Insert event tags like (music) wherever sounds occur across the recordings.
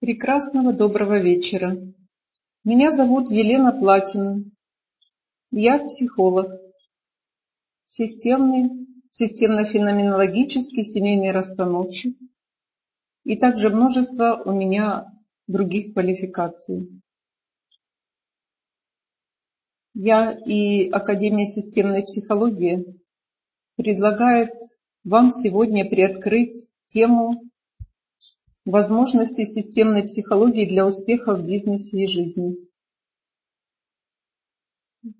Прекрасного доброго вечера. Меня зовут Елена Платина. Я психолог, системный, системно-феноменологический семейный расстановщик и также множество у меня других квалификаций. Я и Академия системной психологии предлагает вам сегодня приоткрыть тему возможности системной психологии для успеха в бизнесе и жизни.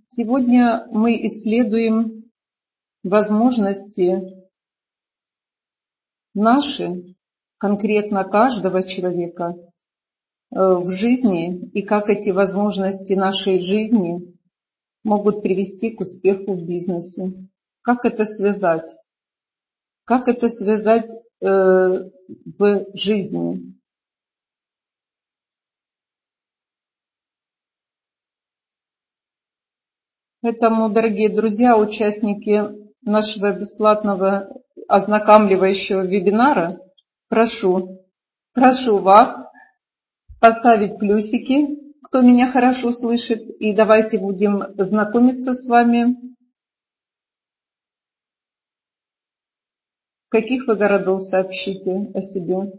Сегодня мы исследуем возможности наши, конкретно каждого человека э, в жизни и как эти возможности нашей жизни могут привести к успеху в бизнесе. Как это связать? Как это связать в жизни? Поэтому, дорогие друзья, участники нашего бесплатного ознакомливающего вебинара, прошу, прошу вас поставить плюсики, кто меня хорошо слышит, и давайте будем знакомиться с вами. Каких вы городов сообщите о себе?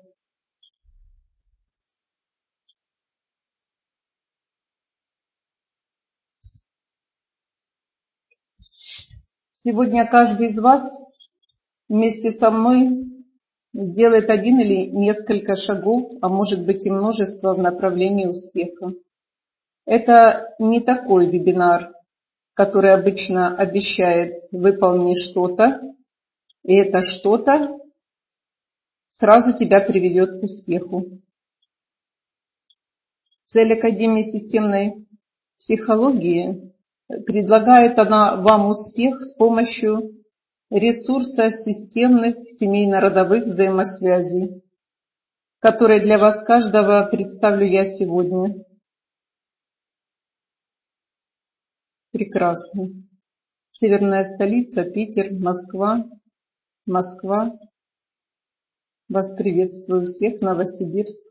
Сегодня каждый из вас вместе со мной сделает один или несколько шагов, а может быть и множество в направлении успеха. Это не такой вебинар, который обычно обещает выполнить что-то, и это что-то сразу тебя приведет к успеху. Цель Академии системной психологии Предлагает она вам успех с помощью ресурса системных семейно-родовых взаимосвязей, которые для вас каждого представлю я сегодня. Прекрасно. Северная столица, Питер, Москва, Москва. Вас приветствую всех, Новосибирск.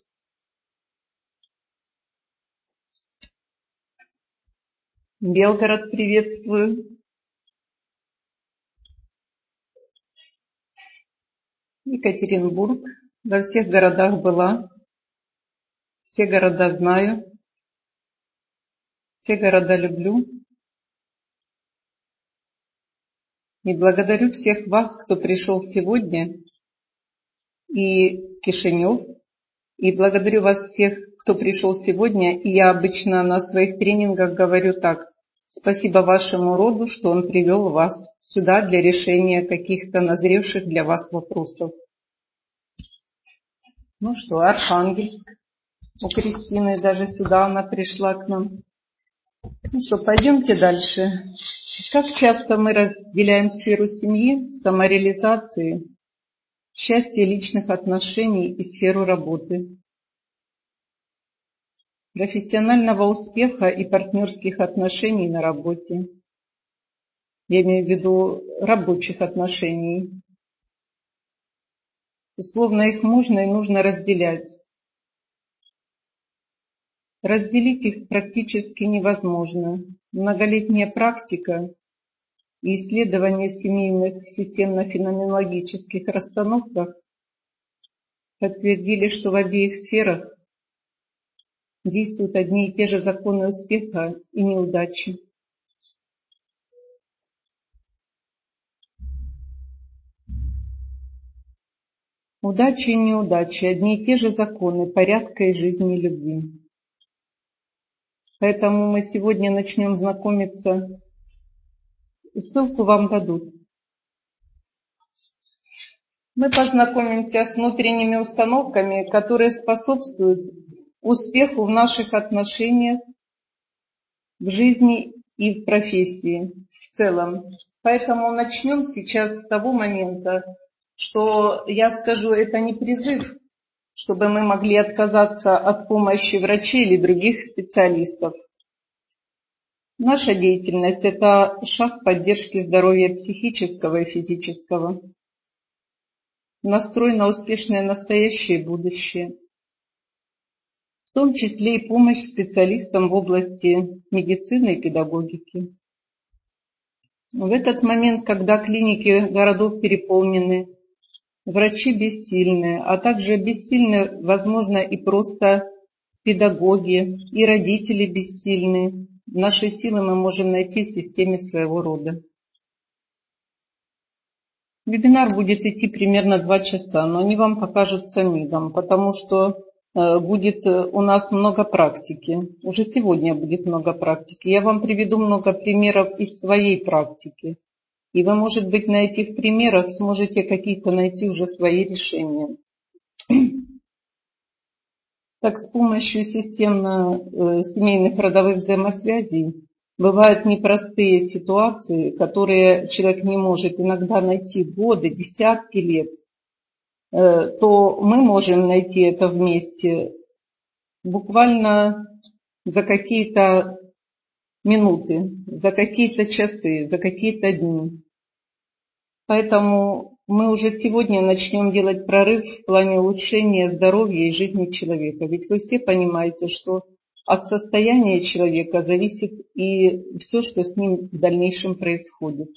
Белгород приветствую. Екатеринбург. Во всех городах была. Все города знаю. Все города люблю. И благодарю всех вас, кто пришел сегодня. И Кишинев. И благодарю вас всех, кто пришел сегодня. И я обычно на своих тренингах говорю так. Спасибо вашему роду, что он привел вас сюда для решения каких-то назревших для вас вопросов. Ну что, Архангельск. У Кристины даже сюда она пришла к нам. Ну что, пойдемте дальше. Как часто мы разделяем сферу семьи, самореализации, счастья личных отношений и сферу работы профессионального успеха и партнерских отношений на работе. Я имею в виду рабочих отношений. Словно их можно и нужно разделять. Разделить их практически невозможно. Многолетняя практика и исследования в семейных системно-феноменологических расстановках подтвердили, что в обеих сферах действуют одни и те же законы успеха и неудачи. Удачи и неудачи – одни и те же законы порядка и жизни и любви. Поэтому мы сегодня начнем знакомиться. Ссылку вам дадут. Мы познакомимся с внутренними установками, которые способствуют успеху в наших отношениях, в жизни и в профессии в целом. Поэтому начнем сейчас с того момента, что я скажу, это не призыв, чтобы мы могли отказаться от помощи врачей или других специалистов. Наша деятельность – это шаг поддержки здоровья психического и физического. Настрой на успешное настоящее и будущее – том числе и помощь специалистам в области медицины и педагогики. В этот момент, когда клиники городов переполнены, врачи бессильны, а также бессильны, возможно, и просто педагоги, и родители бессильны, наши силы мы можем найти в системе своего рода. Вебинар будет идти примерно два часа, но они вам покажутся мигом, потому что э, будет э, у нас много практики. Уже сегодня будет много практики. Я вам приведу много примеров из своей практики. И вы, может быть, на этих примерах сможете какие-то найти уже свои решения. (clears throat) Так, с помощью системно-семейных э, родовых взаимосвязей Бывают непростые ситуации, которые человек не может иногда найти годы, десятки лет, э, то мы можем найти это вместе буквально за какие-то минуты, за какие-то часы, за какие-то дни. Поэтому мы уже сегодня начнем делать прорыв в плане улучшения здоровья и жизни человека. Ведь вы все понимаете, что от состояния человека зависит и все, что с ним в дальнейшем происходит.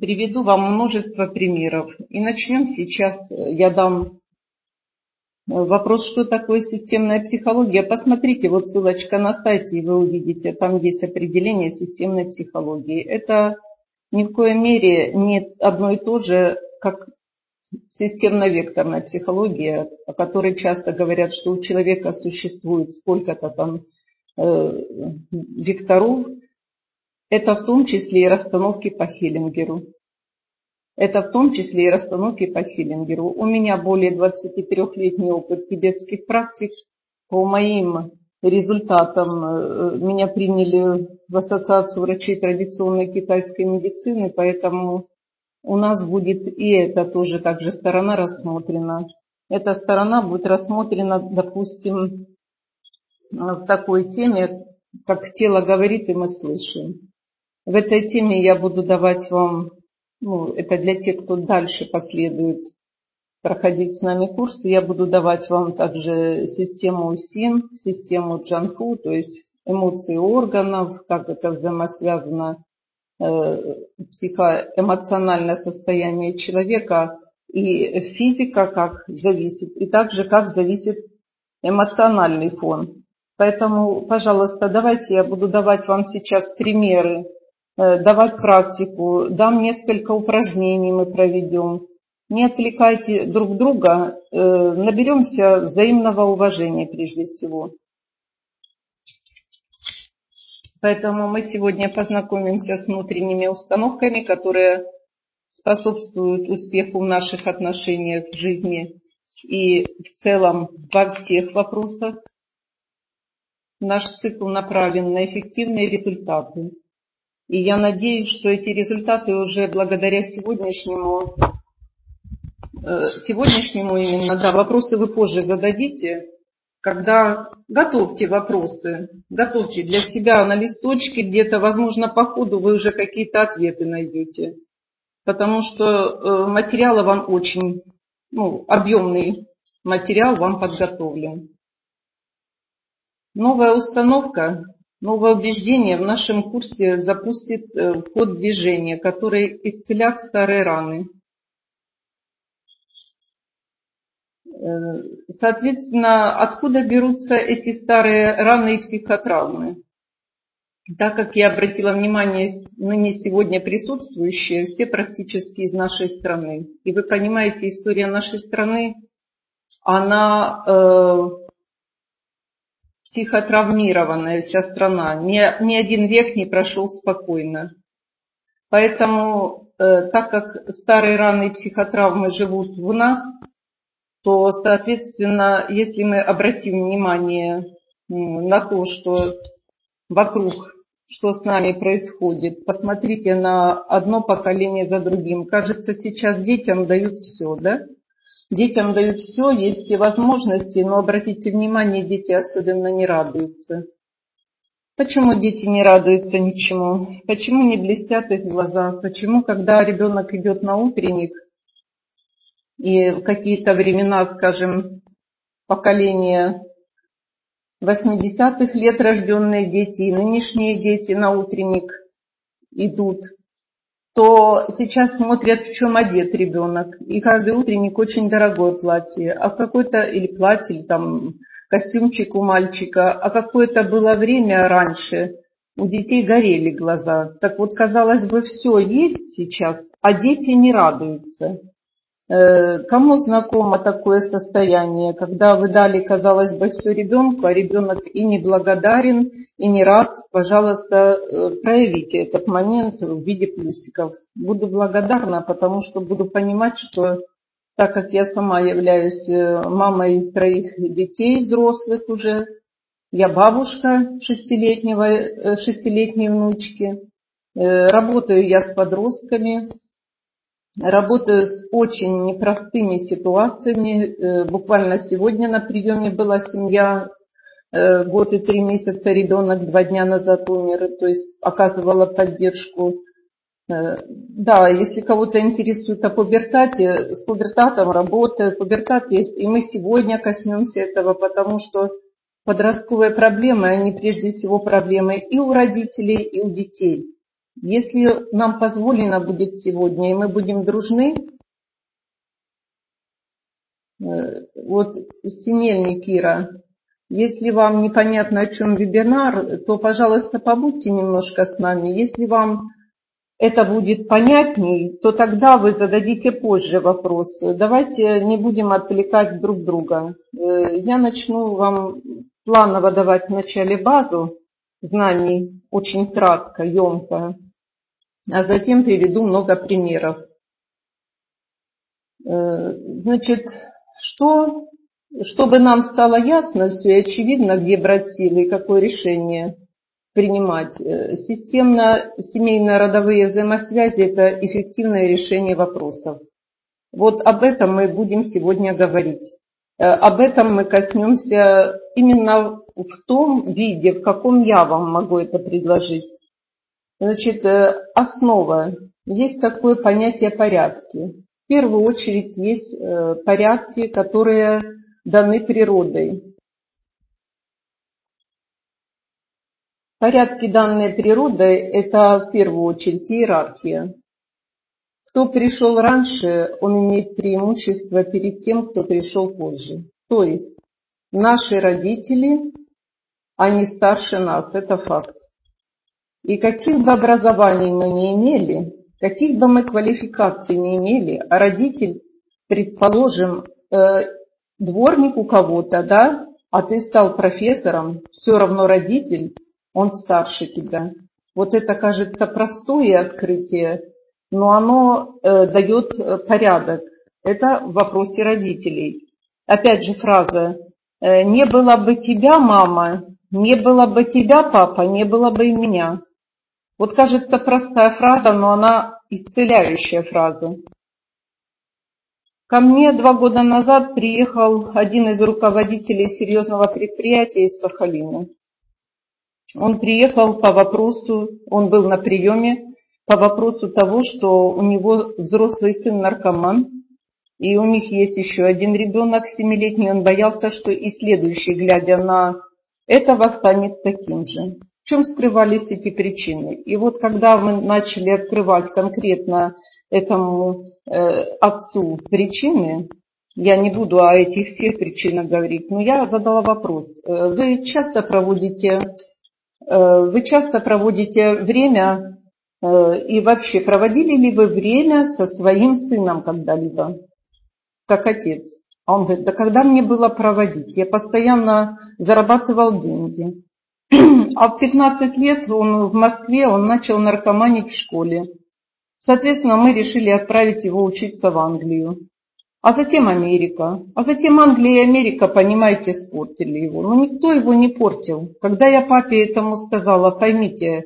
Приведу вам множество примеров. И начнем сейчас. Я дам вопрос, что такое системная психология. Посмотрите, вот ссылочка на сайте, и вы увидите, там есть определение системной психологии. Это ни в коей мере не одно и то же, как системно-векторная психология, о которой часто говорят, что у человека существует сколько-то там э, векторов, это в том числе и расстановки по Хиллингеру. Это в том числе и расстановки по Хиллингеру. У меня более 23-летний опыт тибетских практик. По моим результатам э, меня приняли в Ассоциацию врачей традиционной китайской медицины, поэтому у нас будет и эта тоже также сторона рассмотрена. Эта сторона будет рассмотрена, допустим, в такой теме, как тело говорит и мы слышим. В этой теме я буду давать вам, ну, это для тех, кто дальше последует проходить с нами курсы, я буду давать вам также систему СИН, систему Джанфу, то есть эмоции органов, как это взаимосвязано Э, психоэмоциональное состояние человека и физика как зависит, и также как зависит эмоциональный фон. Поэтому, пожалуйста, давайте я буду давать вам сейчас примеры, давать практику, дам несколько упражнений мы проведем. Не отвлекайте друг друга, э, наберемся взаимного уважения прежде всего. Поэтому мы сегодня познакомимся с внутренними установками, которые способствуют успеху в наших отношениях в жизни и в целом во всех вопросах. Наш цикл направлен на эффективные результаты. И я надеюсь, что эти результаты уже благодаря сегодняшнему, э, сегодняшнему именно, да, вопросы вы позже зададите, когда готовьте вопросы, готовьте для себя на листочке где-то, возможно, по ходу вы уже какие-то ответы найдете. Потому что э, материала вам очень, ну, объемный материал вам подготовлен. Новая установка, новое убеждение в нашем курсе запустит э, ход движения, который исцелят старые раны. Э, соответственно, откуда берутся эти старые раны и психотравмы? Так как я обратила внимание, ныне сегодня присутствующие, все практически из нашей страны. И вы понимаете, история нашей страны, она э, психотравмированная вся страна. Ни, ни один век не прошел спокойно. Поэтому, э, так как старые раны и психотравмы живут в нас, то, соответственно, если мы обратим внимание на то, что вокруг, что с нами происходит, посмотрите на одно поколение за другим. Кажется, сейчас детям дают все, да? Детям дают все, есть все возможности, но обратите внимание, дети особенно не радуются. Почему дети не радуются ничему? Почему не блестят их глаза? Почему, когда ребенок идет на утренник, и в какие-то времена, скажем, поколение 80-х лет рожденные дети и нынешние дети на утренник идут, то сейчас смотрят, в чем одет ребенок. И каждый утренник очень дорогое платье. А какой-то, или платье, или там костюмчик у мальчика. А какое-то было время раньше, у детей горели глаза. Так вот, казалось бы, все есть сейчас, а дети не радуются. Э, кому знакомо такое состояние, когда вы дали, казалось бы, все ребенку, а ребенок и не благодарен, и не рад, пожалуйста, э, проявите этот момент в виде плюсиков. Буду благодарна, потому что буду понимать, что так как я сама являюсь э, мамой троих детей взрослых уже, я бабушка шестилетнего, шестилетней внучки, работаю я с подростками, Работаю с очень непростыми ситуациями. Э, буквально сегодня на приеме была семья, э, год и три месяца ребенок два дня назад умер, то есть оказывала поддержку. Э, да, если кого-то интересует о пубертате, с пубертатом работаю, пубертат есть, и мы сегодня коснемся этого, потому что подростковые проблемы, они прежде всего проблемы и у родителей, и у детей. Если нам позволено будет сегодня, и мы будем дружны, э, вот Синельник Кира, если вам непонятно, о чем вебинар, то, пожалуйста, побудьте немножко с нами. Если вам это будет понятней, то тогда вы зададите позже вопрос. Давайте не будем отвлекать друг друга. Э, я начну вам планово давать в начале базу знаний, очень кратко, емко а затем приведу много примеров. Э, значит, что, чтобы нам стало ясно все и очевидно, где брать силы и какое решение принимать, э, системно-семейно-родовые взаимосвязи – это эффективное решение вопросов. Вот об этом мы будем сегодня говорить. Э, об этом мы коснемся именно в том виде, в каком я вам могу это предложить. Значит, э, основа. Есть такое понятие порядки. В первую очередь есть э, порядки, которые даны природой. Порядки, данные природой, это в первую очередь иерархия. Кто пришел раньше, он имеет преимущество перед тем, кто пришел позже. То есть наши родители, они старше нас, это факт. И каких бы образований мы не имели, каких бы мы квалификаций не имели, а родитель, предположим, э, дворник у кого-то, да, а ты стал профессором, все равно родитель, он старше тебя. Вот это кажется простое открытие, но оно э, дает порядок. Это в вопросе родителей. Опять же фраза э, «Не было бы тебя, мама, не было бы тебя, папа, не было бы и меня». Вот кажется простая фраза, но она исцеляющая фраза. Ко мне два года назад приехал один из руководителей серьезного предприятия из Сахалина. Он приехал по вопросу, он был на приеме по вопросу того, что у него взрослый сын наркоман, и у них есть еще один ребенок семилетний, он боялся, что и следующий, глядя на этого, станет таким же чем скрывались эти причины. И вот когда мы начали открывать конкретно этому э, отцу причины, я не буду о этих всех причинах говорить, но я задала вопрос. Э, вы часто проводите, э, вы часто проводите время э, и вообще проводили ли вы время со своим сыном когда-либо, как отец? А он говорит, да когда мне было проводить? Я постоянно зарабатывал деньги. А в 15 лет он в Москве, он начал наркоманить в школе. Соответственно, мы решили отправить его учиться в Англию. А затем Америка. А затем Англия и Америка, понимаете, испортили его. Но никто его не портил. Когда я папе этому сказала, поймите,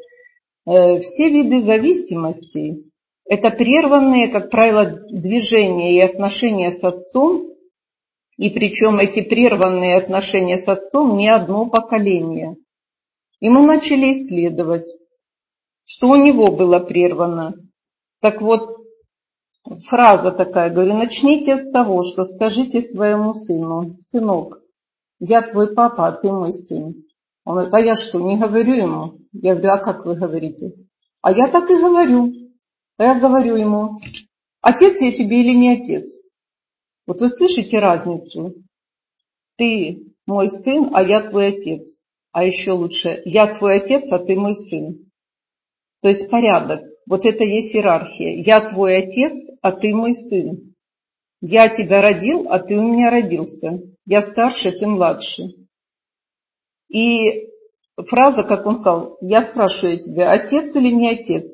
э, все виды зависимости – это прерванные, как правило, движения и отношения с отцом, и причем эти прерванные отношения с отцом не одно поколение. И мы начали исследовать, что у него было прервано. Так вот, фраза такая, говорю, начните с того, что скажите своему сыну, сынок, я твой папа, а ты мой сын. Он говорит, а я что, не говорю ему? Я говорю, а как вы говорите? А я так и говорю. А я говорю ему, отец я тебе или не отец? Вот вы слышите разницу? Ты мой сын, а я твой отец. А еще лучше, я твой отец, а ты мой сын. То есть порядок. Вот это есть иерархия. Я твой отец, а ты мой сын. Я тебя родил, а ты у меня родился. Я старше, ты младше. И фраза, как он сказал, я спрашиваю тебя, отец или не отец?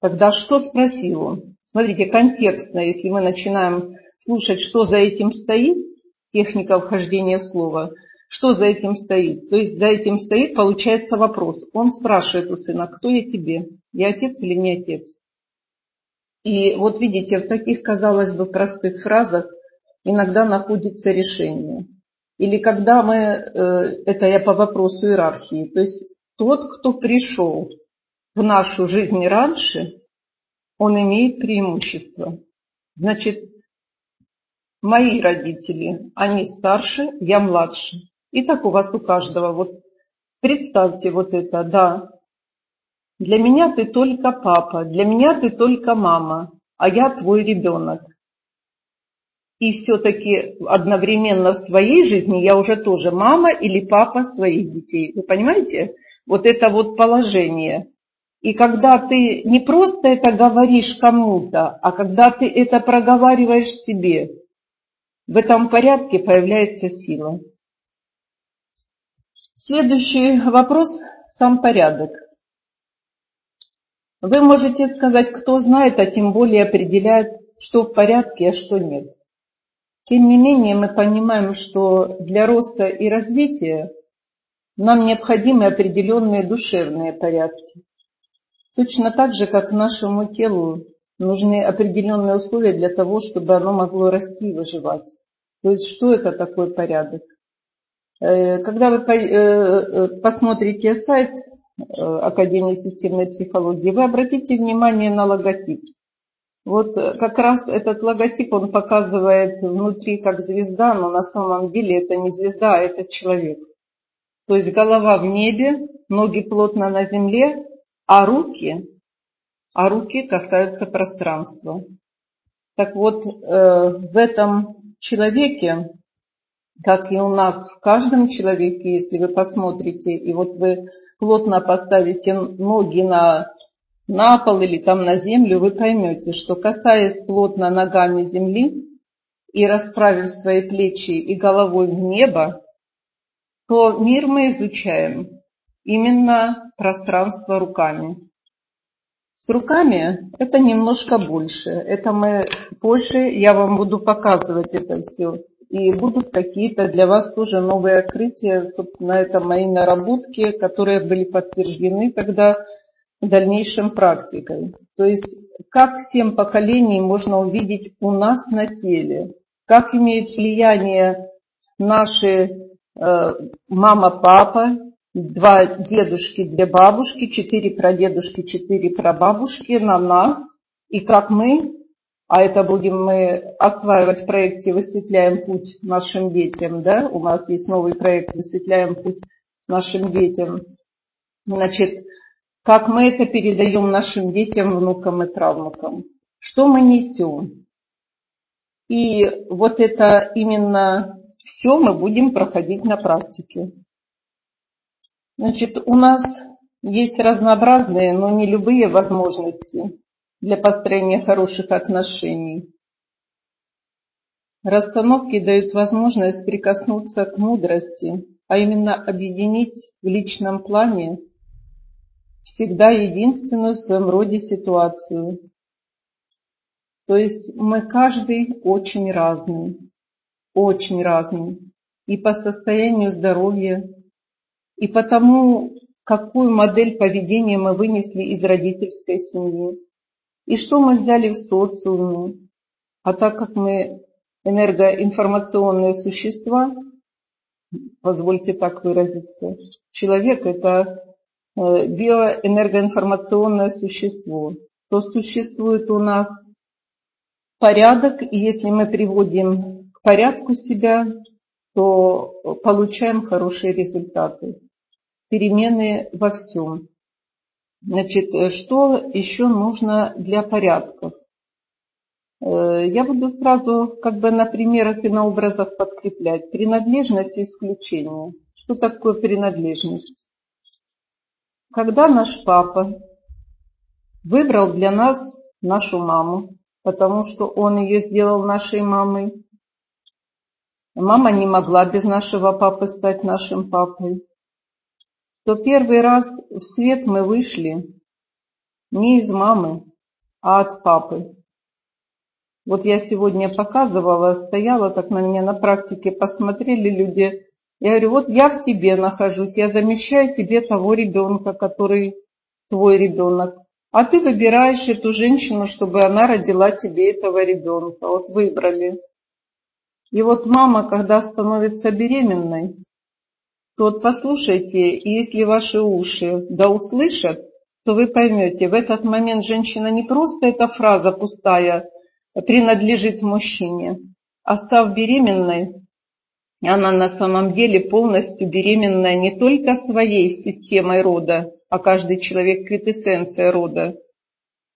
Тогда что спросил он? Смотрите, контекстно, если мы начинаем слушать, что за этим стоит, техника вхождения в слово, что за этим стоит? То есть за этим стоит, получается вопрос. Он спрашивает у сына, кто я тебе? Я отец или не отец? И вот видите, в таких, казалось бы, простых фразах иногда находится решение. Или когда мы, э, это я по вопросу иерархии, то есть тот, кто пришел в нашу жизнь раньше, он имеет преимущество. Значит, мои родители, они старше, я младше. И так у вас у каждого. Вот представьте вот это, да, для меня ты только папа, для меня ты только мама, а я твой ребенок. И все-таки одновременно в своей жизни я уже тоже мама или папа своих детей. Вы понимаете? Вот это вот положение. И когда ты не просто это говоришь кому-то, а когда ты это проговариваешь себе, в этом порядке появляется сила. Следующий вопрос – сам порядок. Вы можете сказать, кто знает, а тем более определяет, что в порядке, а что нет. Тем не менее, мы понимаем, что для роста и развития нам необходимы определенные душевные порядки. Точно так же, как нашему телу нужны определенные условия для того, чтобы оно могло расти и выживать. То есть, что это такой порядок? Э, когда вы э, э, посмотрите сайт Академии системной психологии, вы обратите внимание на логотип. Вот как раз этот логотип, он показывает внутри как звезда, но на самом деле это не звезда, а это человек. То есть голова в небе, ноги плотно на земле, а руки, а руки касаются пространства. Так вот, в этом человеке как и у нас в каждом человеке, если вы посмотрите, и вот вы плотно поставите ноги на, на пол или там на землю, вы поймете, что касаясь плотно ногами земли и расправив свои плечи и головой в небо, то мир мы изучаем именно пространство руками. С руками это немножко больше. Это мы позже, я вам буду показывать это все и будут какие-то для вас тоже новые открытия. Собственно, это мои наработки, которые были подтверждены тогда дальнейшим практикой. То есть, как семь поколений можно увидеть у нас на теле, как имеет влияние наши э, мама, папа, два дедушки, две бабушки, четыре прадедушки, четыре прабабушки на нас, и как мы а это будем мы осваивать в проекте «Высветляем путь нашим детям». Да? У нас есть новый проект «Высветляем путь нашим детям». Значит, как мы это передаем нашим детям, внукам и правнукам. Что мы несем? И вот это именно все мы будем проходить на практике. Значит, у нас есть разнообразные, но не любые возможности для построения хороших отношений. Расстановки дают возможность прикоснуться к мудрости, а именно объединить в личном плане всегда единственную в своем роде ситуацию. То есть мы каждый очень разный, очень разный. И по состоянию здоровья, и по тому, какую модель поведения мы вынесли из родительской семьи. И что мы взяли в социуме? А так как мы энергоинформационные существа, позвольте так выразиться, человек это э, биоэнергоинформационное существо, то существует у нас порядок, и если мы приводим к порядку себя, то получаем хорошие результаты. Перемены во всем. Значит, что еще нужно для порядков? Э, я буду сразу как бы на примерах и на образах подкреплять. Принадлежность и исключение. Что такое принадлежность? Когда наш папа выбрал для нас нашу маму, потому что он ее сделал нашей мамой, мама не могла без нашего папы стать нашим папой, то первый раз в свет мы вышли не из мамы, а от папы. Вот я сегодня показывала, стояла, так на меня на практике посмотрели люди. Я говорю, вот я в тебе нахожусь, я замещаю тебе того ребенка, который твой ребенок. А ты выбираешь эту женщину, чтобы она родила тебе этого ребенка. Вот выбрали. И вот мама, когда становится беременной, то вот послушайте, если ваши уши да услышат, то вы поймете, в этот момент женщина не просто эта фраза пустая принадлежит мужчине, а став беременной, она на самом деле полностью беременная не только своей системой рода, а каждый человек квитэссенция рода,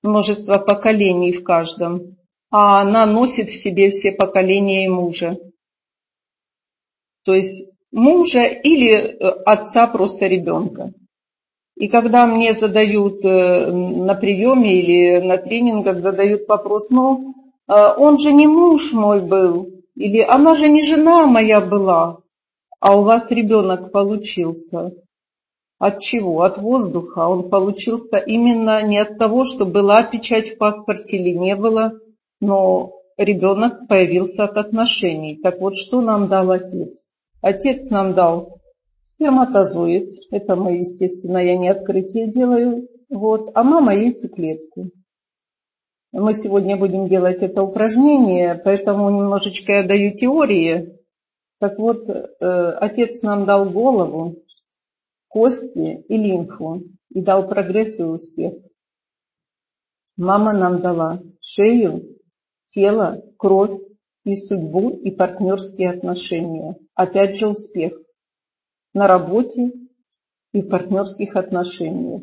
множество поколений в каждом, а она носит в себе все поколения и мужа. То есть мужа или э, отца просто ребенка. И когда мне задают э, на приеме или на тренингах задают вопрос, ну, э, он же не муж мой был, или она же не жена моя была, а у вас ребенок получился. От чего? От воздуха. Он получился именно не от того, что была печать в паспорте или не было, но ребенок появился от отношений. Так вот, что нам дал отец? Отец нам дал сперматозоид, это мы, естественно, я не открытие делаю, вот, а мама яйцеклетку. Мы сегодня будем делать это упражнение, поэтому немножечко я даю теории. Так вот, э, отец нам дал голову, кости и лимфу, и дал прогресс и успех. Мама нам дала шею, тело, кровь, и судьбу, и партнерские отношения. Опять же успех на работе и в партнерских отношениях.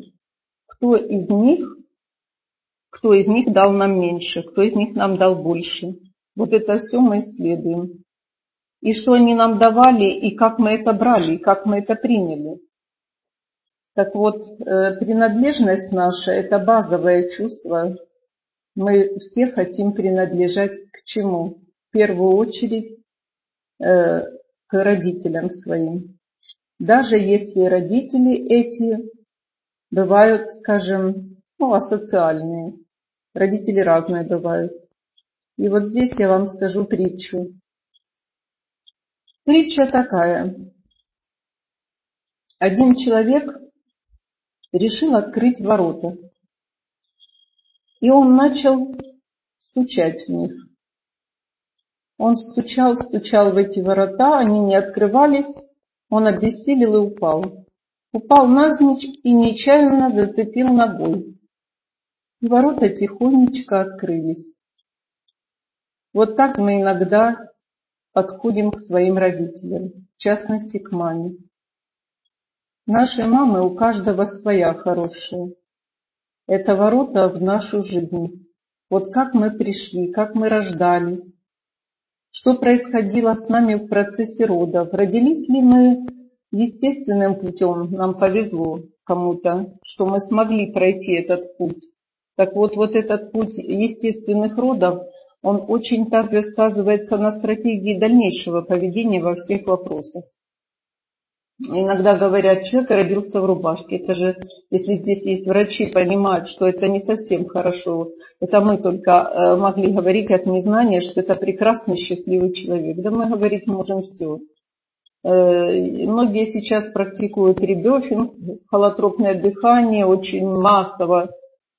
Кто из них, кто из них дал нам меньше, кто из них нам дал больше. Вот это все мы исследуем. И что они нам давали, и как мы это брали, и как мы это приняли. Так вот, э, принадлежность наша – это базовое чувство. Мы все хотим принадлежать к чему? Первую очередь э, к родителям своим. Даже если родители эти бывают, скажем, ну, асоциальные. Родители разные бывают. И вот здесь я вам скажу притчу. Притча такая. Один человек решил открыть ворота. И он начал стучать в них. Он стучал, стучал в эти ворота, они не открывались, он обессилел и упал. Упал навзничь и нечаянно зацепил ногой. И ворота тихонечко открылись. Вот так мы иногда подходим к своим родителям, в частности к маме. Наши мамы у каждого своя хорошая. Это ворота в нашу жизнь. Вот как мы пришли, как мы рождались, что происходило с нами в процессе родов, родились ли мы естественным путем, нам повезло кому-то, что мы смогли пройти этот путь. Так вот, вот этот путь естественных родов, он очень также сказывается на стратегии дальнейшего поведения во всех вопросах. Иногда говорят, человек родился в рубашке. Это же, если здесь есть врачи, понимают, что это не совсем хорошо. Это мы только э, могли говорить от незнания, что это прекрасный, счастливый человек. Да мы говорить можем все. Э, многие сейчас практикуют ребёфинг, холотропное дыхание очень массово.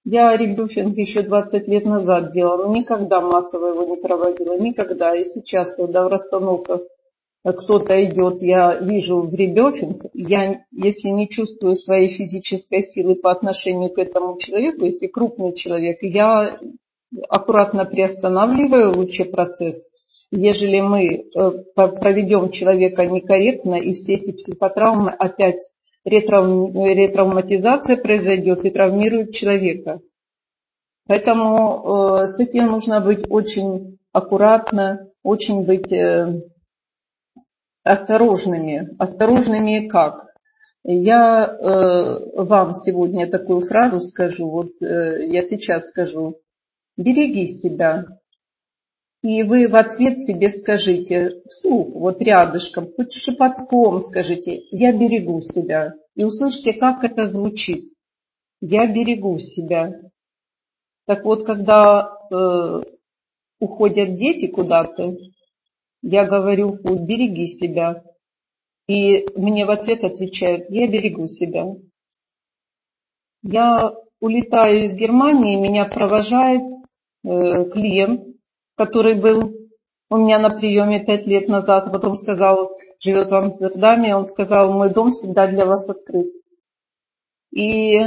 Я ребёфинг еще 20 лет назад делала, никогда массово его не проводила, никогда. И сейчас, когда в расстановках кто-то идет, я вижу в ребёфинг, я, если не чувствую своей физической силы по отношению к этому человеку, если крупный человек, я аккуратно приостанавливаю лучше процесс ежели мы э, проведем человека некорректно, и все эти психотравмы опять ретравматизация произойдет и травмирует человека. Поэтому э, с этим нужно быть очень аккуратно, очень быть э, осторожными. Осторожными как? Я э, вам сегодня такую фразу скажу, вот э, я сейчас скажу. Береги себя. И вы в ответ себе скажите вслух, вот рядышком, хоть шепотком скажите, я берегу себя. И услышите, как это звучит. Я берегу себя. Так вот, когда э, уходят дети куда-то, я говорю, береги себя. И мне в ответ отвечают, я берегу себя. Я улетаю из Германии, меня провожает э, клиент, который был у меня на приеме пять лет назад, а потом сказал, живет в Амстердаме, он сказал, мой дом всегда для вас открыт. И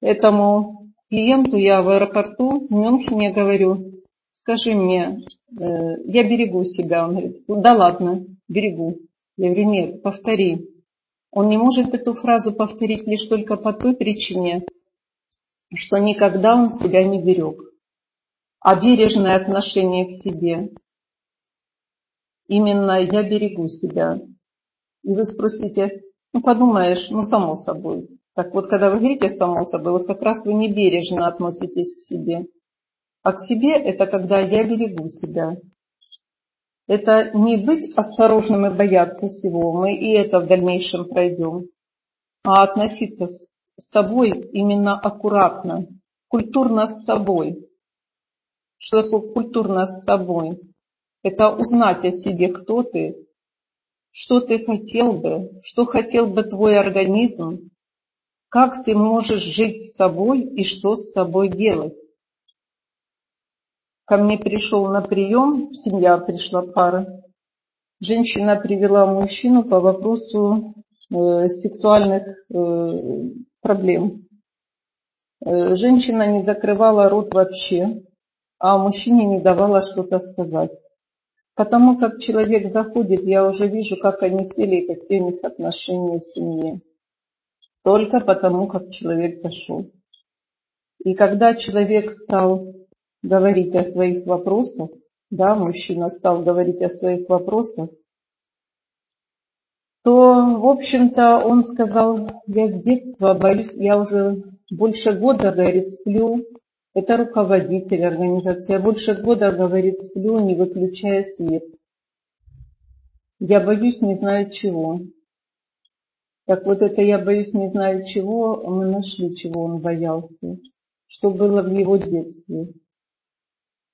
этому клиенту я в аэропорту в Мюнхене говорю, скажи мне, э, я берегу себя. Он говорит, да ладно, берегу. Я говорю, нет, повтори. Он не может эту фразу повторить лишь только по той причине, что никогда он себя не берег. А бережное отношение к себе, именно я берегу себя. И вы спросите, ну подумаешь, ну само собой. Так вот, когда вы говорите само собой, вот как раз вы не бережно относитесь к себе. А к себе это когда я берегу себя. Это не быть осторожным и бояться всего, мы и это в дальнейшем пройдем, а относиться с собой именно аккуратно, культурно с собой. Что такое культурно с собой? Это узнать о себе, кто ты, что ты хотел бы, что хотел бы твой организм, как ты можешь жить с собой и что с собой делать ко мне пришел на прием, семья пришла пара. Женщина привела мужчину по вопросу э, сексуальных э, проблем. Э, женщина не закрывала рот вообще, а мужчине не давала что-то сказать. Потому как человек заходит, я уже вижу, как они сели и какие у них отношения в семье. Только потому, как человек зашел. И когда человек стал говорить о своих вопросах, да, мужчина стал говорить о своих вопросах, то, в общем-то, он сказал, я с детства боюсь, я уже больше года, говорит, сплю, это руководитель организации, я больше года, говорит, сплю, не выключая свет. Я боюсь, не знаю чего. Так вот это я боюсь, не знаю чего, мы нашли, чего он боялся, что было в его детстве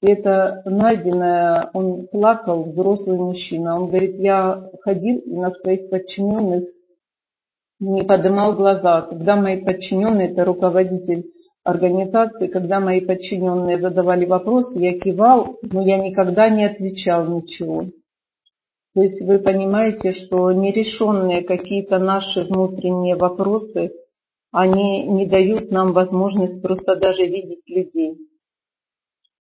это найденное, он плакал, взрослый мужчина. Он говорит, я ходил и на своих подчиненных не поднимал глаза. Когда мои подчиненные, это руководитель организации, когда мои подчиненные задавали вопросы, я кивал, но я никогда не отвечал ничего. То есть вы понимаете, что нерешенные какие-то наши внутренние вопросы, они не дают нам возможность просто даже видеть людей.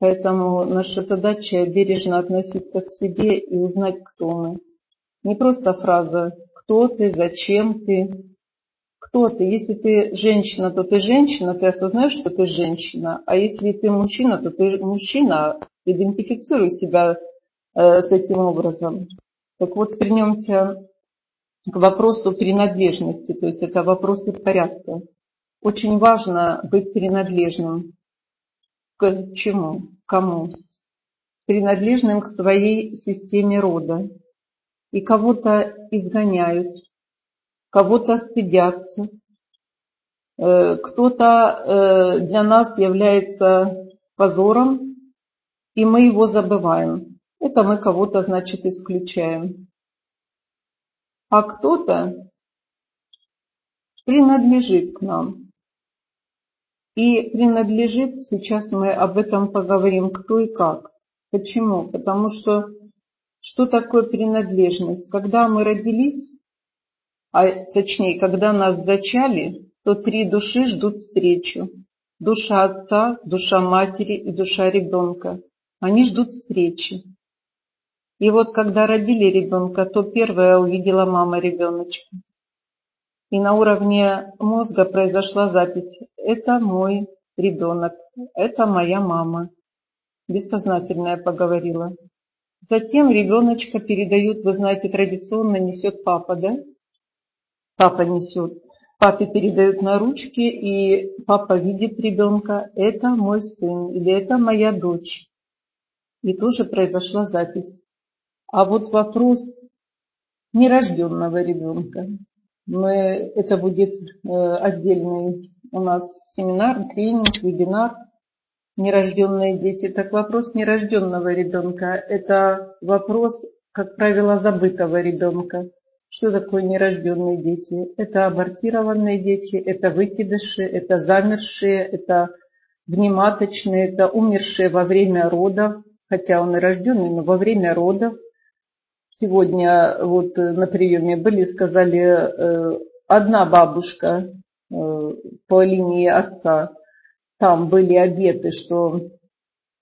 Поэтому наша задача бережно относиться к себе и узнать, кто мы. Не просто фраза «кто ты?», «зачем ты?», кто ты? Если ты женщина, то ты женщина, ты осознаешь, что ты женщина. А если ты мужчина, то ты мужчина. Идентифицируй себя э, с этим образом. Так вот, вернемся к вопросу принадлежности. То есть это вопросы порядка. Очень важно быть принадлежным к чему? Кому? Принадлежным к своей системе рода. И кого-то изгоняют, кого-то стыдятся, э, кто-то э, для нас является позором, и мы его забываем. Это мы кого-то, значит, исключаем. А кто-то принадлежит к нам. И принадлежит, сейчас мы об этом поговорим, кто и как. Почему? Потому что что такое принадлежность? Когда мы родились, а точнее, когда нас зачали, то три души ждут встречу. Душа отца, душа матери и душа ребенка. Они ждут встречи. И вот когда родили ребенка, то первая увидела мама ребеночка. И на уровне мозга произошла запись. Это мой ребенок, это моя мама. Бессознательная поговорила. Затем ребеночка передают, вы знаете, традиционно несет папа, да? Папа несет. Папе передают на ручки, и папа видит ребенка, это мой сын или это моя дочь. И тоже произошла запись. А вот вопрос нерожденного ребенка. Мы, это будет э, отдельный у нас семинар, тренинг, вебинар «Нерожденные дети». Так вопрос нерожденного ребенка – это вопрос, как правило, забытого ребенка. Что такое нерожденные дети? Это абортированные дети, это выкидыши, это замершие, это внематочные, это умершие во время родов, хотя он и рожденный, но во время родов. Сегодня вот на приеме были, сказали, э, одна бабушка э, по линии отца, там были обеты, что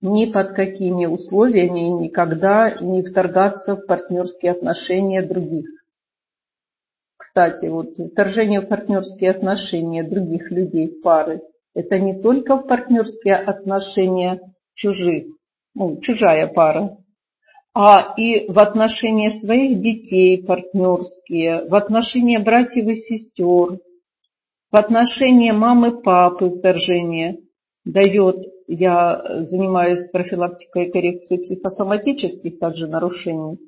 ни под какими условиями никогда не вторгаться в партнерские отношения других. Кстати, вот вторжение в партнерские отношения других людей пары, это не только в партнерские отношения чужих, ну, чужая пара, а и в отношения своих детей партнерские, в отношения братьев и сестер, в отношения мамы, папы вторжение дает, я занимаюсь профилактикой и коррекцией психосоматических также нарушений,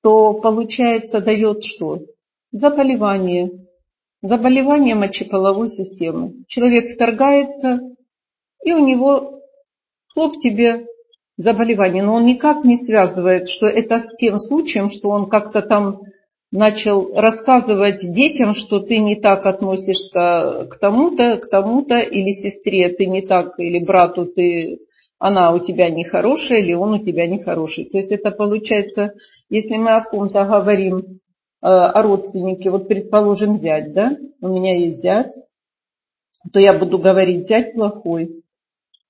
то получается дает что? Заболевание. Заболевание мочеполовой системы. Человек вторгается, и у него хлоп тебе заболевание. Но он никак не связывает, что это с тем случаем, что он как-то там начал рассказывать детям, что ты не так относишься к тому-то, к тому-то, или сестре ты не так, или брату ты, она у тебя нехорошая, или он у тебя нехороший. То есть это получается, если мы о ком-то говорим, Э, о родственнике, вот предположим зять, да, у меня есть зять, то я буду говорить зять плохой.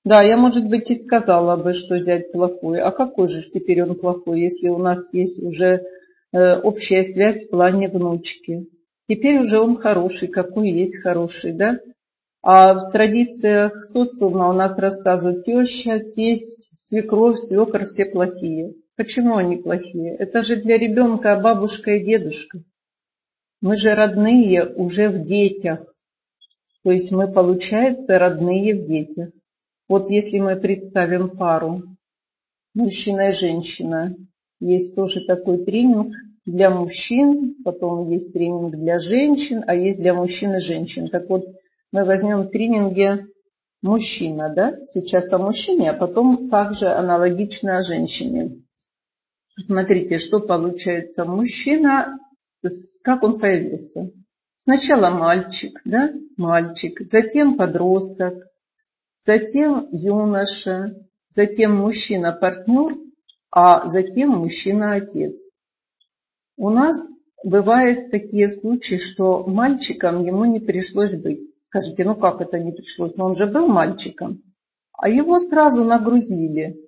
Да, я, может быть, и сказала бы, что зять плохой. А какой же теперь он плохой, если у нас есть уже э, общая связь в плане внучки? Теперь уже он хороший, какой есть хороший, да? А в традициях социума у нас рассказывают теща, тесть, свекровь, свекор, все плохие. Почему они плохие? Это же для ребенка бабушка и дедушка. Мы же родные уже в детях. То есть мы, получается, родные в детях. Вот если мы представим пару, мужчина и женщина, есть тоже такой тренинг для мужчин, потом есть тренинг для женщин, а есть для мужчин и женщин. Так вот, мы возьмем в тренинге мужчина, да, сейчас о мужчине, а потом также аналогично о женщине. Смотрите, что получается. Мужчина, как он появился? Сначала мальчик, да, мальчик, затем подросток, затем юноша, затем мужчина-партнер, а затем мужчина-отец. У нас бывают такие случаи, что мальчиком ему не пришлось быть. Скажите, ну как это не пришлось? Но он же был мальчиком. А его сразу нагрузили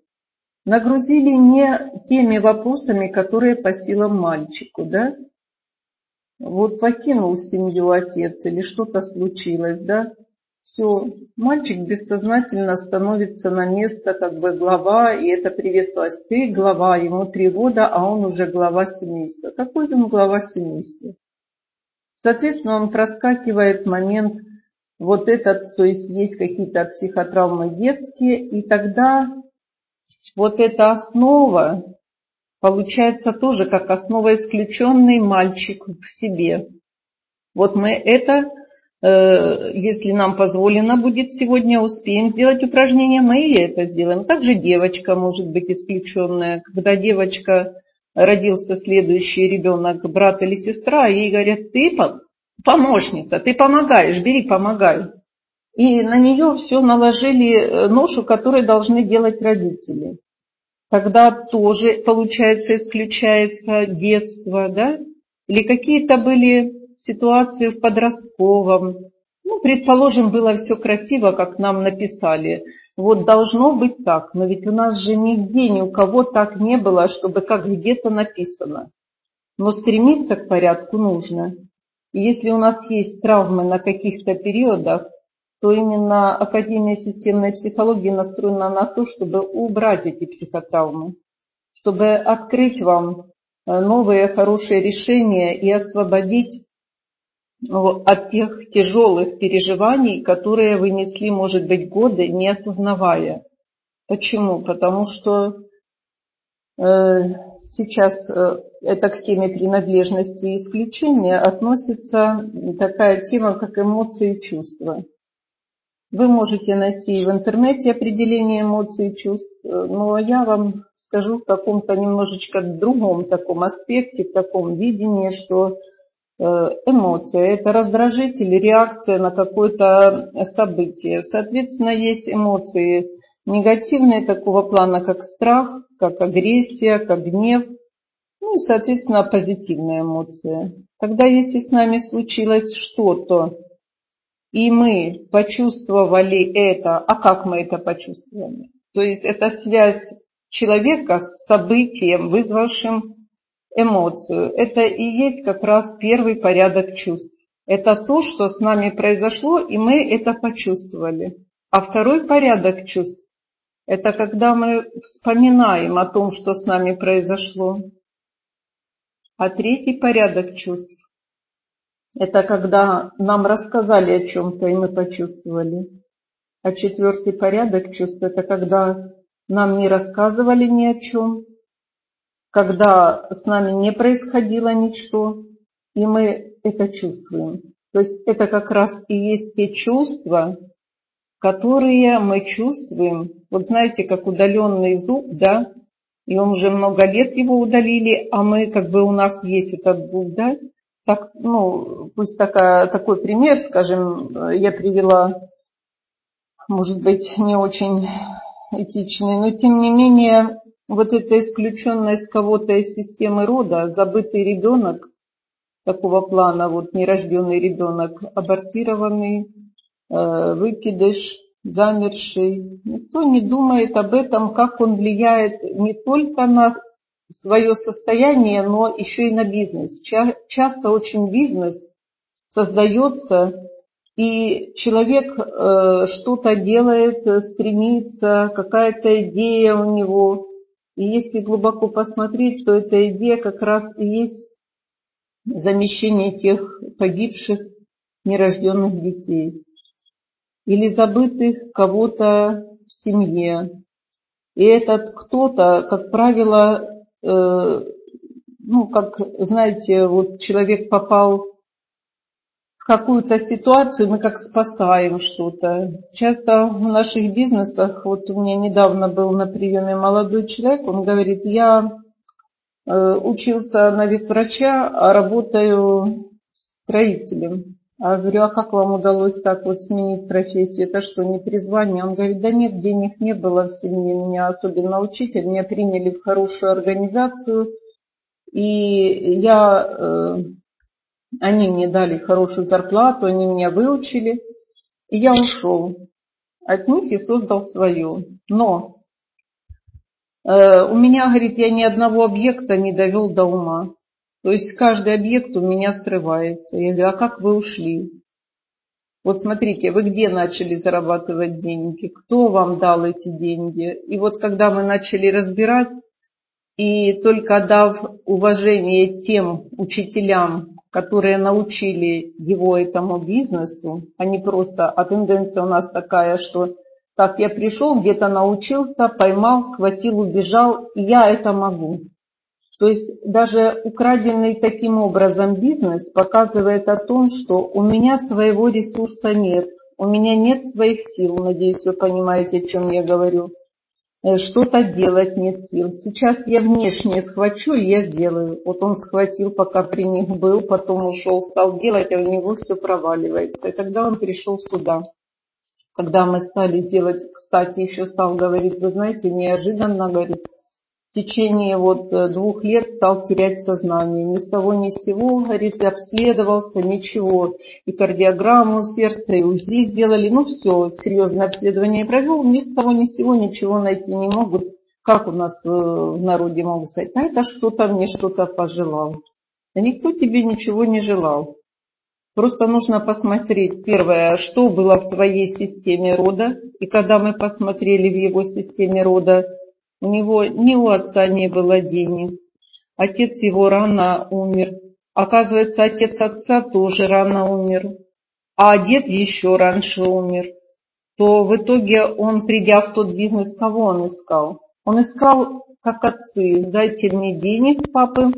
нагрузили не теми вопросами, которые по силам мальчику, да? Вот покинул семью отец или что-то случилось, да? Все, мальчик бессознательно становится на место как бы глава, и это приветствовалось. Ты глава, ему три года, а он уже глава семейства. Какой он глава семейства? Соответственно, он проскакивает момент вот этот, то есть есть какие-то психотравмы детские, и тогда вот эта основа получается тоже как основа исключенный мальчик в себе. Вот мы это, если нам позволено будет сегодня, успеем сделать упражнение, мы и это сделаем. Также девочка может быть исключенная. Когда девочка родился следующий ребенок, брат или сестра, ей говорят, ты помощница, ты помогаешь, бери, помогай и на нее все наложили э, ношу, которую должны делать родители. Тогда тоже, получается, исключается детство, да? Или какие-то были ситуации в подростковом, Ну, предположим, было все красиво, как нам написали. Вот должно быть так, но ведь у нас же нигде ни у кого так не было, чтобы как где-то написано. Но стремиться к порядку нужно. И если у нас есть травмы на каких-то периодах, то именно Академия системной психологии настроена на то, чтобы убрать эти психотравмы, чтобы открыть вам э, новые хорошие решения и освободить от тех тяжелых переживаний, которые вы несли, может быть, годы, не осознавая. Почему? Потому что э, сейчас э, это к теме принадлежности и исключения относится такая тема, как эмоции и чувства. Вы можете найти в интернете определение эмоций и чувств, но я вам скажу в каком-то немножечко другом таком аспекте, в таком видении, что э, эмоция – это раздражитель, реакция на какое-то событие. Соответственно, есть эмоции негативные такого плана, как страх, как агрессия, как гнев, ну и, соответственно, позитивные эмоции. Тогда, если с нами случилось что-то, и мы почувствовали это, а как мы это почувствовали? То есть это связь человека с событием, вызвавшим эмоцию. Это и есть как раз первый порядок чувств. Это то, что с нами произошло, и мы это почувствовали. А второй порядок чувств – это когда мы вспоминаем о том, что с нами произошло. А третий порядок чувств это когда нам рассказали о чем-то, и мы почувствовали. А четвертый порядок чувств – это когда нам не рассказывали ни о чем, когда с нами не происходило ничто, и мы это чувствуем. То есть это как раз и есть те чувства, которые мы чувствуем. Вот знаете, как удаленный зуб, да, и он уже много лет его удалили, а мы, как бы у нас есть этот зуб, да, так, ну, пусть такая, такой пример, скажем, я привела, может быть, не очень этичный, но тем не менее, вот эта исключенность кого-то из системы рода, забытый ребенок такого плана, вот нерожденный ребенок, абортированный, э, выкидыш, замерший. Никто не думает об этом, как он влияет не только на свое состояние, но еще и на бизнес. Часто очень бизнес создается, и человек э, что-то делает, стремится, какая-то идея у него. И если глубоко посмотреть, то эта идея как раз и есть замещение тех погибших нерожденных детей или забытых кого-то в семье. И этот кто-то, как правило, Э, ну, как, знаете, вот человек попал какую-то ситуацию, мы как спасаем что-то. Часто в наших бизнесах, вот у меня недавно был на приеме молодой человек, он говорит, я э, учился на ветврача, а работаю строителем. А говорю, а как вам удалось так вот сменить профессию? Это что, не призвание? Он говорит, да нет, денег не было в семье, меня особенно учитель, меня приняли в хорошую организацию, и я, э, они мне дали хорошую зарплату, они меня выучили, и я ушел от них и создал свою. Но э, у меня, говорит, я ни одного объекта не довел до ума. То есть каждый объект у меня срывается. Я говорю, а как вы ушли? Вот смотрите, вы где начали зарабатывать деньги? Кто вам дал эти деньги? И вот когда мы начали разбирать, и только дав уважение тем учителям, которые научили его этому бизнесу, а не просто, а тенденция у нас такая, что так я пришел, где-то научился, поймал, схватил, убежал, и я это могу. То есть даже украденный таким образом бизнес показывает о том, что у меня своего ресурса нет, у меня нет своих сил, надеюсь, вы понимаете, о чем я говорю. Э, что-то делать нет сил. Сейчас я внешне схвачу, и я сделаю. Вот он схватил, пока при них был, потом ушел, стал делать, а у него все проваливается. И тогда он пришел сюда. Когда мы стали делать, кстати, еще стал говорить, вы знаете, неожиданно, говорит, в течение вот э, двух лет стал терять сознание. Ни с того ни с сего, говорит, обследовался, ничего. И кардиограмму сердца, и УЗИ сделали. Ну все, серьезное обследование провел. Ни с того ни с сего ничего найти не могут. Как у нас э, в народе могут сказать, а это что-то мне что-то пожелал. Да никто тебе ничего не желал. Просто нужно посмотреть, первое, что было в твоей системе рода. И когда мы посмотрели в его системе рода, у него ни у отца не было денег. Отец его рано умер. Оказывается, отец отца тоже рано умер. А дед еще раньше умер. То в итоге он, придя в тот бизнес, кого он искал? Он искал, как отцы, дайте мне денег, папы.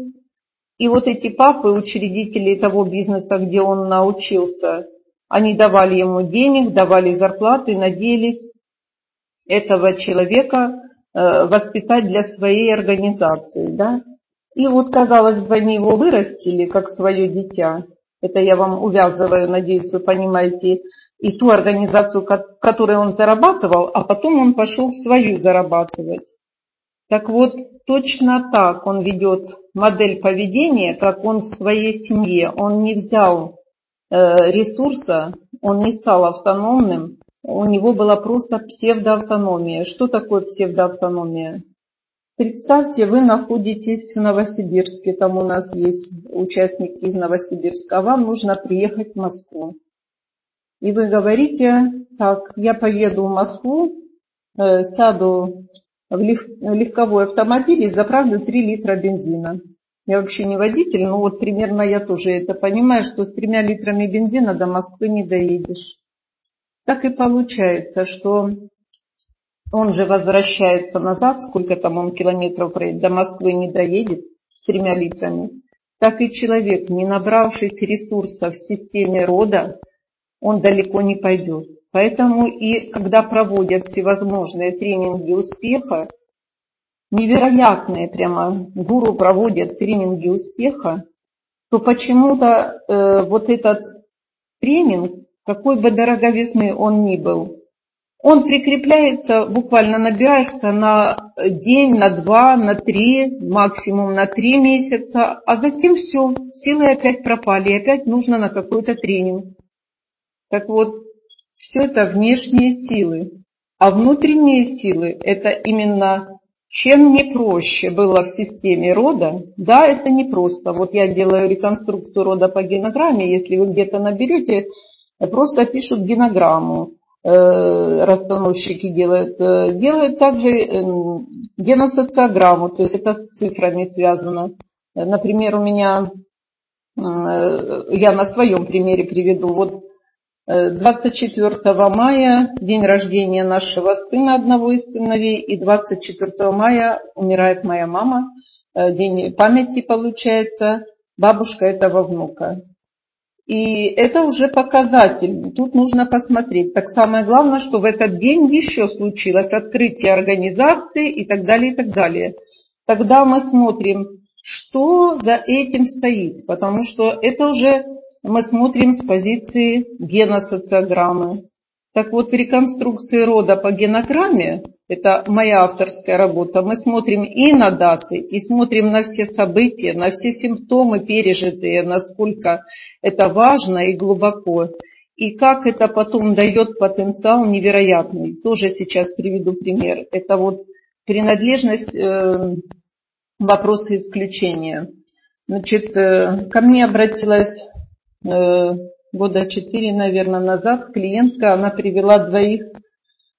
И вот эти папы, учредители того бизнеса, где он научился, они давали ему денег, давали зарплаты, надеялись этого человека воспитать для своей организации. Да? И вот, казалось бы, они его вырастили как свое дитя. Это я вам увязываю, надеюсь, вы понимаете, и ту организацию, в которой он зарабатывал, а потом он пошел в свою зарабатывать. Так вот, точно так он ведет модель поведения, как он в своей семье. Он не взял э, ресурса, он не стал автономным, у него была просто псевдоавтономия. Что такое псевдоавтономия? Представьте, вы находитесь в Новосибирске, там у нас есть участники из Новосибирска, а вам нужно приехать в Москву. И вы говорите, так, я поеду в Москву, э, сяду в легковой автомобиль и заправлю 3 литра бензина. Я вообще не водитель, но вот примерно я тоже это понимаю, что с тремя литрами бензина до Москвы не доедешь. Так и получается, что он же возвращается назад, сколько там он километров проедет, до Москвы не доедет с тремя литрами. Так и человек, не набравшись ресурсов в системе рода, он далеко не пойдет. Поэтому и когда проводят всевозможные тренинги успеха, невероятные прямо, гуру проводят тренинги успеха, то почему-то э, вот этот тренинг какой бы дороговизны он ни был. Он прикрепляется, буквально набираешься на день, на два, на три, максимум на три месяца, а затем все, силы опять пропали, и опять нужно на какой-то тренинг. Так вот, все это внешние силы. А внутренние силы – это именно чем не проще было в системе рода, да, это не просто. Вот я делаю реконструкцию рода по генограмме, если вы где-то наберете просто пишут генограмму, э, расстановщики делают. Э, делают также эм, геносоциограмму, то есть это с цифрами связано. Например, у меня, э, я на своем примере приведу, вот 24 мая день рождения нашего сына, одного из сыновей, и 24 мая умирает моя мама, день памяти получается, бабушка этого внука. И это уже показатель. Тут нужно посмотреть. Так самое главное, что в этот день еще случилось открытие организации и так далее, и так далее. Тогда мы смотрим, что за этим стоит. Потому что это уже мы смотрим с позиции геносоциограммы. Так вот, в реконструкции рода по генограмме, это моя авторская работа, мы смотрим и на даты, и смотрим на все события, на все симптомы пережитые, насколько это важно и глубоко. И как это потом дает потенциал невероятный. Тоже сейчас приведу пример. Это вот принадлежность, э, вопросы исключения. Значит, э, ко мне обратилась э, года четыре, наверное, назад клиентка, она привела двоих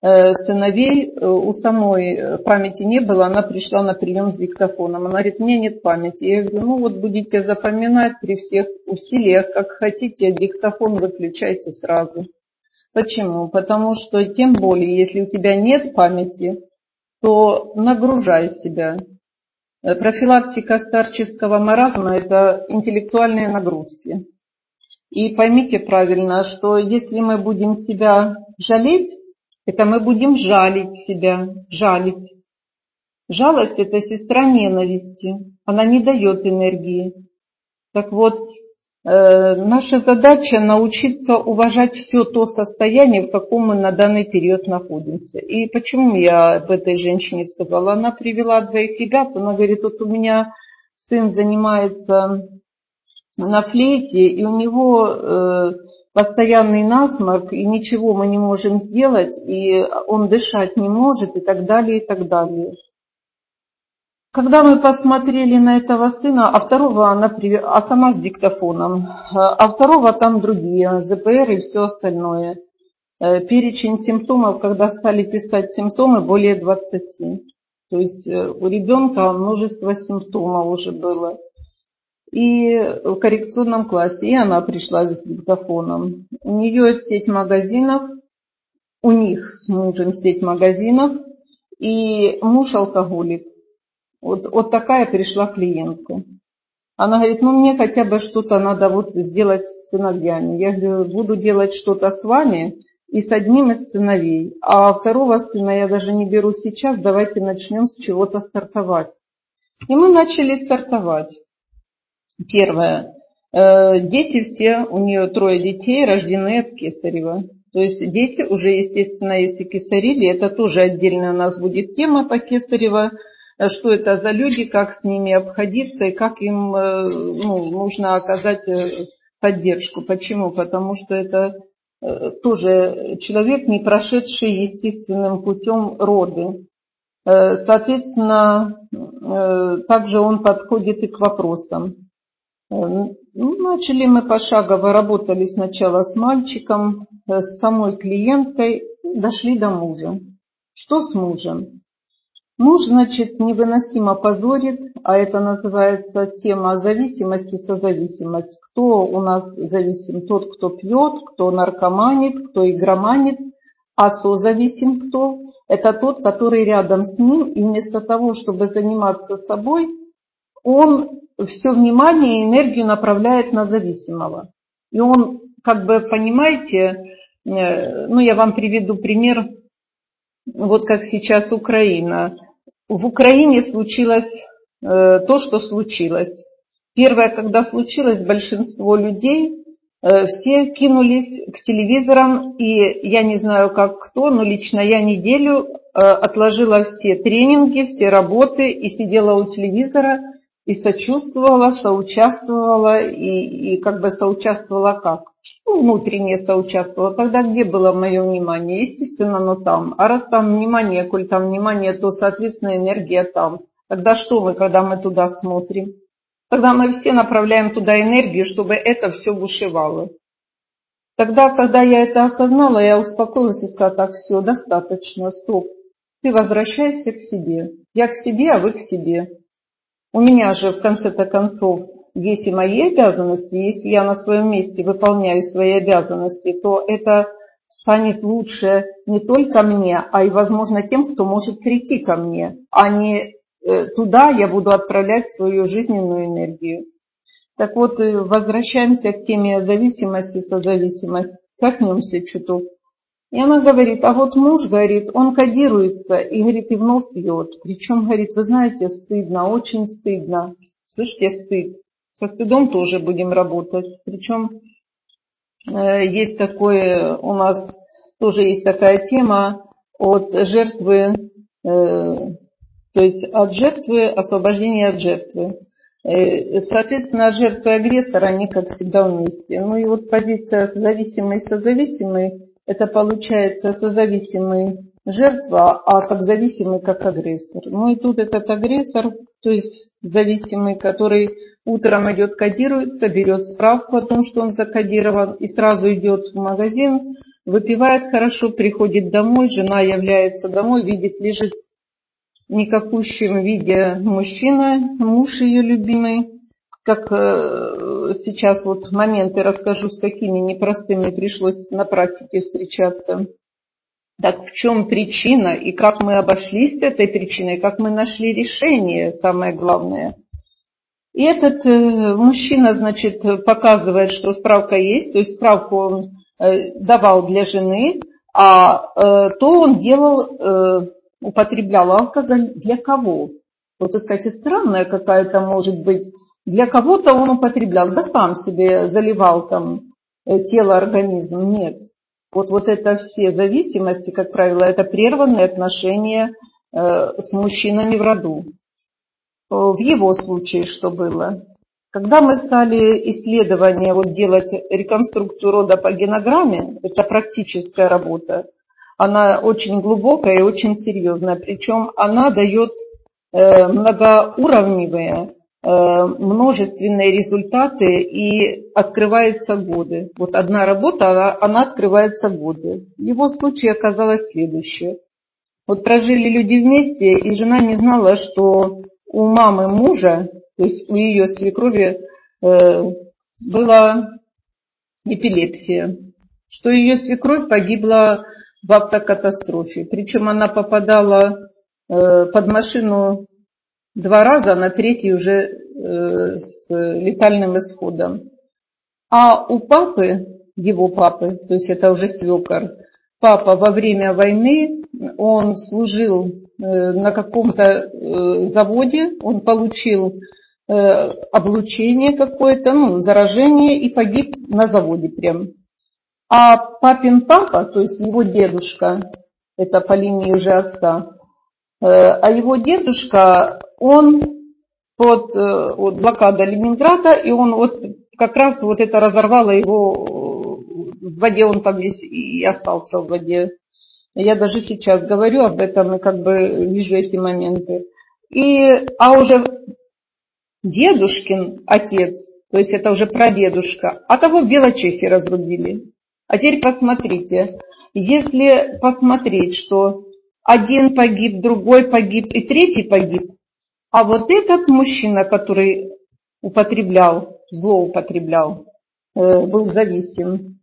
сыновей, э, у самой памяти не было, она пришла на прием с диктофоном. Она говорит, мне нет памяти. Я говорю, ну вот будете запоминать при всех усилиях, как хотите, диктофон выключайте сразу. Почему? Потому что тем более, если у тебя нет памяти, то нагружай себя. Э, профилактика старческого маразма – это интеллектуальные нагрузки. И поймите правильно, что если мы будем себя жалеть, это мы будем жалить себя, жалить. Жалость – это сестра ненависти, она не дает энергии. Так вот, Э, наша задача научиться уважать все то состояние, в каком мы на данный период находимся. И почему я об этой женщине сказала? Она привела двоих ребят, она говорит, вот у меня сын занимается на флейте, и у него э, постоянный насморк, и ничего мы не можем сделать, и он дышать не может, и так далее, и так далее. Когда мы посмотрели на этого сына, а второго она а сама с диктофоном, а второго там другие, ЗПР и все остальное. Э, перечень симптомов, когда стали писать симптомы, более 20. То есть э, у ребенка множество симптомов уже было. И в коррекционном классе, и она пришла с диктофоном. У нее сеть магазинов, у них с мужем сеть магазинов, и муж алкоголик. Вот, вот такая пришла клиентка. Она говорит, ну мне хотя бы что-то надо вот сделать с сыновьями. Я говорю, буду делать что-то с вами и с одним из сыновей. А второго сына я даже не беру сейчас, давайте начнем с чего-то стартовать. И мы начали стартовать. Первое. Э, дети все, у нее трое детей, рождены от кесарева. То есть дети уже, естественно, если кесарили, это тоже отдельная у нас будет тема по кесарево Э, что это за люди, как с ними обходиться и как им э, ну, нужно оказать поддержку. Почему? Потому что это тоже человек, не прошедший естественным путем роды. Соответственно, также он подходит и к вопросам. Ну, начали мы пошагово, работали сначала с мальчиком, с самой клиенткой, дошли до мужа. Что с мужем? Муж, значит, невыносимо позорит, а это называется тема зависимости, созависимость. Кто у нас зависим? Тот, кто пьет, кто наркоманит, кто игроманит. А созависим кто? Это тот, который рядом с ним, и вместо того, чтобы заниматься собой, он все внимание и энергию направляет на зависимого. И он, как бы, понимаете, э, ну я вам приведу пример, вот как сейчас Украина в Украине случилось э, то, что случилось. Первое, когда случилось, большинство людей э, все кинулись к телевизорам, и я не знаю, как кто, но лично я неделю отложила все тренинги, все работы и сидела у телевизора и сочувствовала, соучаствовала, и, и как бы соучаствовала как? Ну, внутренне соучаствовала. Тогда где было мое внимание? Естественно, но там. А раз там внимание, коль там внимание, то, соответственно, энергия там. Тогда что мы, когда мы туда смотрим? Тогда мы все направляем туда энергию, чтобы это все бушевало. Тогда, когда я это осознала, я успокоилась и сказала, так, все, достаточно, стоп. Ты возвращайся к себе. Я к себе, а вы к себе. У меня же в конце-то концов есть и мои обязанности. Если я на своем месте выполняю свои обязанности, то это станет лучше не только мне, а и, возможно, тем, кто может прийти ко мне, а не э, туда я буду отправлять свою жизненную энергию. Так вот, э, возвращаемся к теме зависимости, созависимость. Коснемся чуток. И она говорит, а вот муж, говорит, он кодируется и, говорит, и вновь пьет. Причем, говорит, вы знаете, стыдно, очень стыдно. Слышите, стыд. Со стыдом тоже будем работать. Причем э, есть такое, у нас тоже есть такая тема от жертвы, э, то есть от жертвы, освобождение от жертвы. Э, соответственно, жертвы и агрессор, они как всегда вместе. Ну и вот позиция зависимой и созависимой это получается созависимый жертва, а как зависимый как агрессор. Ну и тут этот агрессор, то есть зависимый, который утром идет кодируется, берет справку о том, что он закодирован, и сразу идет в магазин, выпивает хорошо, приходит домой, жена является домой, видит, лежит в никакущем виде мужчина, муж ее любимый, как э, сейчас вот моменты расскажу, с какими непростыми пришлось на практике встречаться. Так в чем причина и как мы обошлись с этой причиной, как мы нашли решение, самое главное. И этот э, мужчина, значит, показывает, что справка есть, то есть справку он э, давал для жены, а то он делал, употреблял алкоголь для кого? Вот, сказать, странная какая-то может быть Для кого-то он употреблял, да сам себе заливал там э, тело, организм. Нет. Вот, вот это все зависимости, как правило, это прерванные отношения э, с мужчинами в роду. В его случае что было? Когда мы стали исследования вот делать реконструкцию рода по генограмме, это практическая работа, она очень глубокая и очень серьезная, причем она дает э, многоуровневые, э, множественные результаты и открываются годы. Вот одна работа, она открывается годы. В его случае оказалось следующее. Вот прожили люди вместе, и жена не знала, что у мамы мужа, то есть у ее свекрови, э, была эпилепсия, что ее свекровь погибла в автокатастрофе. Причем она попадала э, под машину два раза, на третий уже э, с летальным исходом. А у папы, его папы, то есть это уже свекор, папа во время войны, он служил э, на каком-то заводе, он получил облучение какое-то, ну, заражение и погиб на заводе прям. А папин папа, то есть его дедушка, это по линии уже отца, э, а его дедушка, он под э, вот, блокада Ленинграда, и он вот как раз вот это разорвало его в воде, он там весь и остался в воде. Я даже сейчас говорю об этом и как бы вижу эти моменты. И, а уже дедушкин отец, то есть это уже прадедушка, а того в Белочехе разрубили. А теперь посмотрите, если посмотреть, что один погиб, другой погиб и третий погиб, а вот этот мужчина, который употреблял, злоупотреблял, э, был зависим,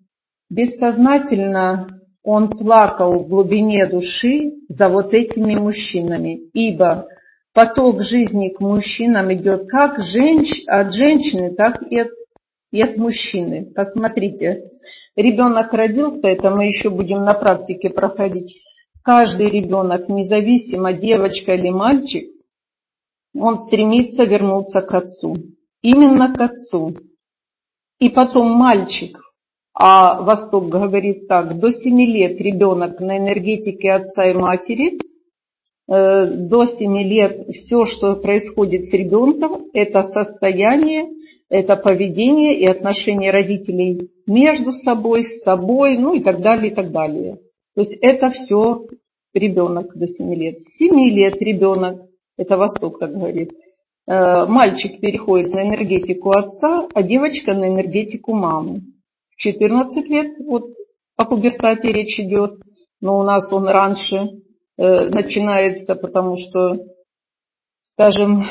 бессознательно он плакал в глубине души за вот этими мужчинами, ибо поток жизни к мужчинам идет как от женщины, так и от, и от мужчины. Посмотрите, ребенок родился, это мы еще будем на практике проходить. Каждый ребенок, независимо, девочка или мальчик, он стремится вернуться к отцу. Именно к отцу. И потом мальчик, а Восток говорит так, до 7 лет ребенок на энергетике отца и матери, э, до 7 лет все, что происходит с ребенком, это состояние это поведение и отношения родителей между собой, с собой, ну и так далее, и так далее. То есть это все ребенок до 7 лет. С 7 лет ребенок, это Восток так говорит, э, мальчик переходит на энергетику отца, а девочка на энергетику мамы. В 14 лет, вот о пубертате речь идет, но у нас он раньше э, начинается, потому что, скажем,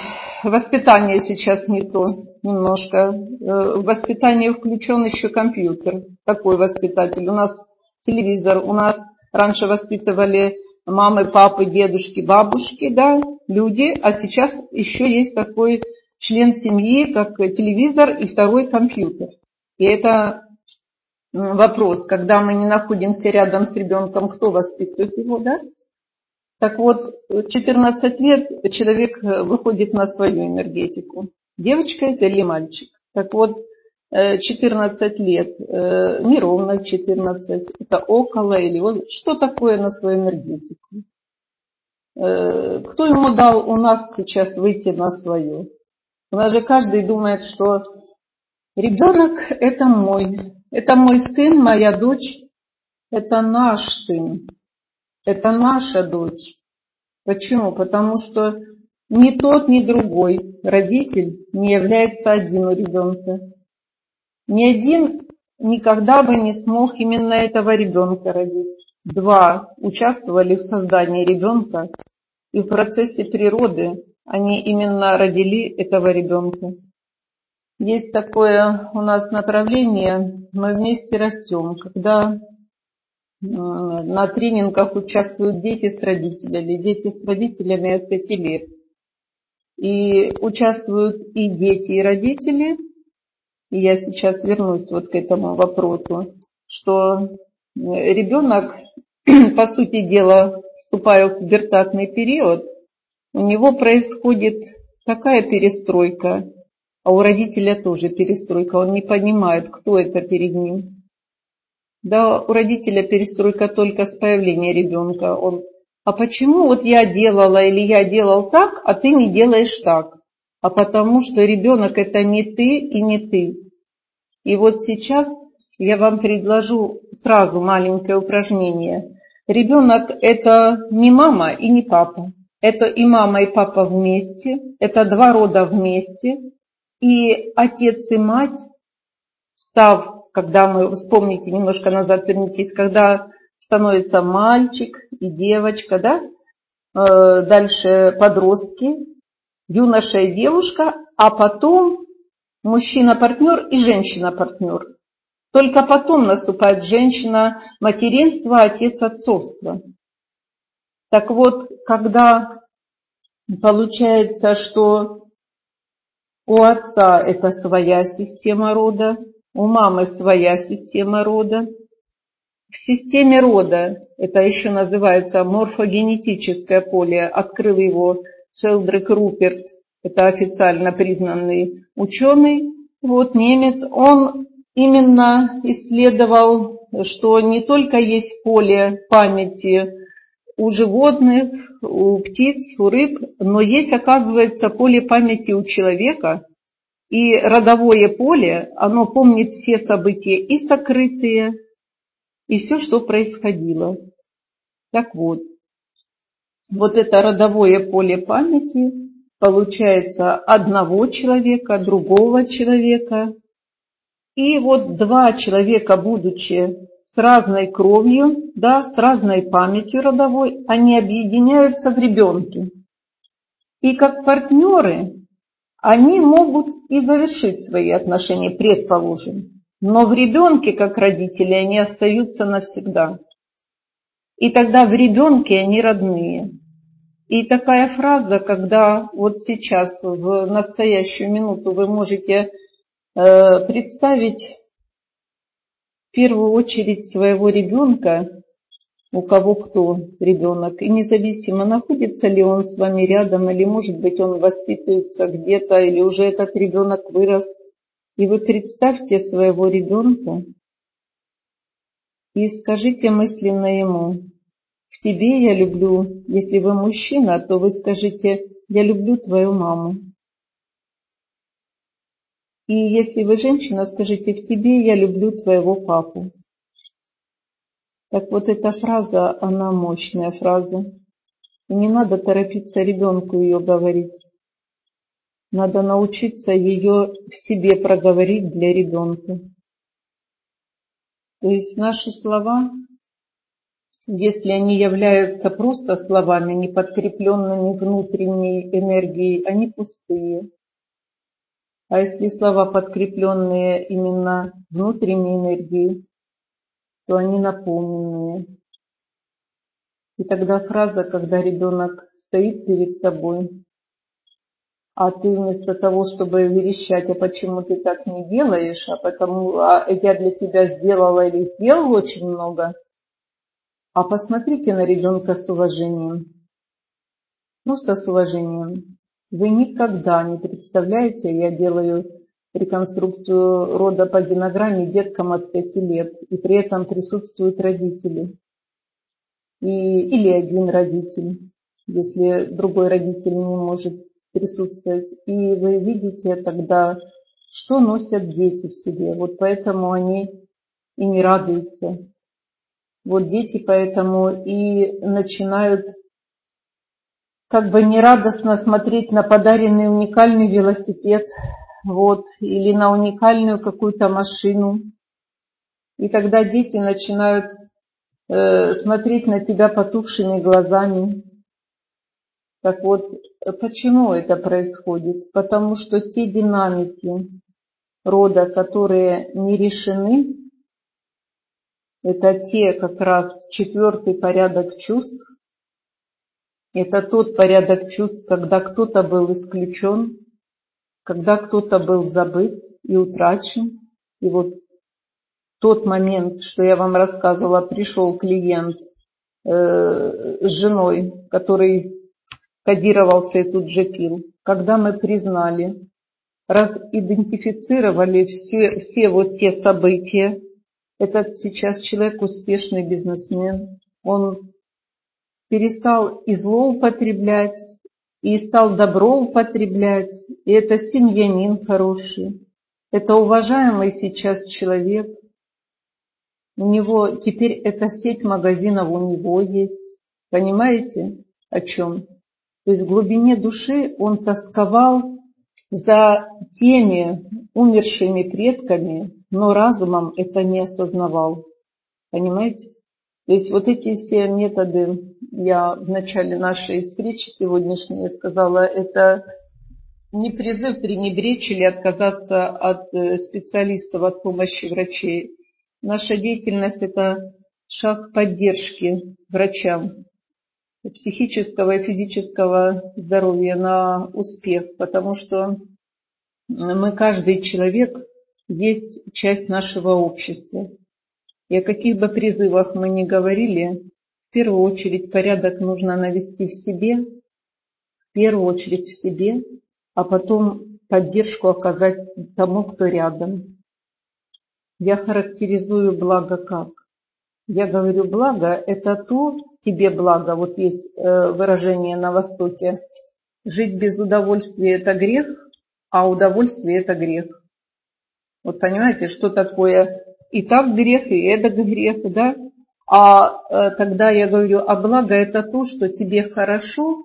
воспитание сейчас не то немножко. Э, в воспитание включен еще компьютер. Такой воспитатель. У нас телевизор, у нас раньше воспитывали мамы, папы, дедушки, бабушки, да, люди, а сейчас еще есть такой член семьи, как телевизор и второй компьютер. И это вопрос, когда мы не находимся рядом с ребенком, кто воспитывает его, да? Так вот, 14 лет человек э, выходит на свою энергетику. Девочка это или мальчик? Так вот, 14 э, лет, э, неровно 14, это около или вот что такое на свою энергетику? Кто ему дал у нас сейчас выйти на свою? У нас же каждый думает, что ребенок это мой, это мой сын, моя дочь, это наш сын. Это наша дочь. Почему? Потому что ни тот, ни другой родитель не является один у ребенка. Ни один никогда бы не смог именно этого ребенка родить. Два участвовали в создании ребенка, и в процессе природы они именно родили этого ребенка. Есть такое у нас направление «Мы вместе растем», когда на тренингах участвуют дети с родителями, дети с родителями от 5 лет. И участвуют и дети, и родители. И я сейчас вернусь вот к этому вопросу, что ребенок, (clears throat) по сути дела, вступая в пубертатный период, у него происходит такая перестройка А у родителя тоже перестройка, он не понимает, кто это перед ним. Да, у родителя перестройка только с появления ребенка. Он, а почему вот я делала или я делал так, а ты не делаешь так? А потому что ребенок это не ты и не ты. И вот сейчас я вам предложу сразу маленькое упражнение. Ребенок это не мама и не папа. Это и мама, и папа вместе. Это два рода вместе. И отец и мать, став, когда мы, вспомните, немножко назад вернитесь, когда становится мальчик и девочка, да, э, дальше подростки, юноша и девушка, а потом мужчина-партнер и женщина-партнер. Только потом наступает женщина материнство, отец отцовство. Так вот, когда получается, что у отца это своя система рода, у мамы своя система рода, в системе рода, это еще называется морфогенетическое поле, открыл его Шелдрик Руперт, это официально признанный ученый, вот немец, он именно исследовал, что не только есть поле памяти у животных, у птиц, у рыб, но есть, оказывается, поле памяти у человека. И родовое поле, оно помнит все события и сокрытые, и все, что происходило. Так вот, вот это родовое поле памяти получается одного человека, другого человека, и вот два человека, будучи с разной кровью, да, с разной памятью родовой, они объединяются в ребенке. И как партнеры они могут и завершить свои отношения, предположим. Но в ребенке, как родители, они остаются навсегда. И тогда в ребенке они родные. И такая фраза, когда вот сейчас, в настоящую минуту вы можете Э, представить в первую очередь своего ребенка, у кого кто ребенок, и независимо, находится ли он с вами рядом, или, может быть, он воспитывается где-то, или уже этот ребенок вырос. И вы представьте своего ребенка и скажите мысленно ему, в тебе я люблю, если вы мужчина, то вы скажите, я люблю твою маму. И если вы женщина, скажите, в тебе я люблю твоего папу. Так вот эта фраза, она мощная фраза. И не надо торопиться ребенку ее говорить. Надо научиться ее в себе проговорить для ребенка. То есть наши слова, если они являются просто словами, не подкрепленными внутренней энергией, они пустые. А если слова подкрепленные именно внутренней энергией, то они наполненные. И тогда фраза, когда ребенок стоит перед тобой, а ты вместо того, чтобы верещать, а почему ты так не делаешь, а потому а я для тебя сделала или сделал очень много, а посмотрите на ребенка с уважением. Просто с уважением. Вы никогда не представляете, я делаю реконструкцию рода по генограмме деткам от 5 лет, и при этом присутствуют родители. И, или один родитель, если другой родитель не может присутствовать. И вы видите тогда, что носят дети в себе. Вот поэтому они и не радуются. Вот дети поэтому и начинают как бы нерадостно смотреть на подаренный уникальный велосипед, вот, или на уникальную какую-то машину. И тогда дети начинают э, смотреть на тебя потухшими глазами. Так вот, почему это происходит? Потому что те динамики рода, которые не решены, это те как раз четвертый порядок чувств, это тот порядок чувств, когда кто-то был исключен, когда кто-то был забыт и утрачен. И вот тот момент, что я вам рассказывала, пришел клиент э, с женой, который кодировался и тут же пил. Когда мы признали разидентифицировали все, все вот те события. Этот сейчас человек успешный бизнесмен. Он перестал и зло употреблять, и стал добро употреблять. И это семьянин хороший. Это уважаемый сейчас человек. У него теперь эта сеть магазинов у него есть. Понимаете, о чем? То есть в глубине души он тосковал за теми умершими предками, но разумом это не осознавал. Понимаете? То есть вот эти все методы, я в начале нашей встречи сегодняшней сказала, это не призыв пренебречь или отказаться от э, специалистов, от помощи врачей. Наша деятельность – это шаг поддержки врачам психического и физического здоровья на успех, потому что мы, каждый человек, есть часть нашего общества. И о каких бы призывах мы ни говорили, в первую очередь порядок нужно навести в себе, в первую очередь в себе, а потом поддержку оказать тому, кто рядом. Я характеризую благо как? Я говорю, благо – это то, тебе благо, вот есть э, выражение на Востоке, жить без удовольствия – это грех, а удовольствие – это грех. Вот понимаете, что такое и так грех, и это грех, да? А э, тогда я говорю, а благо это то, что тебе хорошо,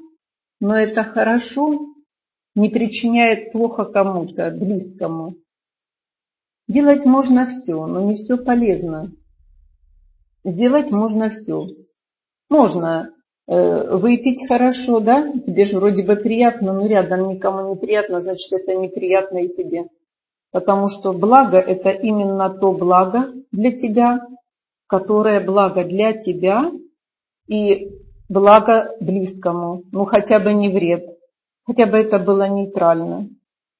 но это хорошо не причиняет плохо кому-то, близкому. Делать можно все, но не все полезно. Сделать можно все. Можно э, выпить хорошо, да? Тебе же вроде бы приятно, но рядом никому не приятно, значит это неприятно и тебе. Потому что благо это именно то благо для тебя, которое благо для тебя и благо близкому. Ну хотя бы не вред. Хотя бы это было нейтрально.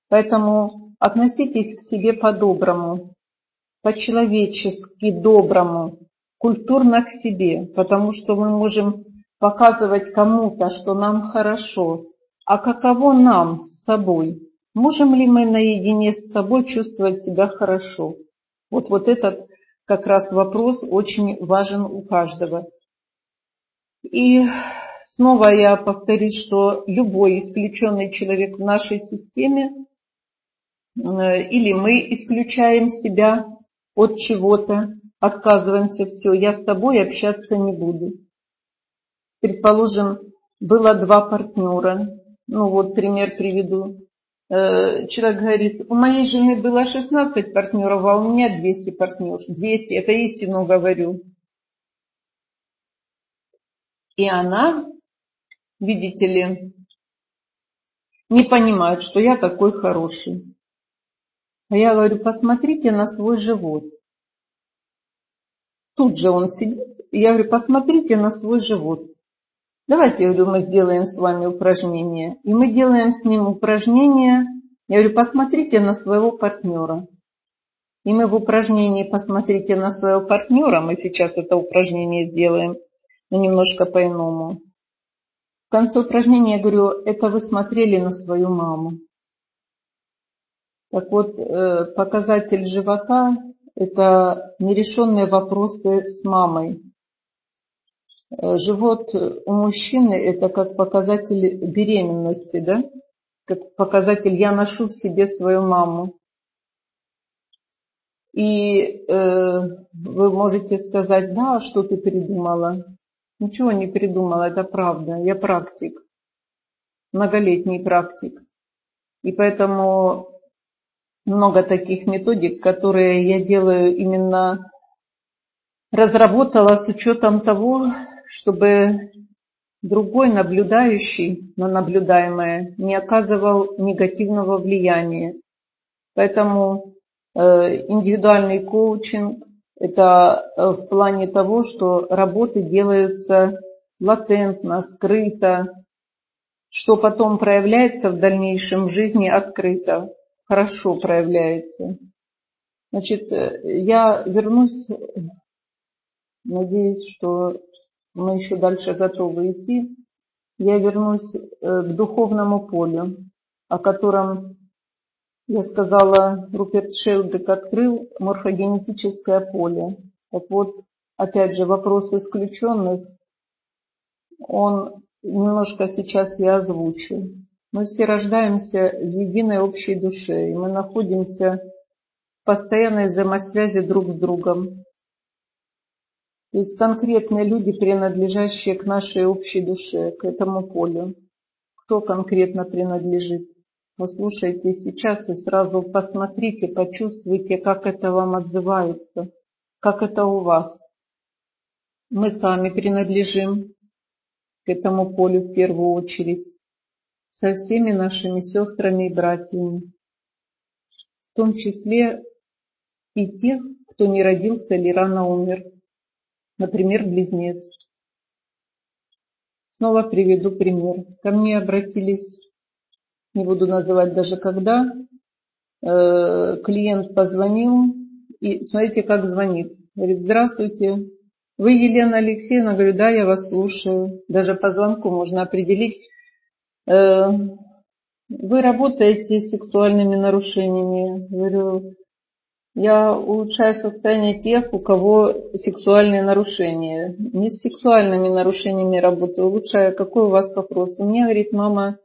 Поэтому относитесь к себе по-доброму, по-человечески доброму, культурно к себе, потому что мы можем показывать кому-то, что нам хорошо, а каково нам с собой – Можем ли мы наедине с собой чувствовать себя хорошо? Вот, вот этот как раз вопрос очень важен у каждого. И снова я повторюсь, что любой исключенный человек в нашей системе, э, или мы исключаем себя от чего-то, отказываемся, все, я с тобой общаться не буду. Предположим, было два партнера, ну вот пример приведу. Э, человек говорит, у моей жены было 16 партнеров, а у меня 200 партнеров. 200, это истину говорю. И она, видите ли, не понимает, что я такой хороший. А я говорю, посмотрите на свой живот. Тут же он сидит, и я говорю, посмотрите на свой живот. Давайте, я говорю, мы сделаем с вами упражнение. И мы делаем с ним упражнение. Я говорю, посмотрите на своего партнера. И мы в упражнении «Посмотрите на своего партнера», мы сейчас это упражнение сделаем, но немножко по-иному. В конце упражнения я говорю, это вы смотрели на свою маму. Так вот, э, показатель живота – это нерешенные вопросы с мамой. Э, живот у мужчины это как показатель беременности, да? Как показатель я ношу в себе свою маму. И э, вы можете сказать, да, что ты придумала? Ничего не придумала, это правда. Я практик, многолетний практик. И поэтому много таких методик, которые я делаю именно разработала с учетом того, чтобы другой наблюдающий на наблюдаемое не оказывал негативного влияния. Поэтому э, индивидуальный коучинг – это э, в плане того, что работы делаются латентно, скрыто, что потом проявляется в дальнейшем в жизни открыто, хорошо проявляется. Значит, э, я вернусь Надеюсь, что мы еще дальше готовы идти. Я вернусь э, к духовному полю, о котором Я сказала, Руперт Шелдек открыл морфогенетическое поле. Так вот, опять же, вопрос исключенных, он немножко сейчас я озвучу. Мы все рождаемся в единой общей душе, и мы находимся в постоянной взаимосвязи друг с другом. То есть конкретные люди, принадлежащие к нашей общей душе, к этому полю. Кто конкретно принадлежит? Послушайте сейчас и сразу посмотрите, почувствуйте, как это вам отзывается, как это у вас. Мы сами принадлежим к этому полю в первую очередь, со всеми нашими сестрами и братьями, в том числе и тех, кто не родился или рано умер например, близнец. Снова приведу пример. Ко мне обратились, не буду называть даже когда, э, клиент позвонил, и смотрите, как звонит. Говорит, здравствуйте, вы Елена Алексеевна? Говорю, да, я вас слушаю. Даже по звонку можно определить. Э, вы работаете с сексуальными нарушениями? Говорю, я улучшаю состояние тех, у кого сексуальные нарушения. Не с сексуальными нарушениями работаю, улучшаю. Какой у вас вопрос? У меня, говорит, мама,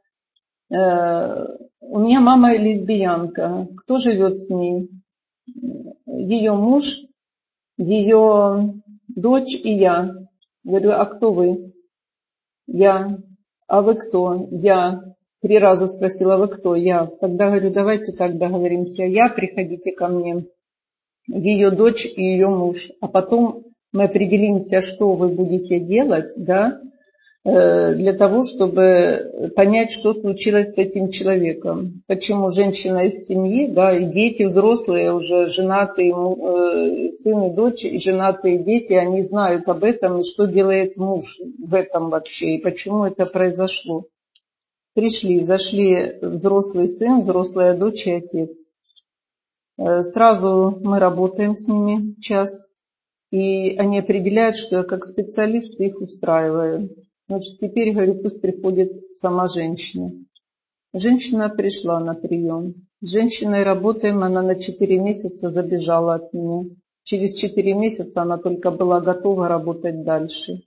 э, у меня мама лесбиянка. Кто живет с ней? Ее муж, ее дочь и я. Говорю, а кто вы? Я. А вы кто? Я. Три раза спросила, вы кто? Я. Тогда говорю, давайте так договоримся. Я, приходите ко мне ее дочь и ее муж, а потом мы определимся, что вы будете делать, да, для того, чтобы понять, что случилось с этим человеком. Почему женщина из семьи, да, и дети взрослые, уже женатые, э, сын и дочь, и женатые дети, они знают об этом, и что делает муж в этом вообще, и почему это произошло. Пришли, зашли взрослый сын, взрослая дочь и отец. Э, сразу мы работаем с ними час, и они определяют, что я как специалист их устраиваю. Значит, теперь, говорю, пусть приходит сама женщина. Женщина пришла на прием. С женщиной работаем, она на 4 месяца забежала от меня. Через 4 месяца она только была готова работать дальше.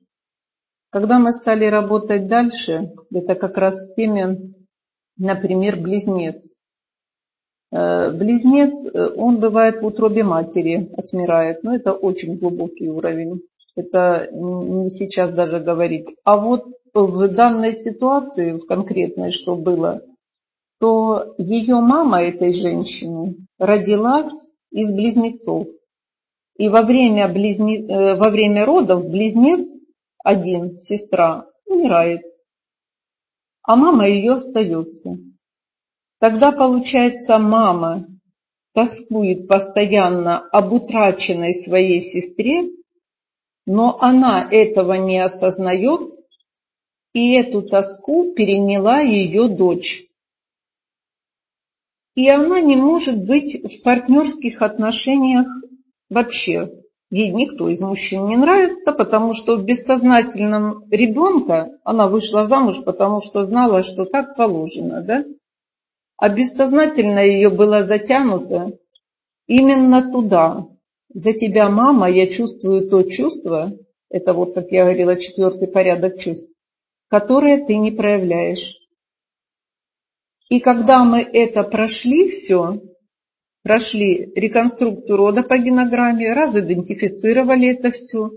Когда мы стали работать дальше, это как раз в теме, например, близнец. Э, близнец, э, он бывает в утробе матери, отмирает, но это очень глубокий уровень. Это не сейчас даже говорить. А вот в данной ситуации, в конкретной, что было, то ее мама этой женщины родилась из близнецов. И во время, близне... Э, во время родов близнец один, сестра, умирает. А мама ее остается. Тогда, получается, мама тоскует постоянно об утраченной своей сестре, но она этого не осознает, и эту тоску переняла ее дочь. И она не может быть в партнерских отношениях вообще. Ей никто из мужчин не нравится, потому что в бессознательном ребенка она вышла замуж, потому что знала, что так положено, да? а бессознательно ее было затянуто именно туда. За тебя, мама, я чувствую то чувство, это вот, как я говорила, четвертый порядок чувств, которое ты не проявляешь. И когда мы это прошли все, прошли реконструкцию рода по генограмме, разидентифицировали это все,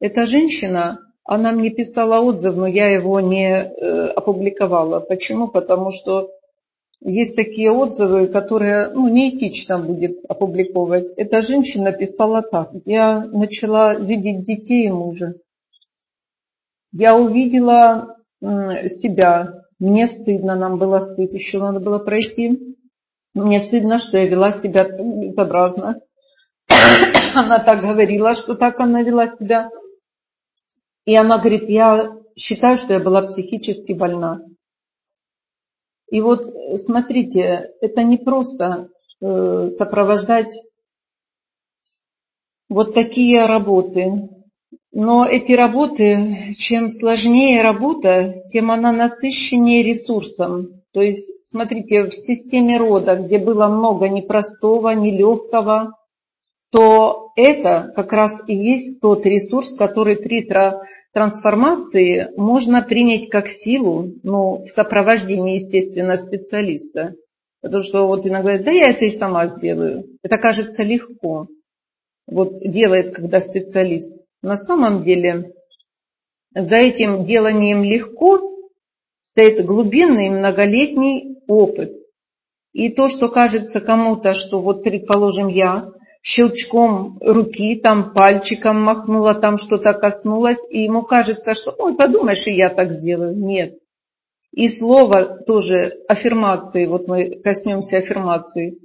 эта женщина, она мне писала отзыв, но я его не э, опубликовала. Почему? Потому что есть такие отзывы, которые ну, неэтично будет опубликовать. Эта женщина писала так. Я начала видеть детей и мужа. Я увидела себя. Мне стыдно, нам было стыд, еще надо было пройти. Мне стыдно, что я вела себя безобразно. (coughs) Она так говорила, что так она вела себя. И она говорит, я считаю, что я была психически больна. И вот э, смотрите, это не просто э, сопровождать вот такие работы. Но эти работы, чем сложнее работа, тем она насыщеннее ресурсом. То есть, смотрите, в системе рода, где было много непростого, нелегкого, то это как раз и есть тот ресурс, который при трансформации можно принять как силу, ну, в сопровождении, естественно, специалиста. Потому что вот иногда да я это и сама сделаю. Это кажется легко. Вот делает, когда специалист. На самом деле за этим деланием легко стоит глубинный многолетний опыт. И то, что кажется кому-то, что вот, предположим, я щелчком руки, там пальчиком махнула, там что-то коснулась, и ему кажется, что, ой, подумаешь, и я так сделаю. Нет. И слово тоже аффирмации, вот мы коснемся аффирмации.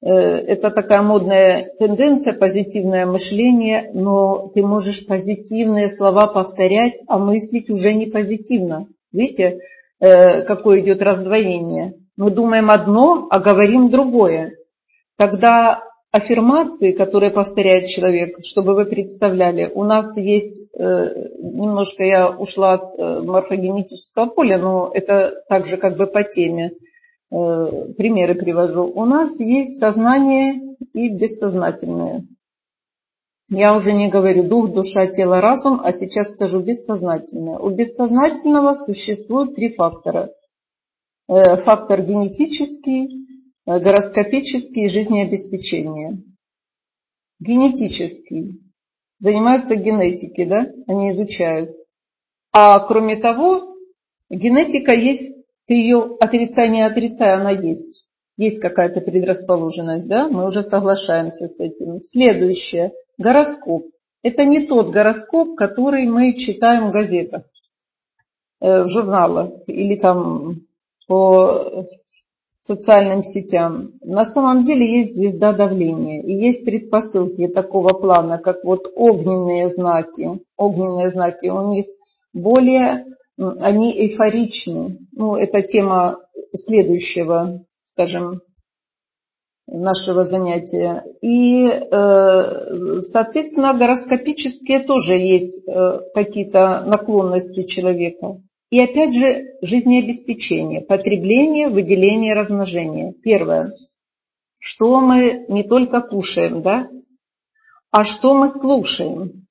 Э, это такая модная тенденция, позитивное мышление, но ты можешь позитивные слова повторять, а мыслить уже не позитивно. Видите, э, какое идет раздвоение? Мы думаем одно, а говорим другое. Когда аффирмации, которые повторяет человек, чтобы вы представляли, у нас есть, э, немножко я ушла от морфогенетического поля, но это также как бы по теме, примеры привожу. У нас есть сознание и бессознательное. Я уже не говорю дух, душа, тело, разум, а сейчас скажу бессознательное. У бессознательного существует три фактора. Э, фактор генетический, э, гороскопический и жизнеобеспечение. Генетический. Занимаются генетикой, да? Они изучают. А кроме того, генетика есть, ты ее отрицай, не отрицай, она есть. Есть какая-то предрасположенность, да? Мы уже соглашаемся с этим. Следующее – Гороскоп. Это не тот гороскоп, который мы читаем в газетах, э, в журналах или там по социальным сетям. На самом деле есть звезда давления и есть предпосылки такого плана, как вот огненные знаки. Огненные знаки у них более, они эйфоричны. Ну, это тема следующего, скажем, нашего занятия. И, э, соответственно, гороскопические тоже есть э, какие-то наклонности человека. И опять же, жизнеобеспечение, потребление, выделение, размножение. Первое. Что мы не только кушаем, да, а что мы слушаем.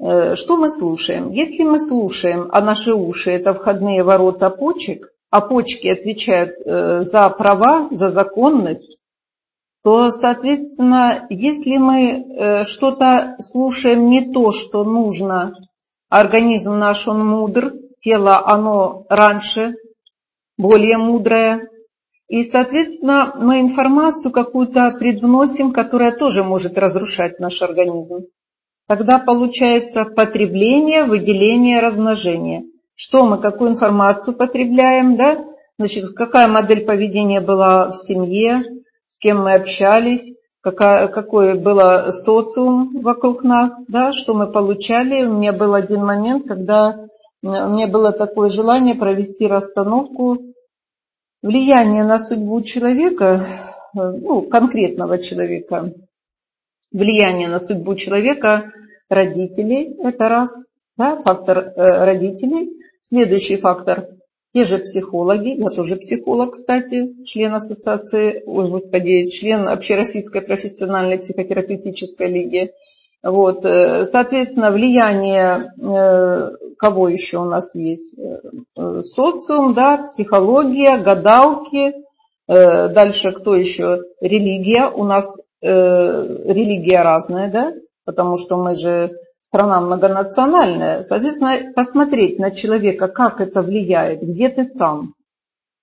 Э, что мы слушаем? Если мы слушаем, а наши уши – это входные ворота почек, а почки отвечают э, за права, за законность, то, соответственно, если мы э, что-то слушаем не то, что нужно, организм наш, он мудр, тело, оно раньше, более мудрое, и, соответственно, мы информацию какую-то предвносим, которая тоже может разрушать наш организм. Тогда получается потребление, выделение, размножение – что мы, какую информацию потребляем, да, значит, какая модель поведения была в семье, с кем мы общались, какая, какой был социум вокруг нас, да, что мы получали. У меня был один момент, когда у меня было такое желание провести расстановку влияния на судьбу человека, ну, конкретного человека, влияние на судьбу человека родителей, это раз, да, фактор э, родителей, Следующий фактор. Те же психологи, я тоже психолог, кстати, член ассоциации, ой, господи, член Общероссийской профессиональной психотерапевтической лиги. Вот, э, соответственно, влияние, э, кого еще у нас есть? Э, социум, да, психология, гадалки, дальше кто еще? Религия. У нас религия разная, да, потому что мы же страна многонациональная, соответственно, посмотреть на человека, как это влияет, где ты сам.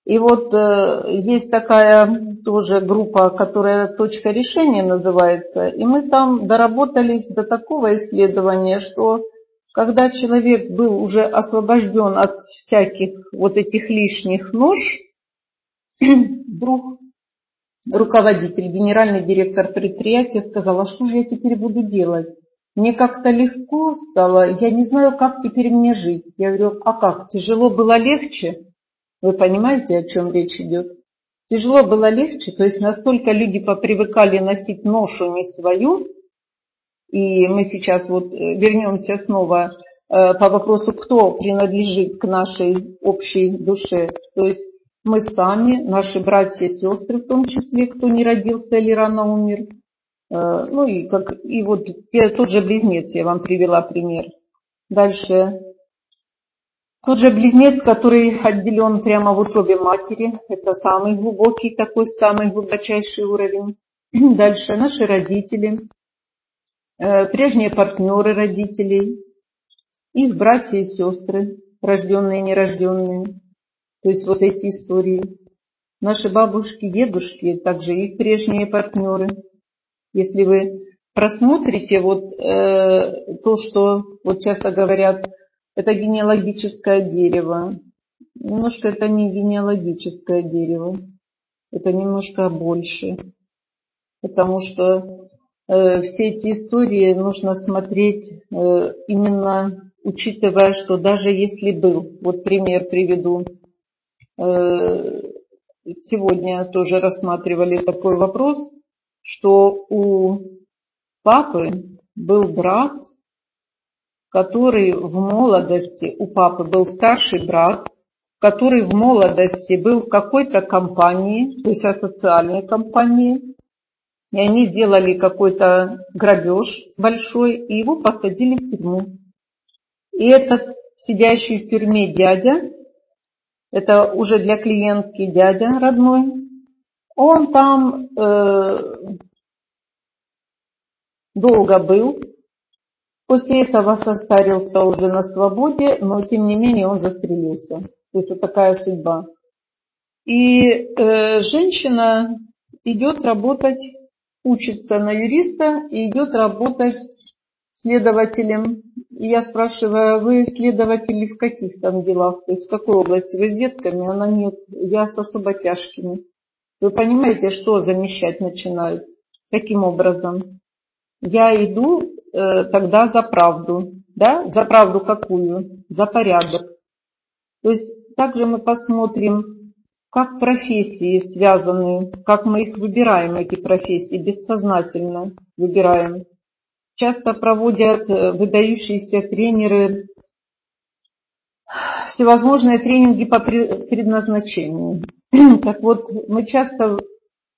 И вот э, есть такая тоже группа, которая «Точка решения» называется, и мы там доработались до такого исследования, что когда человек был уже освобожден от всяких вот этих лишних нож, (clears throat) вдруг руководитель, генеральный директор предприятия сказал, а что же я теперь буду делать? Мне как-то легко стало, я не знаю, как теперь мне жить. Я говорю, а как, тяжело было легче? Вы понимаете, о чем речь идет? Тяжело было легче, то есть настолько люди попривыкали носить ношу не свою, и мы сейчас вот э, вернемся снова по вопросу, кто принадлежит к нашей общей душе. То есть мы сами, наши братья и сестры, в том числе, кто не родился или рано умер. Ну и, как, и вот те, тот же близнец, я вам привела пример. Дальше. Тот же близнец, который отделен прямо в утробе матери, это самый глубокий, такой самый глубочайший уровень. (clears throat) Дальше наши родители, э, прежние партнеры родителей, их братья и сестры, рожденные и нерожденные. То есть вот эти истории. Наши бабушки, дедушки, также их прежние партнеры. Если вы просмотрите вот э, то, что вот часто говорят, это генеалогическое дерево. Немножко это не генеалогическое дерево, это немножко больше. Потому что э, все эти истории нужно смотреть э, именно учитывая, что даже если был, вот пример приведу, э, сегодня тоже рассматривали такой вопрос, что у папы был брат, который в молодости, у папы был старший брат, который в молодости был в какой-то компании, то есть асоциальной компании, и они сделали какой-то грабеж большой, и его посадили в тюрьму. И этот сидящий в тюрьме дядя, это уже для клиентки дядя родной, он там э, долго был, После этого состарился уже на свободе, но тем не менее он застрелился. То есть вот такая судьба. И э, женщина идет работать, учится на юриста и идет работать следователем. И я спрашиваю, «А вы следователи в каких там делах? То есть в какой области? Вы с детками? Она нет. Я с особо тяжкими. Вы понимаете, что замещать начинают? Каким образом? Я иду Э, тогда за правду. Да? За правду какую? За порядок. То есть также мы посмотрим, как профессии связаны, как мы их выбираем, эти профессии, бессознательно выбираем. Часто проводят э, выдающиеся тренеры всевозможные тренинги по предназначению. (clears throat) Так вот, мы часто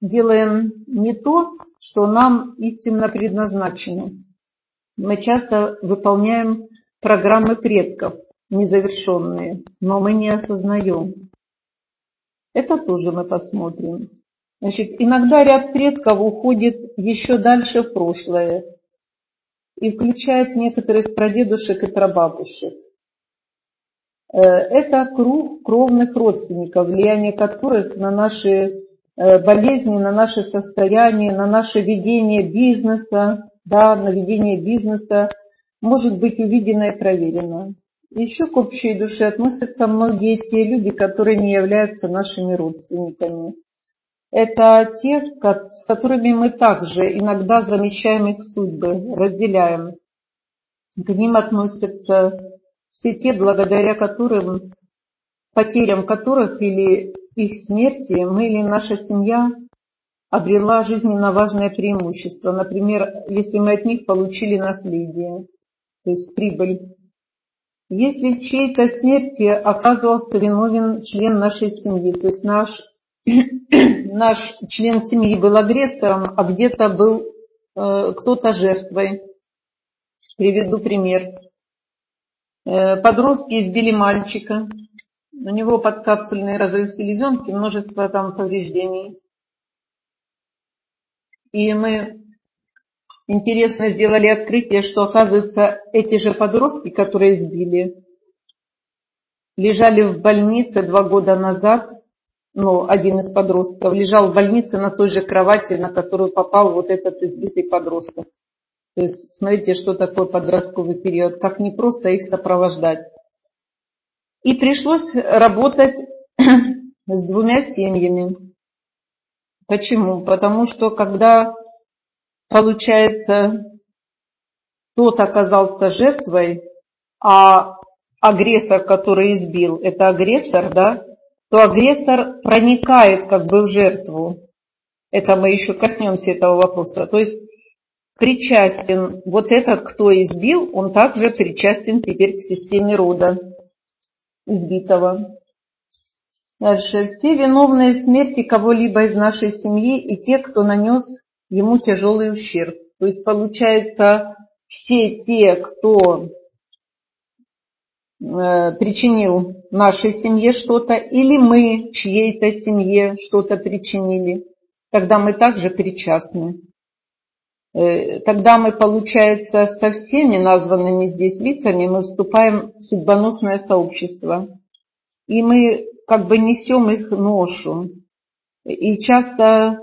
делаем не то, что нам истинно предназначено. Мы часто выполняем программы предков, незавершенные, но мы не осознаем. Это тоже мы посмотрим. Значит, иногда ряд предков уходит еще дальше в прошлое и включает некоторых прадедушек и прабабушек. Э, это круг кровных родственников, влияние которых на наши э, болезни, на наше состояние, на наше ведение бизнеса, да, на ведение бизнеса может быть увидено и проверено. Еще к общей душе относятся многие те люди, которые не являются нашими родственниками. Это те, с которыми мы также иногда замечаем их судьбы, разделяем. К ним относятся все те, благодаря которым, потерям которых или их смерти мы или наша семья обрела жизненно важное преимущество. Например, если мы от них получили наследие, то есть прибыль. Если чьей-то смерти оказывался виновен член нашей семьи, то есть наш, (clears throat) наш член семьи был агрессором, а где-то был э, кто-то жертвой. Приведу пример. Э, подростки избили мальчика. У него подкапсульный разрыв селезенки, множество там повреждений. И мы интересно сделали открытие, что оказывается эти же подростки, которые сбили, лежали в больнице два года назад, ну, один из подростков лежал в больнице на той же кровати, на которую попал вот этот избитый подросток. То есть смотрите, что такое подростковый период, как не просто их сопровождать. И пришлось работать (clears throat) с двумя семьями. Почему? Потому что когда, получается, тот оказался жертвой, а агрессор, который избил, это агрессор, да, то агрессор проникает как бы в жертву. Это мы еще коснемся этого вопроса. То есть причастен, вот этот, кто избил, он также причастен теперь к системе рода избитого. Дальше. Все виновные в смерти кого-либо из нашей семьи и те, кто нанес ему тяжелый ущерб. То есть получается, все те, кто э, причинил нашей семье что-то, или мы чьей-то семье что-то причинили, тогда мы также причастны. Э, тогда мы, получается, со всеми названными здесь лицами мы вступаем в судьбоносное сообщество. И мы как бы несем их ношу. И часто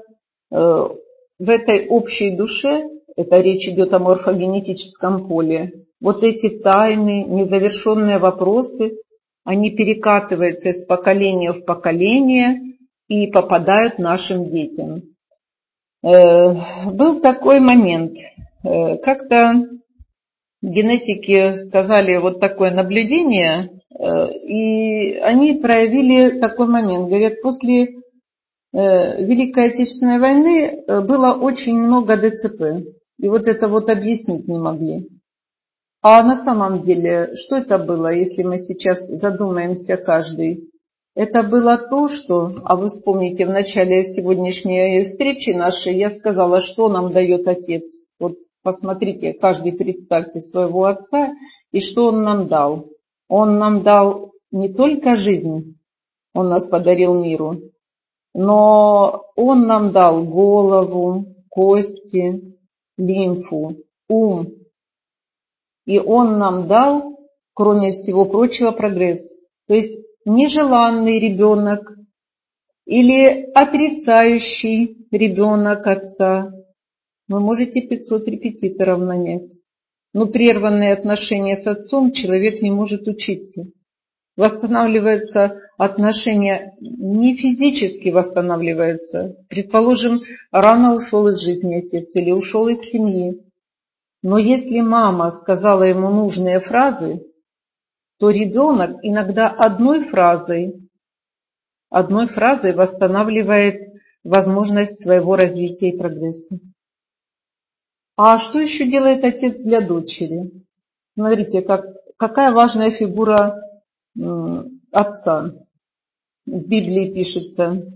э, в этой общей душе, это речь идет о морфогенетическом поле, вот эти тайны, незавершенные вопросы, они перекатываются из поколения в поколение и попадают нашим детям. Э, был такой момент, э, как-то генетики сказали вот такое наблюдение, э, и они проявили такой момент. Говорят, после Великой Отечественной войны было очень много ДЦП. И вот это вот объяснить не могли. А на самом деле, что это было, если мы сейчас задумаемся каждый? Это было то, что, а вы вспомните, в начале сегодняшней встречи нашей я сказала, что нам дает Отец. Вот посмотрите, каждый представьте своего Отца и что Он нам дал. Он нам дал не только жизнь, Он нас подарил миру, но Он нам дал голову, кости, лимфу, ум. И Он нам дал, кроме всего прочего, прогресс. То есть нежеланный ребенок или отрицающий ребенок отца. Вы можете 500 репетиторов нанять. Но прерванные отношения с отцом человек не может учиться. Восстанавливаются отношения, не физически восстанавливаются. Предположим, рано ушел из жизни отец или ушел из семьи. Но если мама сказала ему нужные фразы, то ребенок иногда одной фразой, одной фразой восстанавливает возможность своего развития и прогресса. А что еще делает отец для дочери? Смотрите, как, какая важная фигура отца. В Библии пишется,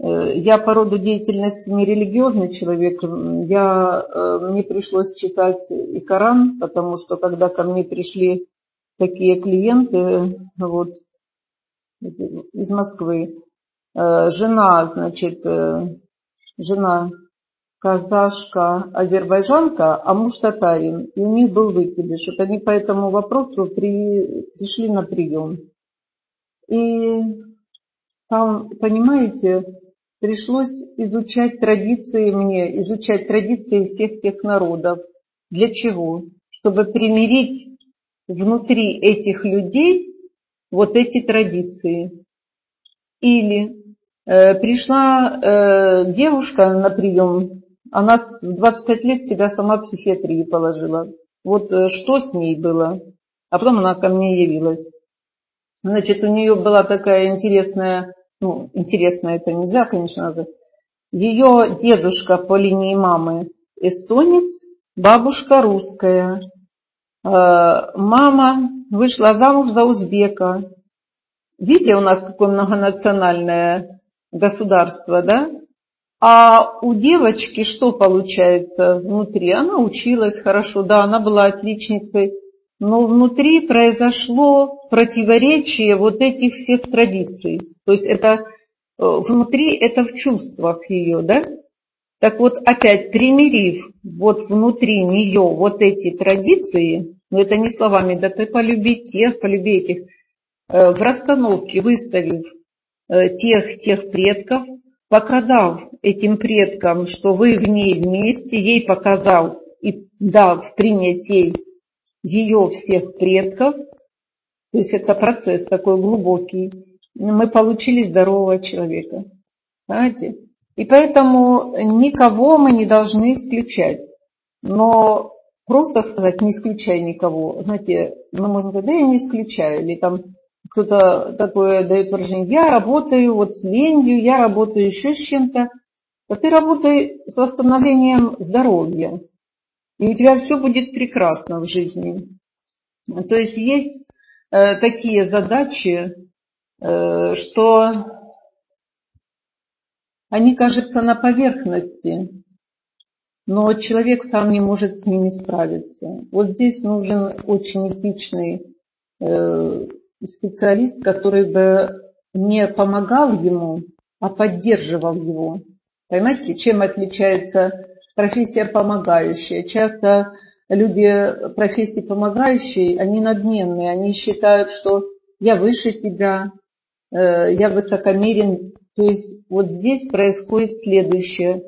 э, я по роду деятельности не религиозный человек, я, э, мне пришлось читать и Коран, потому что когда ко мне пришли такие клиенты вот, из Москвы. Э, жена, значит, э, жена казашка, азербайджанка, а муж татарин. И у них был выкидыш. Вот они по этому вопросу при, пришли на прием. И там, понимаете, пришлось изучать традиции мне, изучать традиции всех тех народов. Для чего? Чтобы примирить внутри этих людей вот эти традиции. Или э, пришла э, девушка на прием, она в 25 лет себя сама в психиатрии положила. Вот э, что с ней было? А потом она ко мне явилась. Значит, у нее была такая интересная, ну, интересная это нельзя, конечно, назвать. Ее дедушка по линии мамы эстонец, бабушка русская. Э, мама вышла замуж за узбека. Видите, у нас какое многонациональное государство, да? А у девочки что получается внутри? Она училась хорошо, да, она была отличницей, но внутри произошло противоречие вот этих всех традиций. То есть это э, внутри, это в чувствах ее, да? Так вот, опять примирив вот внутри нее вот эти традиции, но это не словами, да ты полюби тех, полюби этих, э, в расстановке выставив э, тех, тех предков, показав этим предкам, что вы в ней вместе, ей показал и дав принять ей ее всех предков, то есть это процесс такой глубокий, мы получили здорового человека. Понимаете? И поэтому никого мы не должны исключать. Но просто сказать не исключай никого, знаете, мы можем сказать, да я не исключаю, или там кто-то такое дает выражение, я работаю вот с ленью, я работаю еще с чем-то. то ты работай с восстановлением здоровья. И у тебя все будет прекрасно в жизни. То есть есть э, такие задачи, э, что они кажутся на поверхности, но человек сам не может с ними справиться. Вот здесь нужен очень этичный э, специалист, который бы не помогал ему, а поддерживал его. Понимаете, чем отличается профессия помогающая? Часто люди профессии помогающие, они надменные, они считают, что я выше тебя, э, я высокомерен. То есть вот здесь происходит следующее.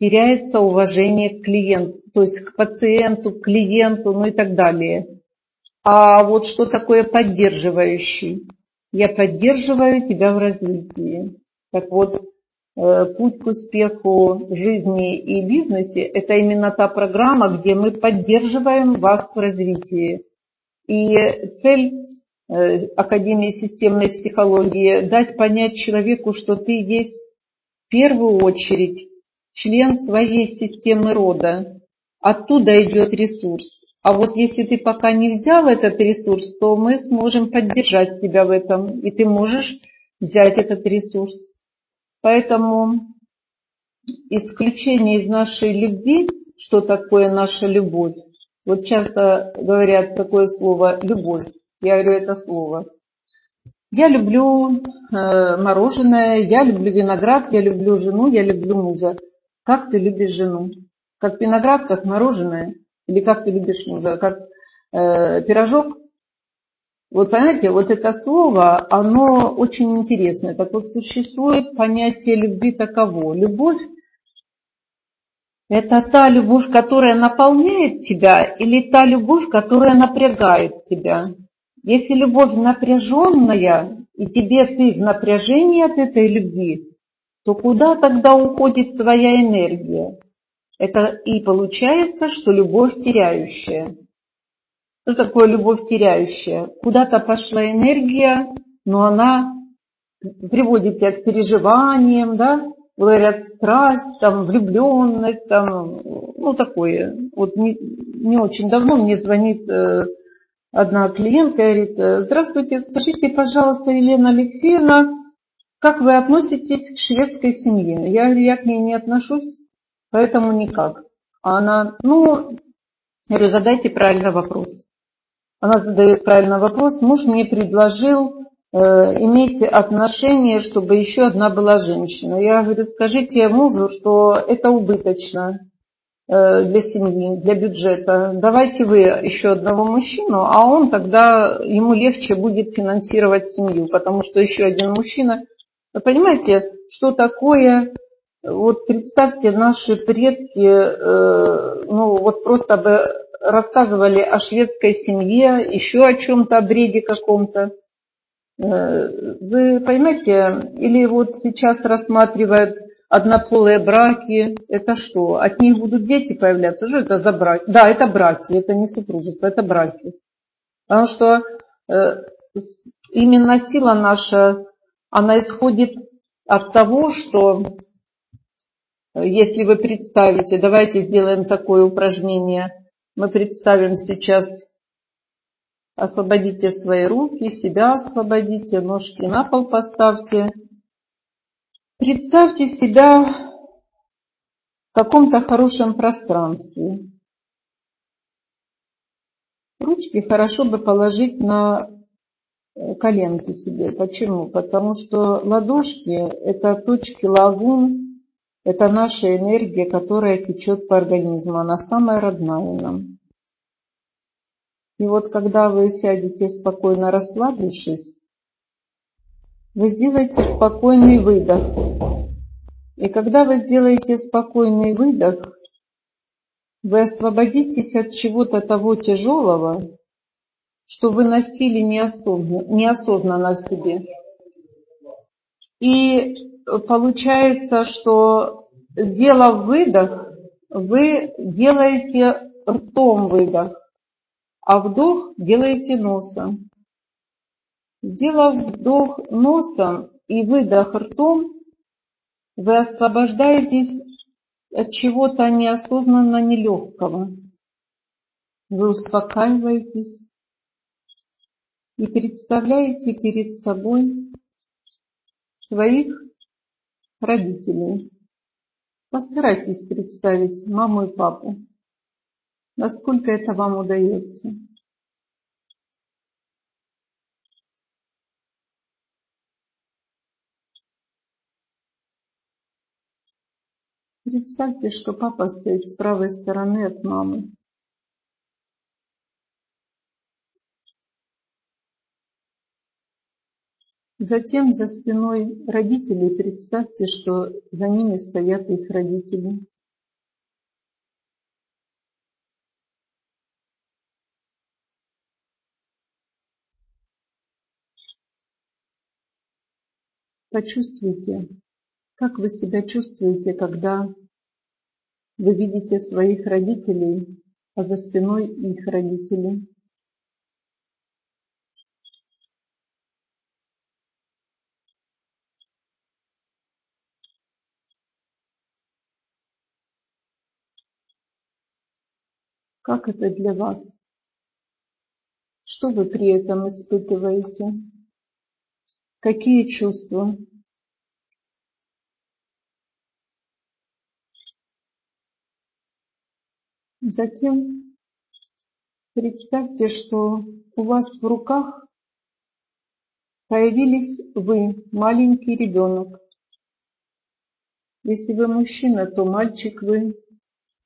Теряется уважение к клиенту, то есть к пациенту, к клиенту, ну и так далее. А вот что такое поддерживающий? Я поддерживаю тебя в развитии. Так вот, э, путь к успеху в жизни и бизнесе – это именно та программа, где мы поддерживаем вас в развитии. И цель э, Академии системной психологии – дать понять человеку, что ты есть в первую очередь член своей системы рода. Оттуда идет ресурс. А вот если ты пока не взял этот ресурс, то мы сможем поддержать тебя в этом, и ты можешь взять этот ресурс. Поэтому исключение из нашей любви, что такое наша любовь, вот часто говорят такое слово «любовь», я говорю это слово. Я люблю э, мороженое, я люблю виноград, я люблю жену, я люблю мужа. Как ты любишь жену? Как виноград, как мороженое? Или как ты любишь мужа? Как э, пирожок? Вот понимаете, вот это слово, оно очень интересное. Так вот, существует понятие любви таково. Любовь – это та любовь, которая наполняет тебя, или та любовь, которая напрягает тебя. Если любовь напряженная, и тебе ты в напряжении от этой любви, то куда тогда уходит твоя энергия? Это и получается, что любовь теряющая. Что такое любовь теряющая? Куда-то пошла энергия, но она приводит тебя к переживаниям, да, говорят, страсть, там, влюбленность, там, ну, такое. Вот не, не очень давно мне звонит э, одна клиентка, говорит, здравствуйте, скажите, пожалуйста, Елена Алексеевна, как вы относитесь к шведской семье? Я говорю, я к ней не отношусь, поэтому никак. А она, ну, я говорю, задайте правильный вопрос. Она задает правильный вопрос. Муж мне предложил э, иметь отношения, чтобы еще одна была женщина. Я говорю, скажите мужу, что это убыточно э, для семьи, для бюджета. Давайте вы еще одного мужчину, а он тогда, ему легче будет финансировать семью, потому что еще один мужчина. Вы понимаете, что такое вот представьте, наши предки, э, ну вот просто бы рассказывали о шведской семье, еще о чем-то, о бреде каком-то. Э, вы понимаете, или вот сейчас рассматривают однополые браки, это что? От них будут дети появляться? Что это за браки? Да, это браки, это не супружество, это браки. Потому что э, именно сила наша, она исходит от того, что если вы представите, давайте сделаем такое упражнение – мы представим сейчас, освободите свои руки, себя освободите, ножки на пол поставьте. Представьте себя в каком-то хорошем пространстве. Ручки хорошо бы положить на э, коленки себе. Почему? Потому что ладошки – это точки лагун, это наша энергия, которая течет по организму, она самая родная нам. И вот когда вы сядете спокойно расслабившись, вы сделаете спокойный выдох. И когда вы сделаете спокойный выдох, вы освободитесь от чего-то того тяжелого, что вы носили неосознанно, неосознанно в себе. И получается, что сделав выдох, вы делаете ртом выдох, а вдох делаете носом. Сделав вдох носом и выдох ртом, Вы освобождаетесь от чего-то неосознанно нелегкого. Вы успокаиваетесь и представляете перед собой своих родителей. Постарайтесь представить маму и папу. Насколько это вам удается. Представьте, что папа стоит с правой стороны от мамы. Затем за спиной родителей представьте, что за ними стоят их родители. Почувствуйте, как вы себя чувствуете, когда вы видите своих родителей, а за спиной их родителей. Как это для вас? Что вы при этом испытываете? Какие чувства? Затем представьте, что у вас в руках появились вы, маленький ребенок. Если вы мужчина, то мальчик вы,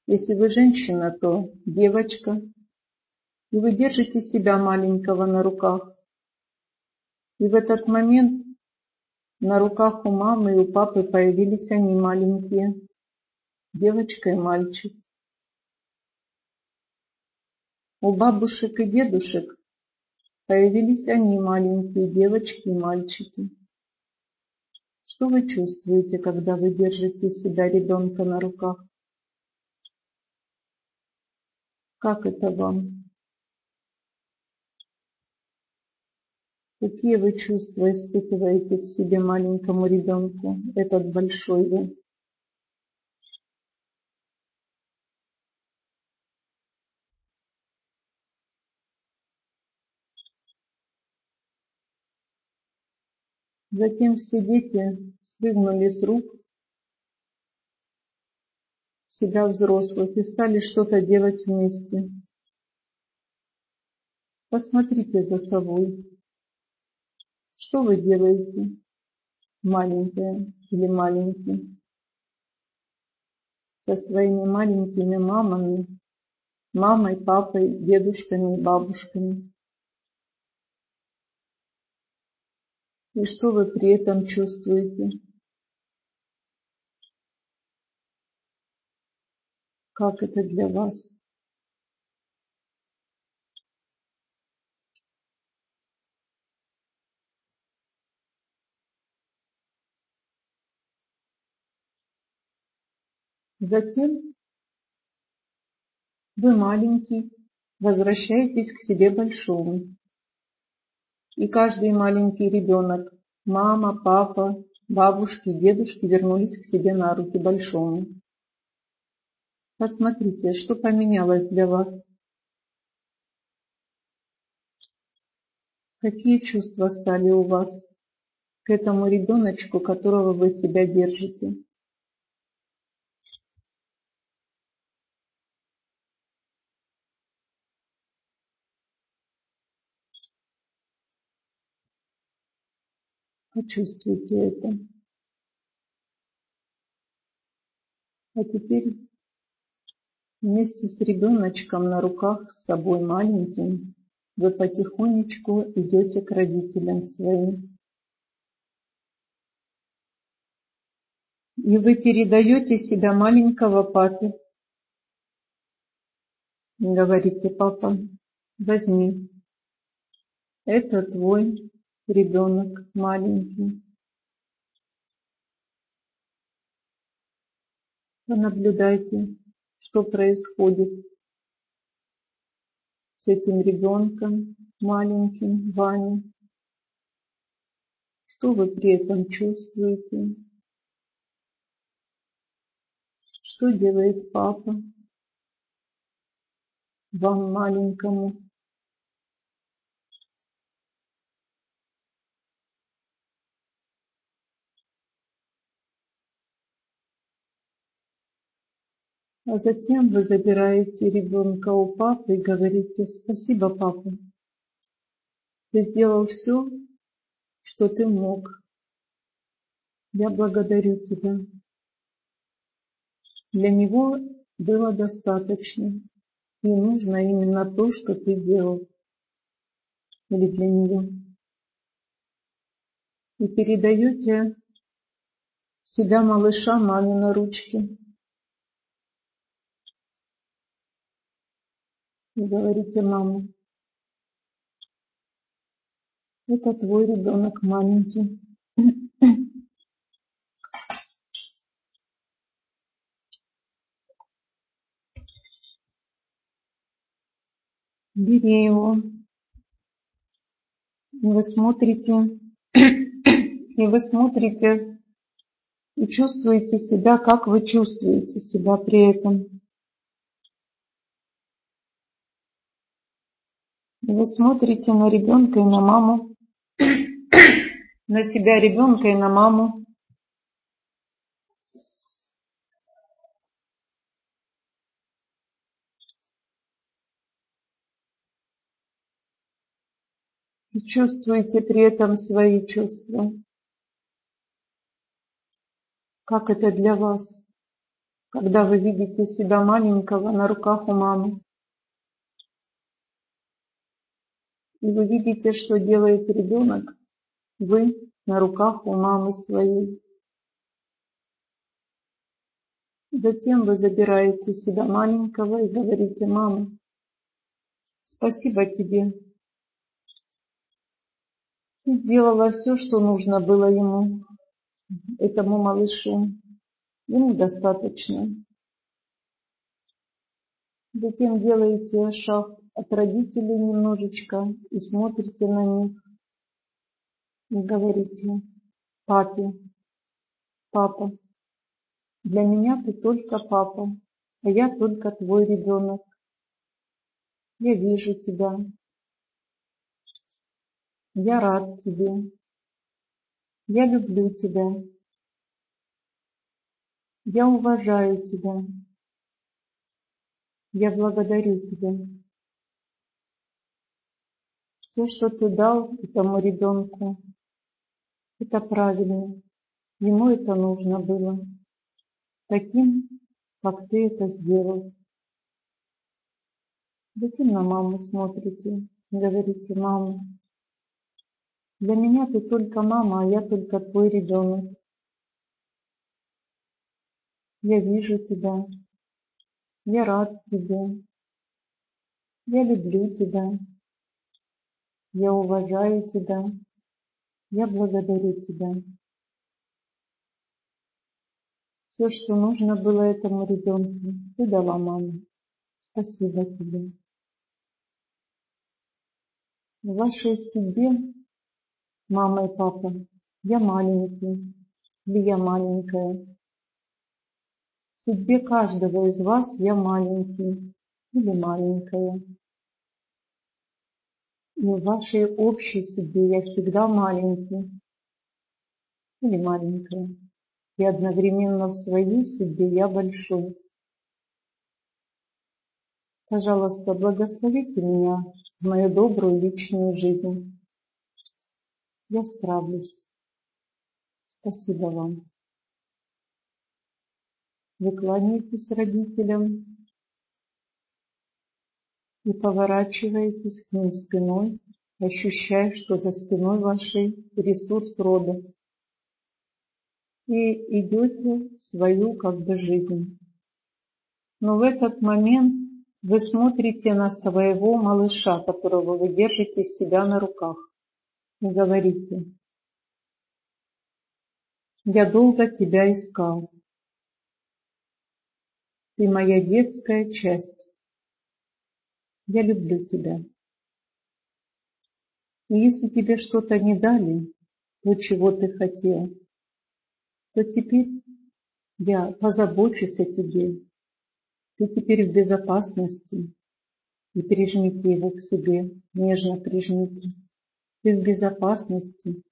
если вы женщина, то девочка. И вы держите себя маленького на руках. И в этот момент на руках у мамы и у папы появились они маленькие, девочка и мальчик. У бабушек и дедушек появились они маленькие, девочки и мальчики. Что вы чувствуете, когда вы держите себя ребенка на руках? Как это вам? Какие вы чувства испытываете к себе маленькому ребенку, этот большой вы? Затем все дети спрыгнули с рук себя взрослых и стали что-то делать вместе. Посмотрите за собой. Что вы делаете, маленькая или маленький? Со своими маленькими мамами, мамой, папой, дедушками и бабушками. И что вы при этом чувствуете? Как это для вас? Затем вы маленький, возвращаетесь к себе большому. И каждый маленький ребенок, мама, папа, бабушки, дедушки вернулись к себе на руки большому. Посмотрите, что поменялось для вас. Какие чувства стали у вас к этому ребеночку, которого вы себя держите? Почувствуйте это. А теперь вместе с ребеночком на руках с собой маленьким вы потихонечку идете к родителям своим. И вы передаете себя маленького папе. Говорите, папа, возьми. Это твой ребенок маленький. Понаблюдайте, что происходит с этим ребенком маленьким, Ваней. Что вы при этом чувствуете? Что делает папа вам маленькому? А затем вы забираете ребенка у папы и говорите «Спасибо, папа, ты сделал все, что ты мог. Я благодарю тебя». Для него было достаточно, и нужно именно то, что ты делал. Или для нее. И передаете себя малыша маме на ручки. Говорите, мама, это твой ребенок маленький. Бери его. И вы смотрите, (coughs) и вы смотрите и чувствуете себя, как вы чувствуете себя при этом. И вы смотрите на ребенка и на маму, на себя ребенка и на маму. И чувствуете при этом свои чувства. Как это для вас, когда вы видите себя маленького на руках у мамы? И вы видите, что делает ребенок, вы на руках у мамы своей. Затем вы забираете себя маленького и говорите, мама, спасибо тебе. Ты сделала все, что нужно было ему, этому малышу. Ему достаточно. Затем делаете шаг от родителей немножечко и смотрите на них и говорите папе, папа, для меня ты только папа, а я только твой ребенок. Я вижу тебя. Я рад тебе. Я люблю тебя. Я уважаю тебя. Я благодарю тебя. Все, что ты дал этому ребенку, это правильно. Ему это нужно было. Таким, как ты это сделал. Затем на маму смотрите, говорите, мама, для меня ты только мама, а я только твой ребенок. Я вижу тебя. Я рад тебе. Я люблю тебя. Я уважаю тебя. Я благодарю тебя. Все, что нужно было этому ребенку, ты дала маме. Спасибо тебе. В вашей судьбе, мама и папа, я маленький или я маленькая. В судьбе каждого из вас я маленький или маленькая. И в вашей общей судьбе я всегда маленький или маленькая. И одновременно в своей судьбе я большой. Пожалуйста, благословите меня в мою добрую личную жизнь. Я справлюсь. Спасибо вам. Вы кланяетесь родителям, и поворачиваетесь к ним спиной, ощущая, что за спиной вашей ресурс рода. И идете в свою как бы жизнь. Но в этот момент вы смотрите на своего малыша, которого вы держите себя на руках, и говорите, «Я долго тебя искал. Ты моя детская часть. Я люблю тебя. И если тебе что-то не дали, то, чего ты хотел, то теперь Я позабочусь о тебе. Ты теперь в безопасности. И прижмите его к себе, нежно прижмите. Ты в безопасности.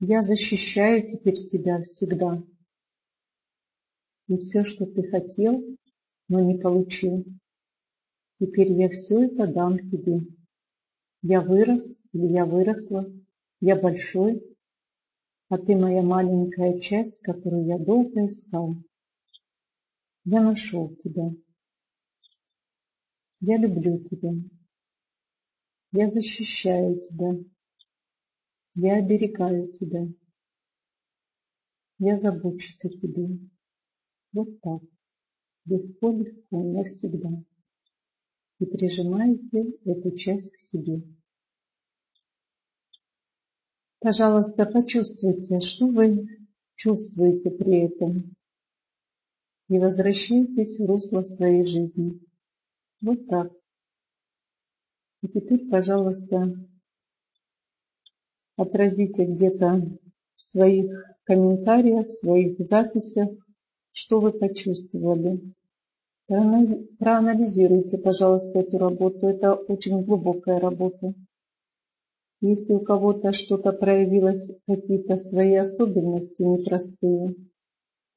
Я защищаю теперь тебя всегда. И все, что ты хотел, но не получил, теперь я все это дам тебе. Я вырос или я выросла, я большой, а ты моя маленькая часть, которую я долго искал. Я нашел тебя. Я люблю тебя. Я защищаю тебя. Я оберегаю тебя. Я забочусь о тебе. Вот так. Легко-легко, навсегда. И прижимаете эту часть к себе. Пожалуйста, почувствуйте, что вы чувствуете при этом. И возвращайтесь в русло своей жизни. Вот так. И теперь, пожалуйста, отразите где-то в своих комментариях, в своих записях, что вы почувствовали. Проанализируйте, пожалуйста, эту работу. Это очень глубокая работа. Если у кого-то что-то проявилось, какие-то свои особенности непростые,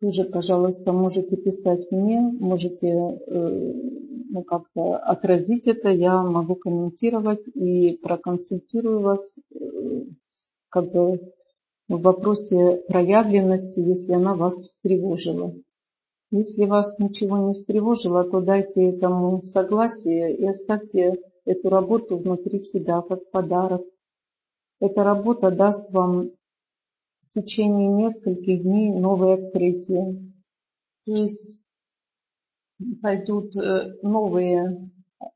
тоже, пожалуйста, можете писать мне, можете э, ну, как-то отразить это, я могу комментировать и проконсультирую вас э, как бы в вопросе проявленности, если она вас встревожила. Если вас ничего не встревожило, то дайте этому согласие и оставьте эту работу внутри себя как подарок. Эта работа даст вам в течение нескольких дней новые открытия. То есть пойдут э, новые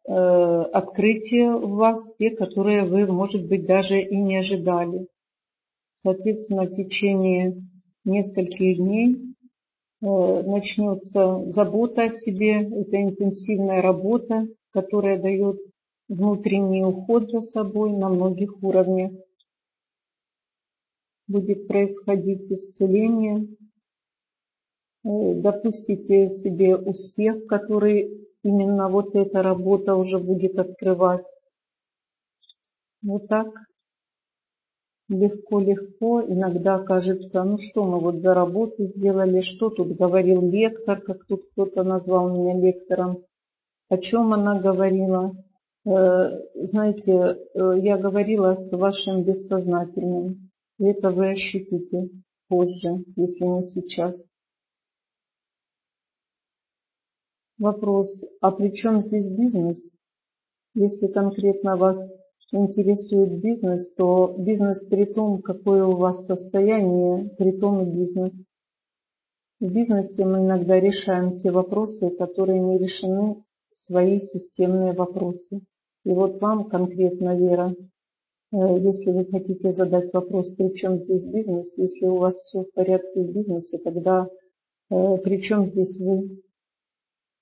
э, открытия у вас, те, которые вы, может быть, даже и не ожидали. Соответственно, в течение нескольких дней начнется забота о себе, это интенсивная работа, которая дает внутренний уход за собой на многих уровнях. Будет происходить исцеление. Э, допустите себе успех, который именно вот эта работа уже будет открывать. Вот так легко-легко, иногда кажется, ну что мы вот за работу сделали, что тут говорил лектор, как тут кто-то назвал меня лектором, о чем она говорила. Э, знаете, э, я говорила с вашим бессознательным, это вы ощутите позже, если не сейчас. Вопрос, а при чем здесь бизнес? Если конкретно вас интересует бизнес, то бизнес при том, какое у вас состояние, при том и бизнес. В бизнесе мы иногда решаем те вопросы, которые не решены, свои системные вопросы. И вот вам конкретно, Вера, э, если вы хотите задать вопрос, при чем здесь бизнес, если у вас все в порядке в бизнесе, тогда э, при чем здесь вы?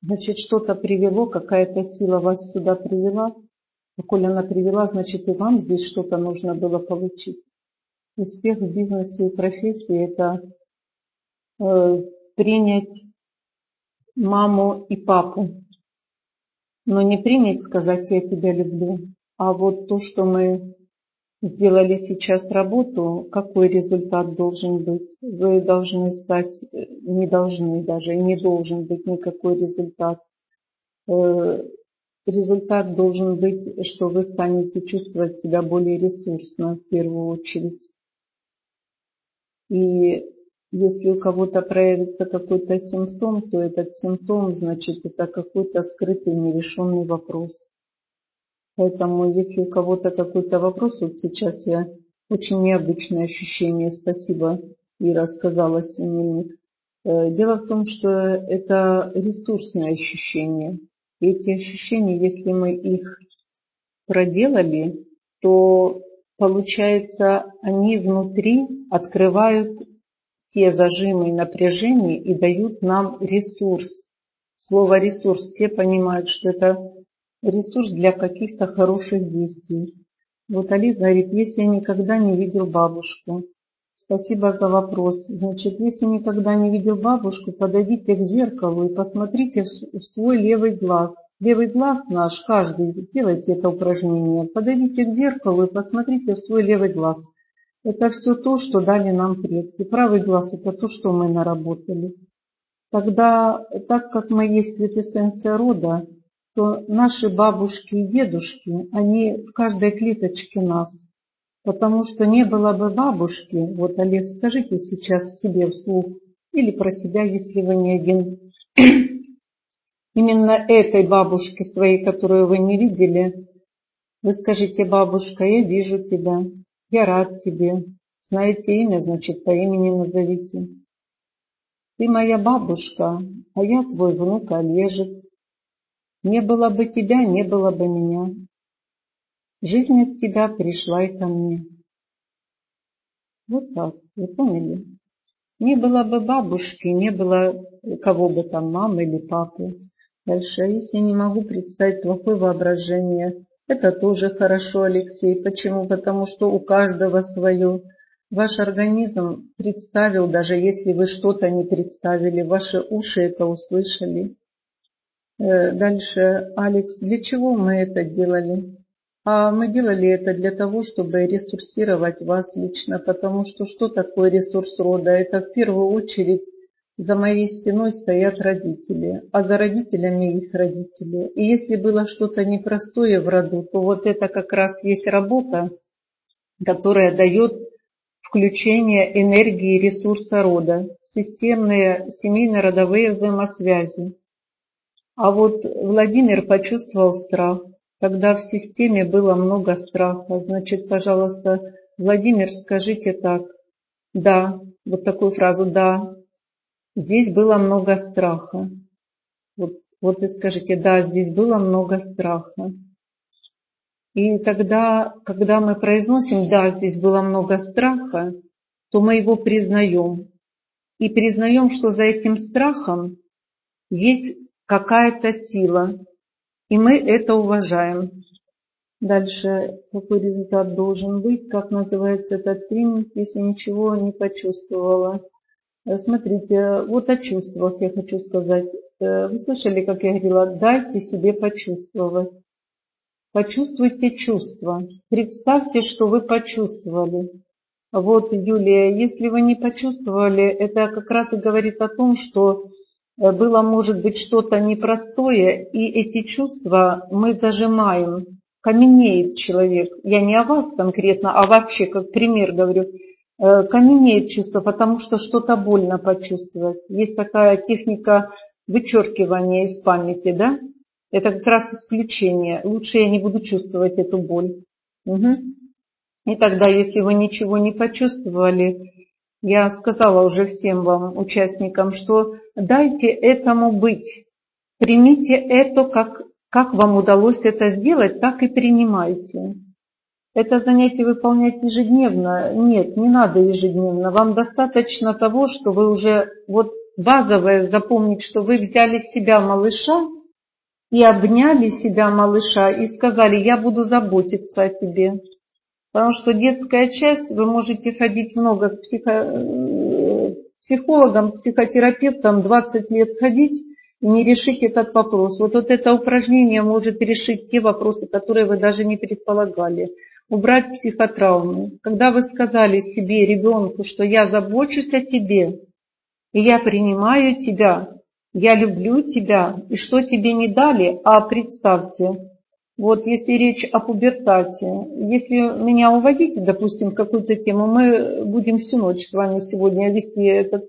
Значит, что-то привело, какая-то сила вас сюда привела, а коль она привела, значит и вам здесь что-то нужно было получить. Успех в бизнесе и профессии – это э, принять маму и папу. Но не принять, сказать «я тебя люблю», а вот то, что мы сделали сейчас работу, какой результат должен быть? Вы должны стать, э, не должны даже, не должен быть никакой результат. Результат должен быть, что вы станете чувствовать себя более ресурсно в первую очередь. И если у кого-то проявится какой-то симптом, то этот симптом, значит, это какой-то скрытый нерешенный вопрос. Поэтому, если у кого-то какой-то вопрос, вот сейчас я очень необычное ощущение, спасибо, Ира сказала Семенник. Э, дело в том, что это ресурсное ощущение эти ощущения, если мы их проделали, то получается, они внутри открывают те зажимы и напряжения и дают нам ресурс. Слово ресурс все понимают, что это ресурс для каких-то хороших действий. Вот Али говорит, если я никогда не видел бабушку, Спасибо за вопрос. Значит, если никогда не видел бабушку, подойдите к зеркалу и посмотрите в свой левый глаз. Левый глаз наш, каждый, сделайте это упражнение. Подойдите к зеркалу и посмотрите в свой левый глаз. Это все то, что дали нам предки. Правый глаз – это то, что мы наработали. Тогда, так как мы есть квитэссенция рода, то наши бабушки и дедушки, они в каждой клеточке нас – Потому что не было бы бабушки, вот, Олег, скажите сейчас себе вслух, или про себя, если вы не один, именно этой бабушки своей, которую вы не видели, вы скажите, бабушка, я вижу тебя, я рад тебе. Знаете имя, значит, по имени назовите. Ты моя бабушка, а я твой внук Олежек. Не было бы тебя, не было бы меня. Жизнь от тебя пришла и ко мне. Вот так, вы поняли? Не было бы бабушки, не было кого бы там, мамы или папы. Дальше, если не могу представить плохое воображение, это тоже хорошо, Алексей. Почему? Потому что у каждого свое. Ваш организм представил, даже если вы что-то не представили, ваши уши это услышали. Э, дальше, Алекс, для чего мы это делали? А мы делали это для того, чтобы ресурсировать вас лично, потому что что такое ресурс рода? Это в первую очередь за моей спиной стоят родители, а за родителями их родители. И если было что-то непростое в роду, то вот это как раз есть работа, которая дает включение энергии ресурса рода, системные семейно-родовые взаимосвязи. А вот Владимир почувствовал страх – Тогда в системе было много страха. Значит, пожалуйста, Владимир, скажите так. Да, вот такую фразу «да». Здесь было много страха. Вот, вот и скажите «да, здесь было много страха». И тогда, когда мы произносим «да, здесь было много страха», то мы его признаем. И признаем, что за этим страхом есть какая-то сила, и мы это уважаем. Дальше, какой результат должен быть, как называется этот тренинг, если ничего не почувствовала. Э, смотрите, вот о чувствах я хочу сказать. Э, вы слышали, как я говорила, дайте себе почувствовать. Почувствуйте чувства. Представьте, что вы почувствовали. Вот, Юлия, если вы не почувствовали, это как раз и говорит о том, что было, может быть, что-то непростое, и эти чувства мы зажимаем. Каменеет человек. Я не о вас конкретно, а вообще, как пример говорю. Э, каменеет чувство, потому что что-то больно почувствовать. Есть такая техника вычеркивания из памяти, да? Это как раз исключение. Лучше я не буду чувствовать эту боль. Угу. И тогда, если вы ничего не почувствовали, я сказала уже всем вам, участникам, что дайте этому быть. Примите это, как, как вам удалось это сделать, так и принимайте. Это занятие выполнять ежедневно? Нет, не надо ежедневно. Вам достаточно того, что вы уже вот базовое запомнить, что вы взяли себя малыша и обняли себя малыша и сказали, я буду заботиться о тебе. Потому что детская часть, вы можете ходить много к психо, э, психологам, психотерапевтам, 20 лет ходить не решить этот вопрос. Вот, вот это упражнение может решить те вопросы, которые вы даже не предполагали. Убрать психотравму. Когда вы сказали себе, ребенку, что я забочусь о тебе, и я принимаю тебя, я люблю тебя, и что тебе не дали, а представьте, вот если речь о пубертате, если меня уводите, допустим, в какую-то тему, мы будем всю ночь с вами сегодня вести этот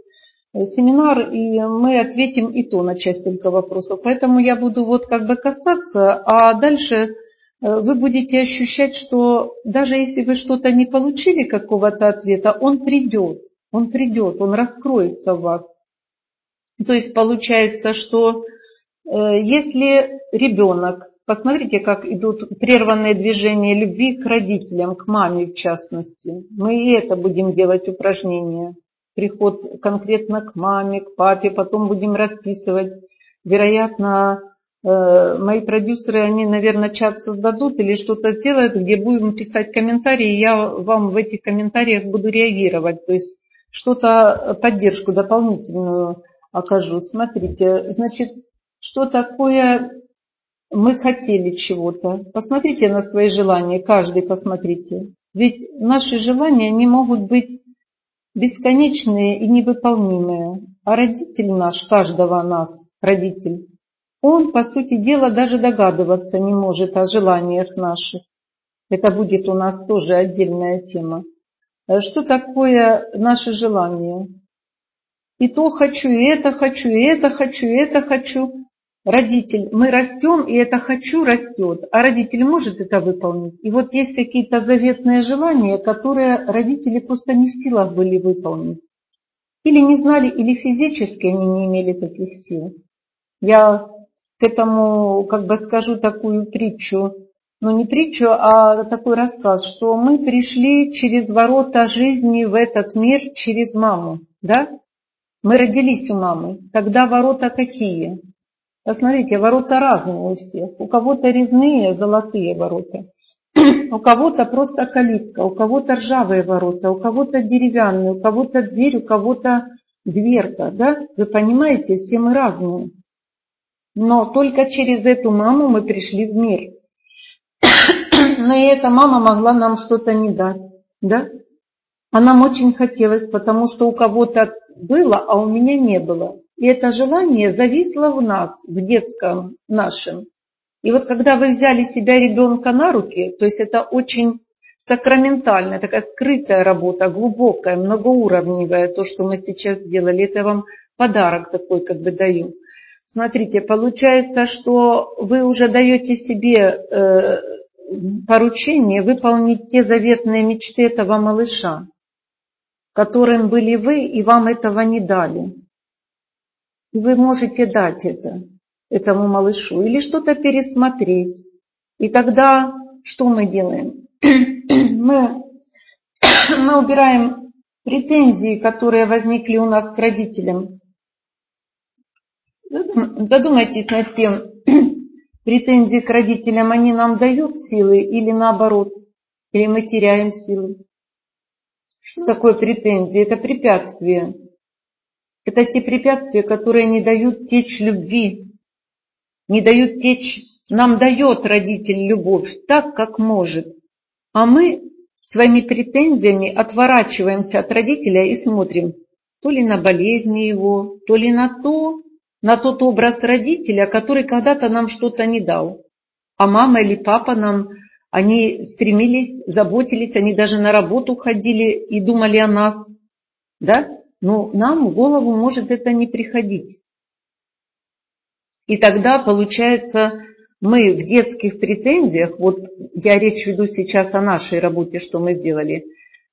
э, семинар, и мы ответим и то на часть только вопросов. Поэтому я буду вот как бы касаться, а дальше э, вы будете ощущать, что даже если вы что-то не получили какого-то ответа, он придет, он придет, он раскроется в вас. То есть получается, что э, если ребенок Посмотрите, как идут прерванные движения любви к родителям, к маме в частности. Мы и это будем делать упражнение. Приход конкретно к маме, к папе, потом будем расписывать. Вероятно, Э, мои продюсеры, они, наверное, чат создадут или что-то сделают, где будем писать комментарии, я вам в этих комментариях буду реагировать, то есть что-то, поддержку дополнительную окажу. Смотрите, значит, что такое мы хотели чего-то. Посмотрите на свои желания, каждый посмотрите. Ведь наши желания, они могут быть бесконечные и невыполнимые. А родитель наш, каждого нас, родитель, он, по сути дела, даже догадываться не может о желаниях наших. Это будет у нас тоже отдельная тема. Э, что такое наше желание? И то хочу, и это хочу, и это хочу, и это хочу. Родитель, мы растем, и это хочу растет, а родитель может это выполнить. И вот есть какие-то заветные желания, которые родители просто не в силах были выполнить. Или не знали, или физически они не имели таких сил. Я к этому как бы скажу такую притчу, ну не притчу, а такой рассказ, что мы пришли через ворота жизни в этот мир через маму, да? Мы родились у мамы. Тогда ворота какие? Посмотрите, ворота разные у всех. У кого-то резные, золотые ворота. (clears throat) У кого-то просто калитка, у кого-то ржавые ворота, у кого-то деревянные, у кого-то дверь, у кого-то дверка. Да? Вы понимаете, все мы разные. Но только через эту маму мы пришли в мир. (clears throat) Но и эта мама могла нам что-то не дать. Да? А нам очень хотелось, потому что у кого-то было, а у меня не было. И это желание зависло в нас, в детском нашем. И вот когда вы взяли себя ребенка на руки, то есть это очень сакраментальная, такая скрытая работа, глубокая, многоуровневая, то, что мы сейчас сделали, это я вам подарок такой как бы даю. Смотрите, получается, что вы уже даете себе э, поручение выполнить те заветные мечты этого малыша, которым были вы, и вам этого не дали. И вы можете дать это этому малышу или что-то пересмотреть. И тогда что мы делаем? (clears throat) мы, (clears throat) мы убираем претензии, которые возникли у нас к родителям, Задумайтесь над тем, (clears throat) претензии к родителям, они нам дают силы или наоборот, или мы теряем силы. Что такое претензии? Это препятствия. Это те препятствия, которые не дают течь любви, не дают течь, нам дает родитель любовь так, как может. А мы своими претензиями отворачиваемся от родителя и смотрим то ли на болезни его, то ли на то, на тот образ родителя, который когда-то нам что-то не дал. А мама или папа нам, они стремились, заботились, они даже на работу ходили и думали о нас. Да? Но нам в голову может это не приходить. И тогда, получается, мы в детских претензиях, вот я речь веду сейчас о нашей работе, что мы сделали,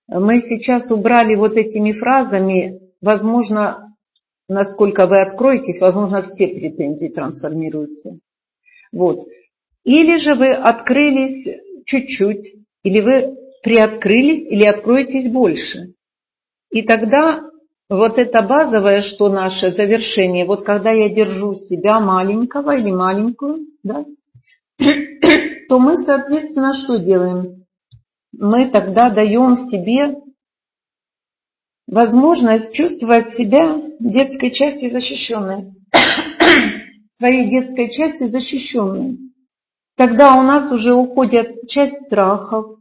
мы сейчас убрали вот этими фразами, возможно, насколько вы откроетесь, возможно, все претензии трансформируются. Вот. Или же вы открылись чуть-чуть, или вы приоткрылись, или откроетесь больше. И тогда вот это базовое, что наше завершение, вот когда я держу себя маленького или маленькую, да, (coughs) то мы, соответственно, что делаем? Мы тогда даем себе возможность чувствовать себя детской части защищенной, (coughs) своей детской части защищенной. Тогда у нас уже уходит часть страхов,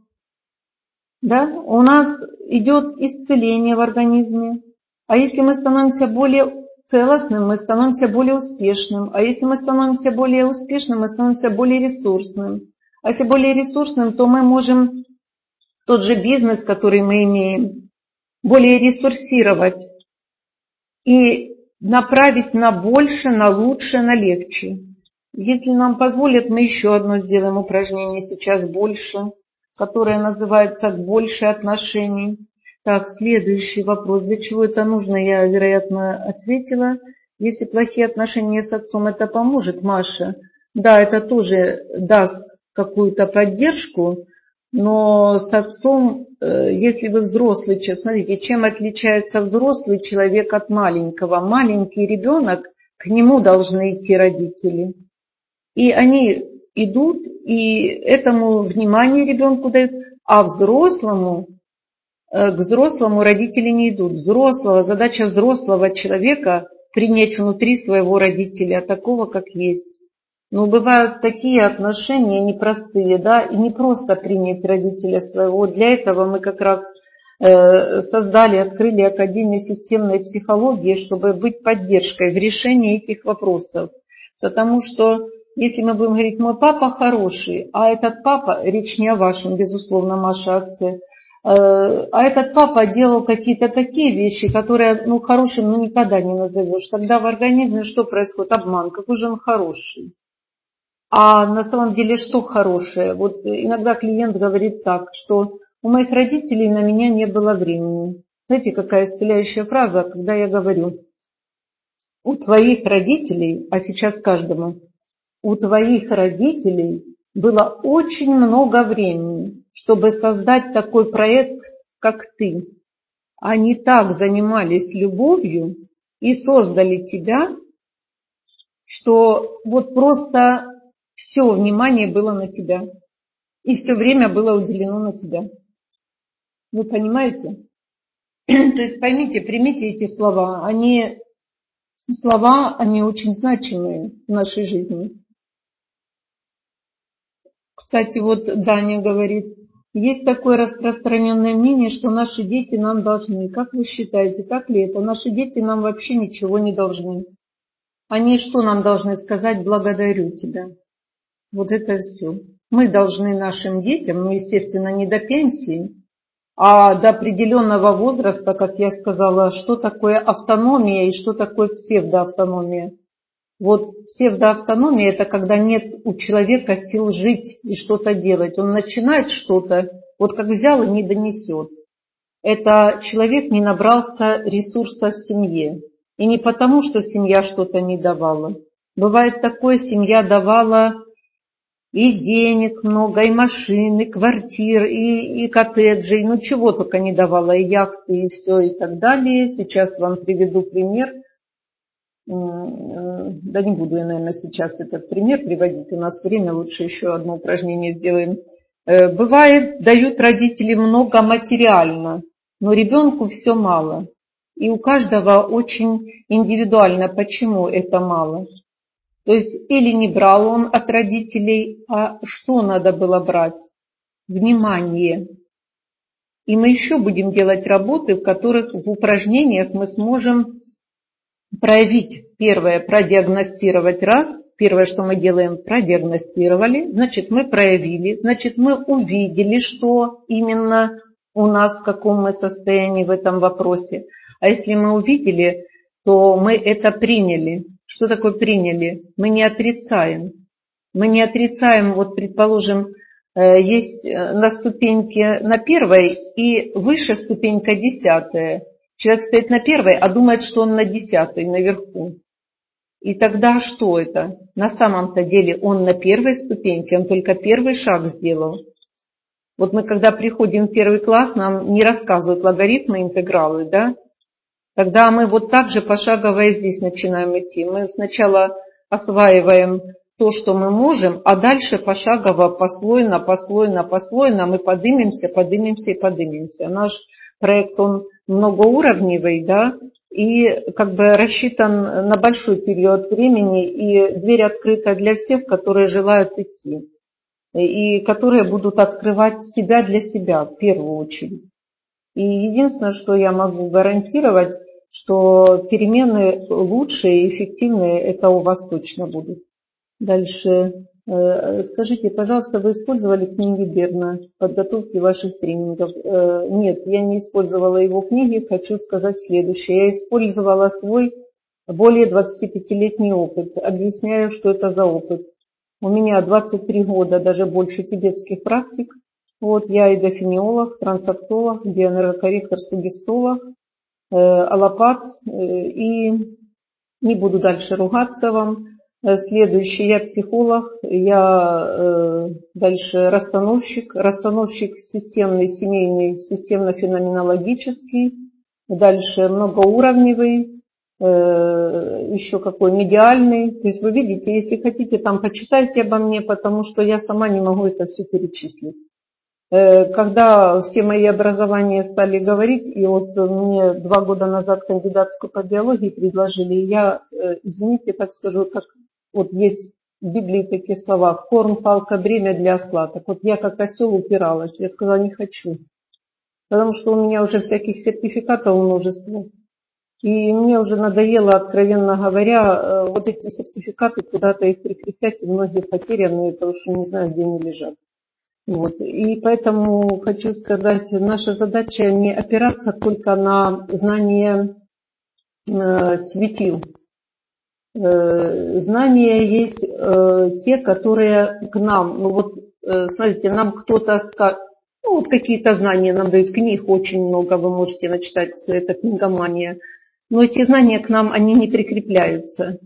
да? у нас идет исцеление в организме. А если мы становимся более целостным, мы становимся более успешным. А если мы становимся более успешным, мы становимся более ресурсным. А если более ресурсным, то мы можем тот же бизнес, который мы имеем, более ресурсировать и направить на больше, на лучше, на легче. Если нам позволят, мы еще одно сделаем упражнение сейчас больше, которое называется «К больше отношений». Так, следующий вопрос. Для чего это нужно, я, вероятно, ответила. Если плохие отношения с отцом, это поможет, Маша? Да, это тоже даст какую-то поддержку, но с отцом, э, если вы взрослый человек, смотрите, чем отличается взрослый человек от маленького? Маленький ребенок, к нему должны идти родители. И они идут, и этому внимание ребенку дают, а взрослому, к взрослому родители не идут. Взрослого, задача взрослого человека принять внутри своего родителя такого, как есть. Но бывают такие отношения непростые, да, и не просто принять родителя своего. Для этого мы как раз э, создали, открыли Академию системной психологии, чтобы быть поддержкой в решении этих вопросов. Потому что если мы будем говорить, мой папа хороший, а этот папа, речь не о вашем, безусловно, Маша отце, э, а этот папа делал какие-то такие вещи, которые, ну, хорошим ну, никогда не назовешь. Тогда в организме что происходит? Обман. Какой же он хороший? А на самом деле что хорошее? Вот иногда клиент говорит так, что у моих родителей на меня не было времени. Знаете, какая исцеляющая фраза, когда я говорю, у твоих родителей, а сейчас каждому, у твоих родителей было очень много времени, чтобы создать такой проект, как ты. Они так занимались любовью и создали тебя, что вот просто все внимание было на тебя. И все время было уделено на тебя. Вы понимаете? (clears throat) То есть поймите, примите эти слова. Они, слова, они очень значимые в нашей жизни. Кстати, вот Даня говорит, есть такое распространенное мнение, что наши дети нам должны. Как вы считаете, так ли это? Наши дети нам вообще ничего не должны. Они что нам должны сказать? Благодарю тебя. Вот это все. Мы должны нашим детям, ну, естественно, не до пенсии, а до определенного возраста, как я сказала, что такое автономия и что такое псевдоавтономия. Вот псевдоавтономия – это когда нет у человека сил жить и что-то делать. Он начинает что-то, вот как взял и не донесет. Это человек не набрался ресурса в семье. И не потому, что семья что-то не давала. Бывает такое, семья давала и денег много, и машин, и квартир, и, и коттеджей, ну чего только не давала, и яхты, и все, и так далее. Сейчас вам приведу пример – да не буду я, наверное, сейчас этот пример приводить, у нас время, лучше еще одно упражнение сделаем. Э, бывает, дают родители много материально, но ребенку все мало. И у каждого очень индивидуально, почему это мало. То есть или не брал он от родителей, а что надо было брать? Внимание. И мы еще будем делать работы, в которых в упражнениях мы сможем проявить первое, продиагностировать раз. Первое, что мы делаем, продиагностировали, значит, мы проявили, значит, мы увидели, что именно у нас, в каком мы состоянии в этом вопросе. А если мы увидели, то мы это приняли. Что такое приняли? Мы не отрицаем. Мы не отрицаем, вот предположим, э, есть э, на ступеньке на первой и выше ступенька десятая. Человек стоит на первой, а думает, что он на десятой, наверху. И тогда что это? На самом-то деле он на первой ступеньке, он только первый шаг сделал. Вот мы когда приходим в первый класс, нам не рассказывают логарифмы, интегралы, да? Тогда мы вот так же пошагово здесь начинаем идти. Мы сначала осваиваем то, что мы можем, а дальше пошагово, послойно, послойно, послойно мы поднимемся, поднимемся и поднимемся. Наш проект, он многоуровневый, да, и как бы рассчитан на большой период времени, и дверь открыта для всех, которые желают идти, и которые будут открывать себя для себя в первую очередь. И единственное, что я могу гарантировать, что перемены лучшие и эффективные, это у вас точно будут. Дальше скажите, пожалуйста, вы использовали книги Берна в подготовке ваших тренингов? Э, нет, я не использовала его книги. Хочу сказать следующее. Я использовала свой более 25-летний опыт. Объясняю, что это за опыт. У меня 23 года, даже больше тибетских практик. Вот я и дофениолог, трансактолог, биоэнергокорректор, сугестолог, э, аллопат. И не буду дальше ругаться вам. Э, следующий, я психолог, я э, дальше расстановщик, расстановщик системный, семейный, системно-феноменологический, дальше многоуровневый, еще какой медиальный. То есть вы видите, если хотите, там почитайте обо мне, потому что я сама не могу это все перечислить. Э, когда все мои образования стали говорить, и вот мне два года назад кандидатскую по биологии предложили, я, э, извините, так скажу, как вот есть в Библии такие слова, корм, палка, бремя для осла. Так вот я как осел упиралась, я сказала, не хочу. Потому что у меня уже всяких сертификатов множество. И мне уже надоело, откровенно говоря, э, вот эти сертификаты куда-то их прикреплять, и многие потерянные, потому что не знаю, где они лежат. Вот. И поэтому хочу сказать, наша задача не опираться только на знание э, светил. Э, знания есть э, те, которые к нам, ну вот, э, смотрите, нам кто-то ну вот какие-то знания нам дают книг, очень много вы можете начитать, это книгомания. Но эти знания к нам, они не прикрепляются.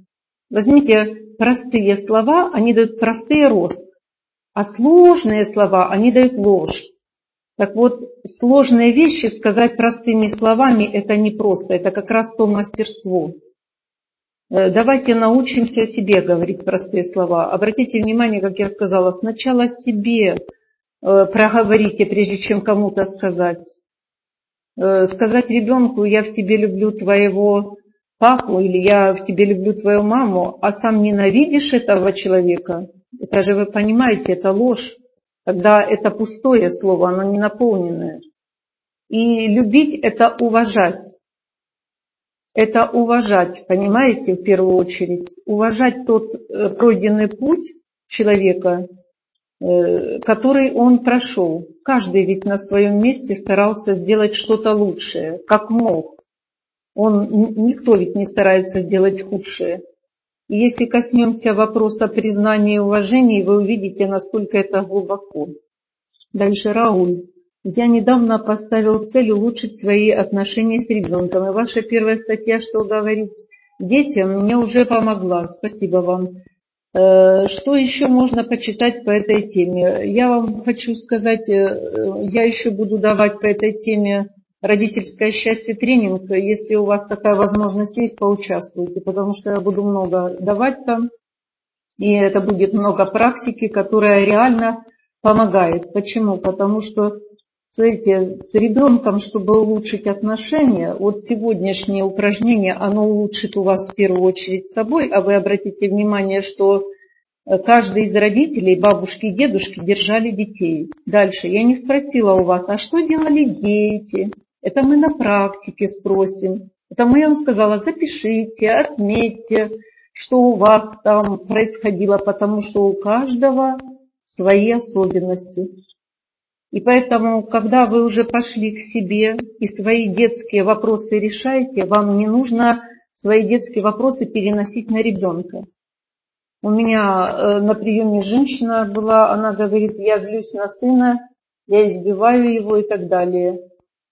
Возьмите простые слова, они дают простые рост. А сложные слова, они дают ложь. Так вот, сложные вещи сказать простыми словами, это не просто, это как раз то мастерство. Э, давайте научимся себе говорить простые слова. Обратите внимание, как я сказала, сначала себе э, проговорите, прежде чем кому-то сказать. Э, сказать ребенку, я в тебе люблю твоего папу или я в тебе люблю твою маму, а сам ненавидишь этого человека – это же вы понимаете, это ложь, когда это пустое слово, оно не наполненное. И любить – это уважать. Это уважать, понимаете, в первую очередь. Уважать тот э, пройденный путь человека, э, который он прошел. Каждый ведь на своем месте старался сделать что-то лучшее, как мог. Он, никто ведь не старается сделать худшее. И если коснемся вопроса признания и уважения, вы увидите, насколько это глубоко. Дальше Рауль. Я недавно поставил цель улучшить свои отношения с ребенком. И ваша первая статья, что говорит детям, мне уже помогла. Спасибо вам. Э, что еще можно почитать по этой теме? Я вам хочу сказать, э, я еще буду давать по этой теме родительское счастье тренинг. Если у вас такая возможность есть, поучаствуйте, потому что я буду много давать там. И это будет много практики, которая реально помогает. Почему? Потому что, смотрите, с ребенком, чтобы улучшить отношения, вот сегодняшнее упражнение, оно улучшит у вас в первую очередь собой, а вы обратите внимание, что каждый из родителей, бабушки и дедушки, держали детей. Дальше. Я не спросила у вас, а что делали дети? Это мы на практике спросим. Это мы вам сказала, запишите, отметьте, что у вас там происходило, потому что у каждого свои особенности. И поэтому, когда вы уже пошли к себе и свои детские вопросы решаете, вам не нужно свои детские вопросы переносить на ребенка. У меня э, на приеме женщина была, она говорит, я злюсь на сына, я избиваю его и так далее.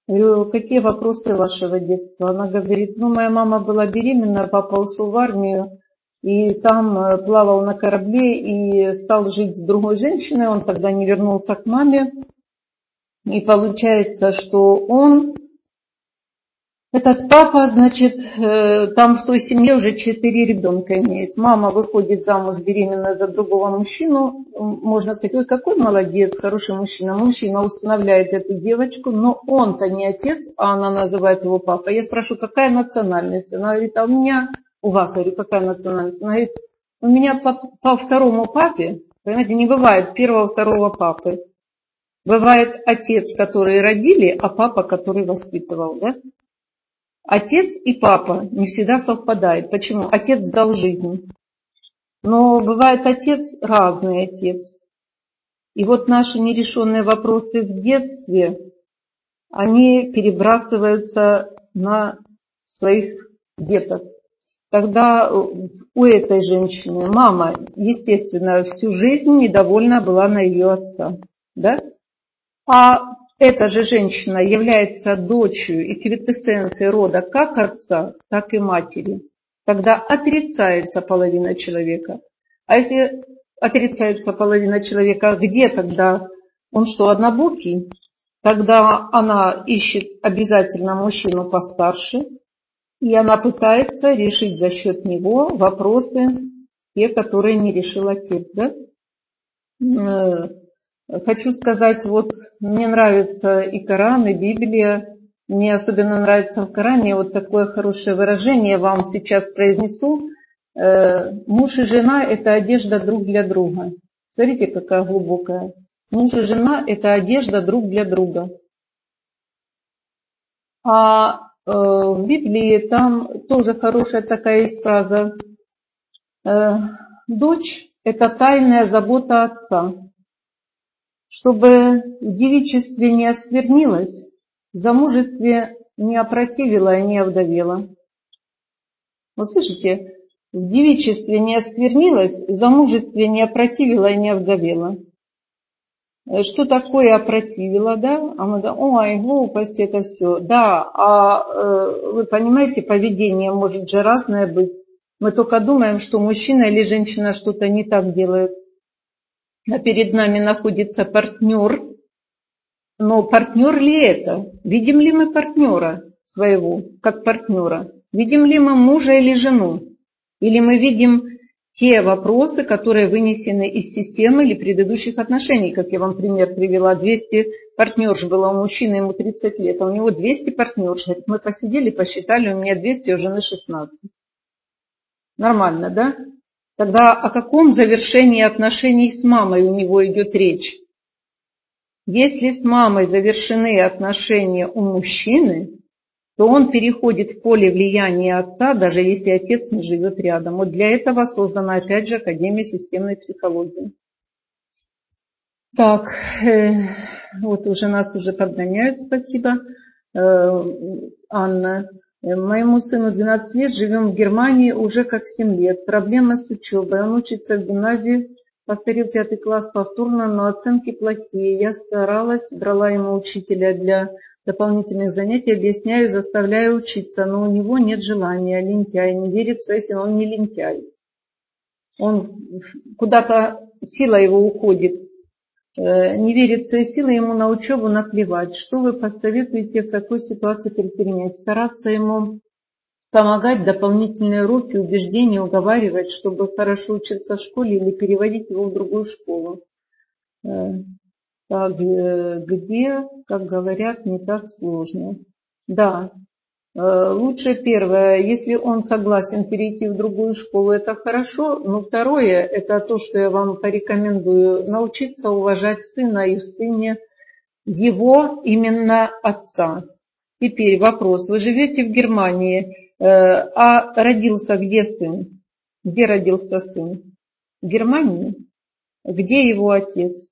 Говорю, какие вопросы вашего детства? Она говорит, ну, моя мама была беременна, папа ушел в армию, и там э, плавал на корабле и стал жить с другой женщиной, он тогда не вернулся к маме. И получается, что он этот папа, значит, э, там в той семье уже четыре ребенка имеет. Мама выходит замуж беременная за другого мужчину. Можно сказать, ой, какой молодец, хороший мужчина. Мужчина усыновляет эту девочку, но он-то не отец, а она называет его папа. Я спрашиваю, какая национальность? Она говорит, а у меня, у вас, говорю, какая национальность? Она говорит, у меня по, по второму папе, понимаете, не бывает первого, второго папы. Бывает отец, который родили, а папа, который воспитывал, да? Отец и папа не всегда совпадают. Почему? Отец дал жизнь. Но бывает отец разный отец. И вот наши нерешенные вопросы в детстве, они перебрасываются на своих деток. Тогда у этой женщины мама, естественно, всю жизнь недовольна была на ее отца. Да? А эта же женщина является дочерью и квинтэссенцией рода как отца, так и матери. Тогда отрицается половина человека. А если отрицается половина человека, где тогда? Он что, однобокий? Тогда она ищет обязательно мужчину постарше, И она пытается решить за счет него вопросы, те, которые не решил отец. Хочу сказать, вот мне нравится и Коран, и Библия. Мне особенно нравится в Коране вот такое хорошее выражение, вам сейчас произнесу. Э, муж и жена – это одежда друг для друга. Смотрите, какая глубокая. Муж и жена – это одежда друг для друга. А э, в Библии там тоже хорошая такая есть фраза. Э, Дочь – это тайная забота отца. Чтобы в девичестве не осквернилась, в замужестве не опротивила и не овдовела. Вы слышите? В девичестве не осквернилась, в замужестве не опротивила и не овдовела. Э, что такое опротивила, да? А мы говорим, ой, глупость это все. Да, а э, вы понимаете, поведение может же разное быть. Мы только думаем, что мужчина или женщина что-то не так делает. А перед нами находится партнер. Но партнер ли это? Видим ли мы партнера своего, как партнера? Видим ли мы мужа или жену? Или мы видим те вопросы, которые вынесены из системы или предыдущих отношений. Как я вам пример привела, 200 партнерш было у мужчины, ему 30 лет, а у него 200 партнерш. Мы посидели, посчитали, у меня 200, у жены 16. Нормально, да? Тогда о каком завершении отношений с мамой у него идет речь? Если с мамой завершены отношения у мужчины, то он переходит в поле влияния отца, даже если отец не живет рядом. Вот для этого создана опять же Академия системной психологии. Так, э, вот уже нас уже подгоняют, спасибо, э, Анна. Э, моему сыну 12 лет, живем в Германии уже как 7 лет. Проблема с учебой. Он учится в гимназии, повторил пятый класс повторно, но оценки плохие. Я старалась, брала ему учителя для дополнительных занятий, объясняю, заставляю учиться, но у него нет желания, лентяй, не верит в свои силы, он не лентяй. Он куда-то, сила его уходит, не верит в свои силы, ему на учебу наплевать. Что вы посоветуете в такой ситуации предпринять? Стараться ему помогать, дополнительные уроки, убеждения, уговаривать, чтобы хорошо учиться в школе или переводить его в другую школу. Э, где, как говорят, не так сложно. Да, э, лучше первое, если он согласен перейти в другую школу, это хорошо, но второе, это то, что я вам порекомендую, научиться уважать сына и в сыне его именно отца. Теперь вопрос, вы живете в Германии, э, а родился где сын? Где родился сын? В Германии? Где его отец?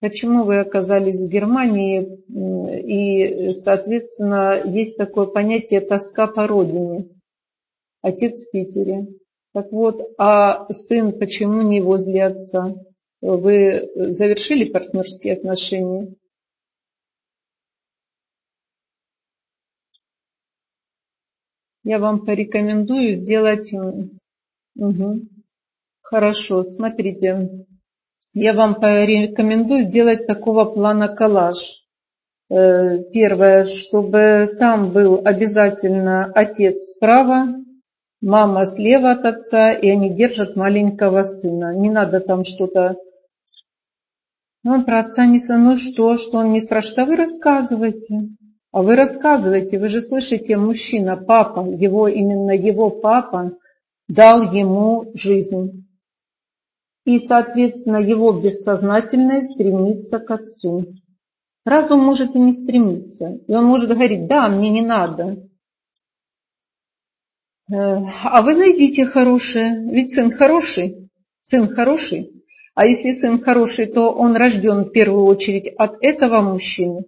Почему вы оказались в Германии, и, соответственно, есть такое понятие тоска по родине. Отец в Питере. Так вот, а сын почему не возле отца? Вы завершили партнерские отношения? Я вам порекомендую сделать... Угу. Хорошо, смотрите я вам порекомендую сделать такого плана коллаж. Э, первое, чтобы там был обязательно отец справа, мама слева от отца, и они держат маленького сына. Не надо там что-то... Ну, про отца не ну что, что он не страшно, вы рассказывайте. А вы рассказывайте, вы же слышите, мужчина, папа, его, именно его папа дал ему жизнь и, соответственно, его бессознательное стремится к отцу. Разум может и не стремиться, и он может говорить, да, мне не надо. Э, а вы найдите хорошее, ведь сын хороший, сын хороший. А если сын хороший, то он рожден в первую очередь от этого мужчины.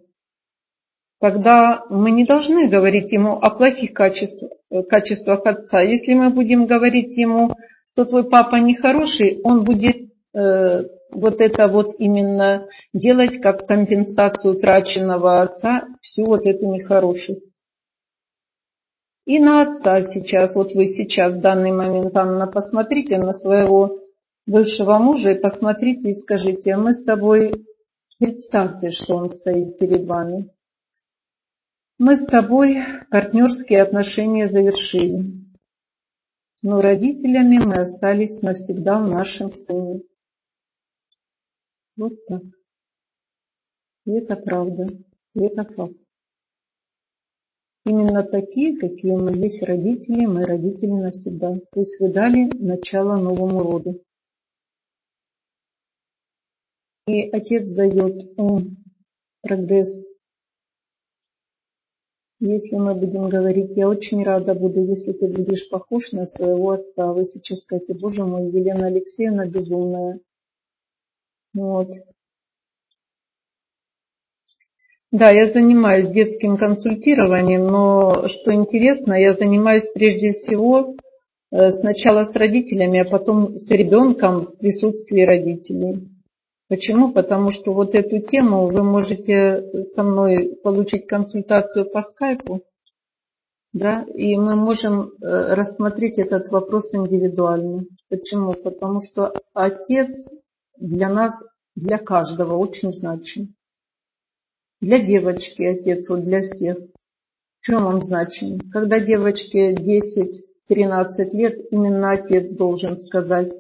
Тогда мы не должны говорить ему о плохих качествах, качествах отца. Если мы будем говорить ему что твой папа нехороший, он будет э, вот это вот именно делать как компенсацию утраченного отца, всю вот эту нехорошесть. И на отца сейчас, вот вы сейчас в данный момент, Анна, посмотрите на своего бывшего мужа и посмотрите и скажите, а мы с тобой, представьте, что он стоит перед вами. Мы с тобой партнерские отношения завершили. Но родителями мы остались навсегда в нашем сыне. Вот так. И это правда. И это факт. Именно такие, какие мы есть родители, мы родители навсегда. То есть вы дали начало новому роду. И отец дает ум, прогресс. Если мы будем говорить, я очень рада буду, если ты будешь похож на своего отца. Вы сейчас скажете, боже мой, Елена Алексеевна безумная. Вот. Да, я занимаюсь детским консультированием, но что интересно, я занимаюсь прежде всего э, сначала с родителями, а потом с ребенком в присутствии родителей. Почему? Потому что вот эту тему вы можете со мной получить консультацию по скайпу, да, и мы можем э, рассмотреть этот вопрос индивидуально. Почему? Потому что отец для нас, для каждого очень значим. Для девочки отец, вот для всех. В чем он значим? Когда девочке 10-13 лет, именно отец должен сказать,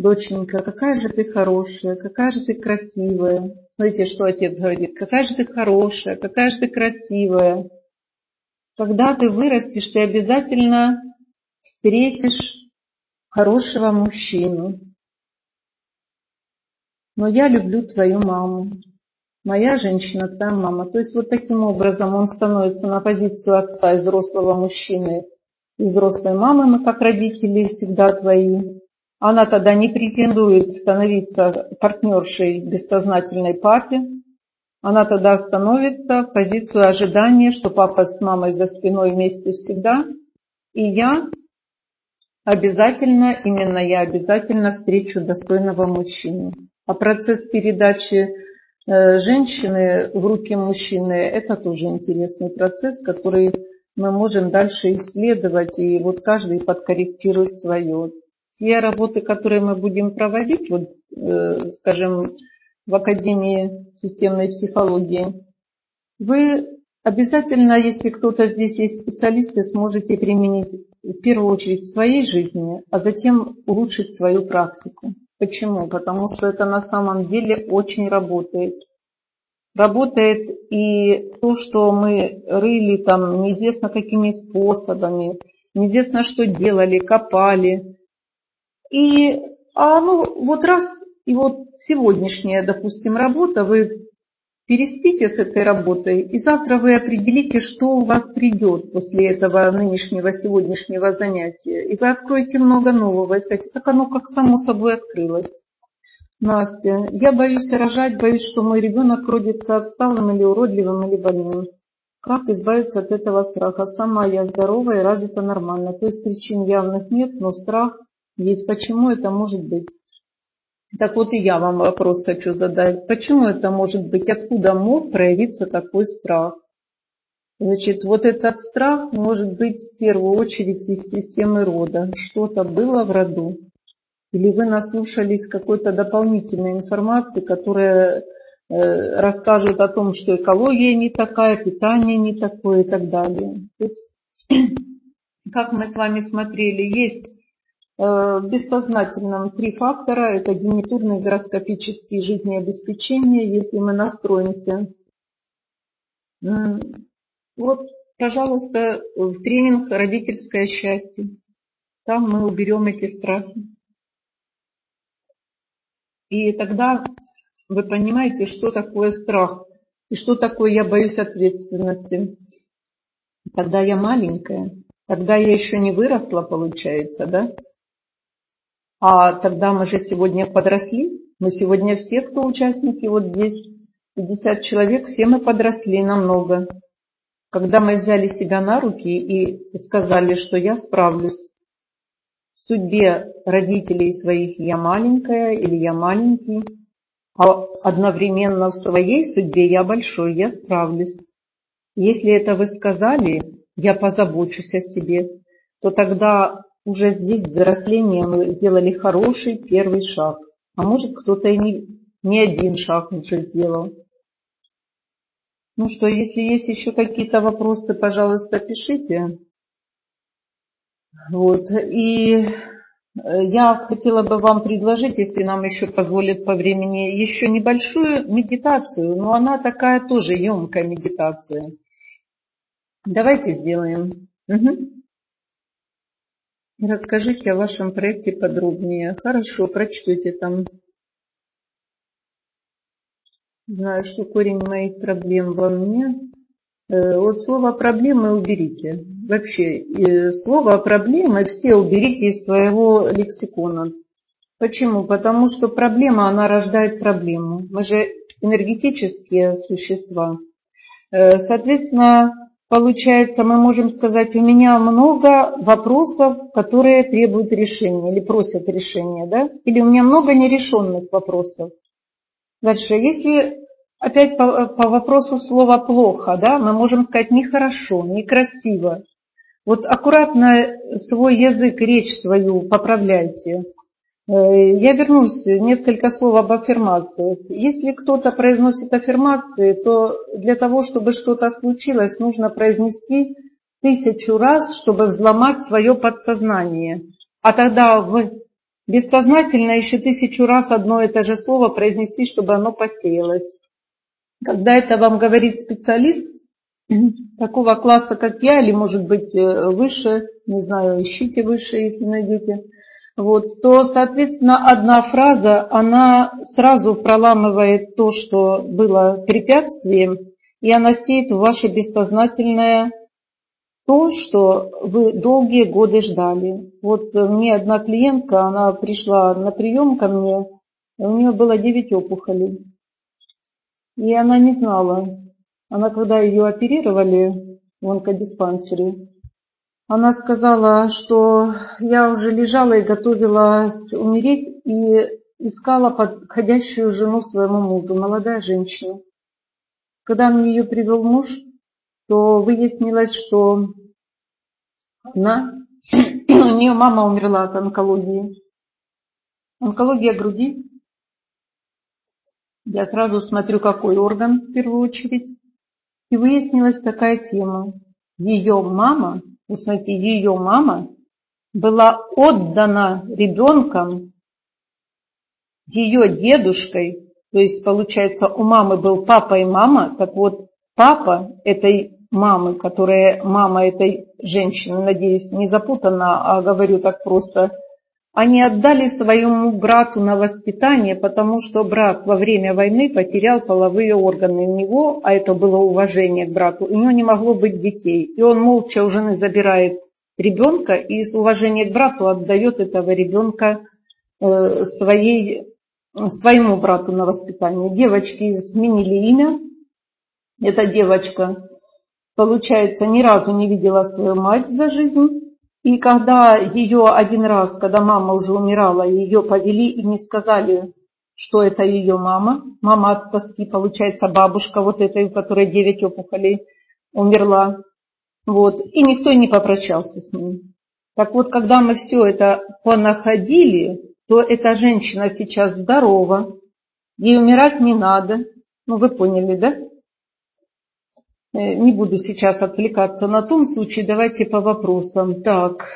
доченька, какая же ты хорошая, какая же ты красивая. Смотрите, что отец говорит, какая же ты хорошая, какая же ты красивая. Когда ты вырастешь, ты обязательно встретишь хорошего мужчину. Но я люблю твою маму моя женщина, твоя мама. То есть вот таким образом он становится на позицию отца и взрослого мужчины, и взрослой мамы, мы как родители всегда твои. Она тогда не претендует становиться партнершей бессознательной папе. Она тогда становится в позицию ожидания, что папа с мамой за спиной вместе всегда. И я обязательно, именно я обязательно встречу достойного мужчину. А процесс передачи Э, женщины в руки мужчины, это тоже интересный процесс, который мы можем дальше исследовать, и вот каждый подкорректирует свое. Те работы, которые мы будем проводить, вот, э, скажем, в Академии системной психологии, вы обязательно, если кто-то здесь есть специалисты, сможете применить в первую очередь в своей жизни, а затем улучшить свою практику. Почему? Потому что это на самом деле очень работает. Работает и то, что мы рыли там неизвестно какими способами, неизвестно что делали, копали. И а ну вот раз и вот сегодняшняя, допустим, работа, вы Переспите с этой работой, и завтра вы определите, что у вас придет после этого нынешнего, сегодняшнего занятия. И вы откроете много нового, и скажете, так оно как само собой открылось. Настя, я боюсь рожать, боюсь, что мой ребенок родится отсталым или уродливым или больным. Как избавиться от этого страха? Сама я здоровая и развита нормально. То есть причин явных нет, но страх есть. Почему это может быть? Так вот и я вам вопрос хочу задать. Почему это может быть? Откуда мог проявиться такой страх? Значит, вот этот страх может быть в первую очередь из системы рода. Что-то было в роду. Или вы наслушались какой-то дополнительной информации, которая э, расскажет о том, что экология не такая, питание не такое и так далее. То есть, (clears throat) как мы с вами смотрели, есть в бессознательном три фактора. Это генитурный, гороскопический, жизнеобеспечение, если мы настроимся. Вот, пожалуйста, в тренинг «Родительское счастье». Там мы уберем эти страхи. И тогда вы понимаете, что такое страх и что такое я боюсь ответственности. Когда я маленькая, когда я еще не выросла, получается, да? А тогда мы же сегодня подросли. Мы сегодня все, кто участники, вот здесь 50 человек, все мы подросли намного. Когда мы взяли себя на руки и сказали, что я справлюсь. В судьбе родителей своих я маленькая или я маленький, а одновременно в своей судьбе я большой, я справлюсь. Если это вы сказали, я позабочусь о себе, то тогда уже здесь взросление мы сделали хороший первый шаг. А может кто-то и не, не один шаг уже сделал. Ну что, если есть еще какие-то вопросы, пожалуйста, пишите. Вот. И э, я хотела бы вам предложить, если нам еще позволит по времени, еще небольшую медитацию, но она такая тоже емкая медитация. Давайте сделаем. Угу. Расскажите о вашем проекте подробнее. Хорошо, прочтете там. Знаю, что корень моих проблем во мне. Э, вот слово проблемы уберите. Вообще, слово проблемы все уберите из своего лексикона. Почему? Потому что проблема, она рождает проблему. Мы же энергетические существа. Э, соответственно, получается, мы можем сказать, у меня много вопросов, которые требуют решения или просят решения, да? Или у меня много нерешенных вопросов. Дальше, если опять по, по вопросу слова плохо, да, мы можем сказать нехорошо, некрасиво. Вот аккуратно свой язык, речь свою поправляйте. Э, я вернусь, несколько слов об аффирмациях. Если кто-то произносит аффирмации, то для того, чтобы что-то случилось, нужно произнести тысячу раз, чтобы взломать свое подсознание. А тогда вы Бессознательно еще тысячу раз одно и то же слово произнести, чтобы оно посеялось. Когда это вам говорит специалист такого класса, как я, или может быть э, выше, не знаю, ищите выше, если найдете, вот, то, соответственно, одна фраза, она сразу проламывает то, что было препятствием, и она сеет в ваше бессознательное то, что вы долгие годы ждали. Вот мне одна клиентка, она пришла на прием ко мне, у нее было 9 опухолей. И она не знала. Она, когда ее оперировали в онкодиспансере, она сказала, что я уже лежала и готовилась умереть и искала подходящую жену своему мужу, молодая женщина. Когда мне ее привел муж, то выяснилось, что она, (clears throat) у нее мама умерла от онкологии. Онкология груди. Я сразу смотрю, какой орган в первую очередь. И выяснилась такая тема. Ее мама, вы смотрите, ее мама была отдана ребенком ее дедушкой, то есть, получается, у мамы был папа и мама, так вот, папа этой мамы, которая мама этой женщины, надеюсь, не запутана, а говорю так просто, они отдали своему брату на воспитание, потому что брат во время войны потерял половые органы у него, а это было уважение к брату, у него не могло быть детей. И он молча у жены забирает ребенка и с уважением к брату отдает этого ребенка э, своей, своему брату на воспитание. Девочки сменили имя. Эта девочка получается, ни разу не видела свою мать за жизнь. И когда ее один раз, когда мама уже умирала, ее повели и не сказали, что это ее мама, мама от тоски, получается, бабушка вот этой, у которой 9 опухолей, умерла. Вот. И никто не попрощался с ней. Так вот, когда мы все это понаходили, то эта женщина сейчас здорова, ей умирать не надо. Ну, вы поняли, да? Э, не буду сейчас отвлекаться на том случае, давайте по вопросам. Так,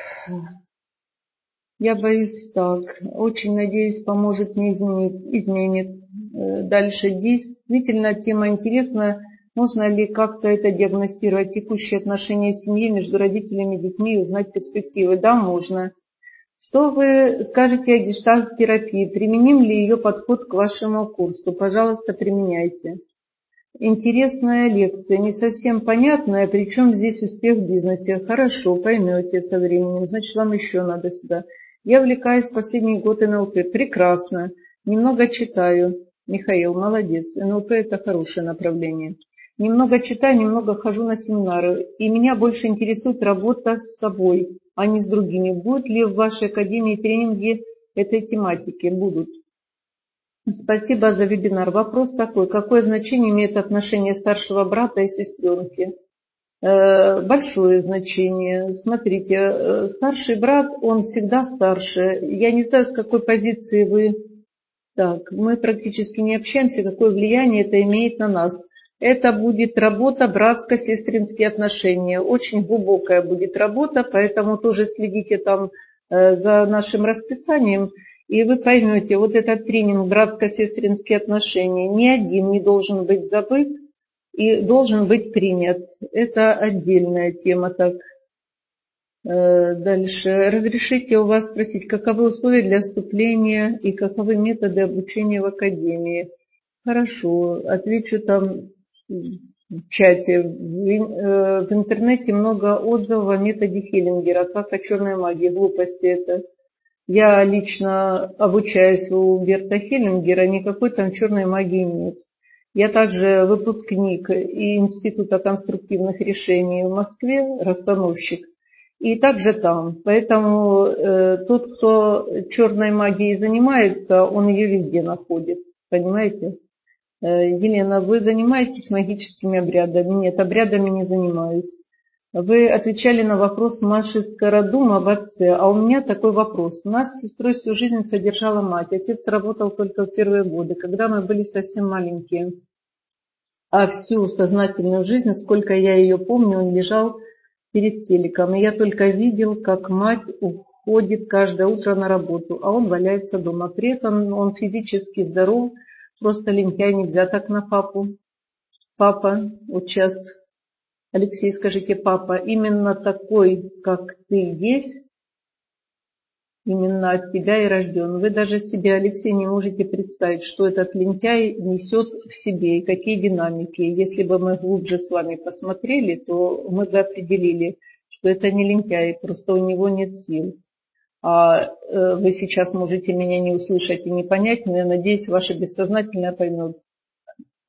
я боюсь так, очень надеюсь, поможет мне изменить, изменит. Э, дальше действительно тема интересная. Можно ли как-то это диагностировать, текущие отношения семьи между родителями и детьми и узнать перспективы? Да, можно. Что вы скажете о гештальт-терапии? Применим ли ее подход к вашему курсу? Пожалуйста, применяйте. Интересная лекция, не совсем понятная, причем здесь успех в бизнесе. Хорошо, поймете со временем, значит вам еще надо сюда. Я увлекаюсь последний год НЛП. Прекрасно. Немного читаю. Михаил, молодец. НЛП это хорошее направление. Немного читаю, немного хожу на семинары. И меня больше интересует работа с собой, а не с другими. Будут ли в вашей академии тренинги этой тематики? Будут. Спасибо за вебинар. Вопрос такой, какое значение имеет отношение старшего брата и сестренки? Э, большое значение. Смотрите, э, старший брат, он всегда старше. Я не знаю, с какой позиции вы... Так, мы практически не общаемся, какое влияние это имеет на нас. Это будет работа братско-сестринские отношения. Очень глубокая будет работа, поэтому тоже следите там э, за нашим расписанием. И вы поймете, вот этот тренинг братско-сестринские отношения ни один не должен быть забыт и должен быть принят. Это отдельная тема. Так, э, дальше. Разрешите у вас спросить, каковы условия для вступления и каковы методы обучения в академии? Хорошо, отвечу там в чате. В, э, интернете много отзывов о методе Хиллингера, как о черной магии. Глупости это. Я лично обучаюсь у Берта Хеллингера, никакой там черной магии нет. Я также выпускник Института конструктивных решений в Москве, расстановщик, и также там. Поэтому э, тот, кто черной магией занимается, он ее везде находит. Понимаете? Э, Елена, вы занимаетесь магическими обрядами? Нет, обрядами не занимаюсь. Вы отвечали на вопрос Маши Скородум об отце, а у меня такой вопрос. Нас с сестрой всю жизнь содержала мать. Отец работал только в первые годы, когда мы были совсем маленькие. А всю сознательную жизнь, сколько я ее помню, он лежал перед телеком. И я только видел, как мать уходит каждое утро на работу, а он валяется дома. При этом он физически здоров, просто лентяй, нельзя так на папу. Папа, сейчас Алексей, скажите, папа, именно такой, как ты есть, именно от тебя и рожден. Вы даже себе, Алексей, не можете представить, что этот лентяй несет в себе и какие динамики. Если бы мы глубже с вами посмотрели, то мы бы определили, что это не лентяй, просто у него нет сил. А э, вы сейчас можете меня не услышать и не понять, но я надеюсь, ваше бессознательное поймет.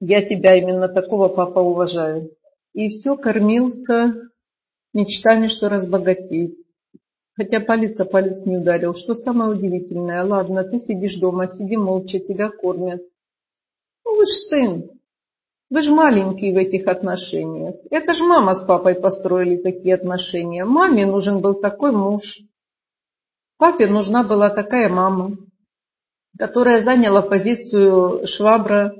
Я тебя именно такого папа уважаю и все кормился мечтами, что разбогатеет. Хотя палец о палец не ударил. Что самое удивительное? Ладно, ты сидишь дома, сиди молча, тебя кормят. Ну вы ж сын, вы же маленький в этих отношениях. Это же мама с папой построили такие отношения. Маме нужен был такой муж. Папе нужна была такая мама, которая заняла позицию швабра,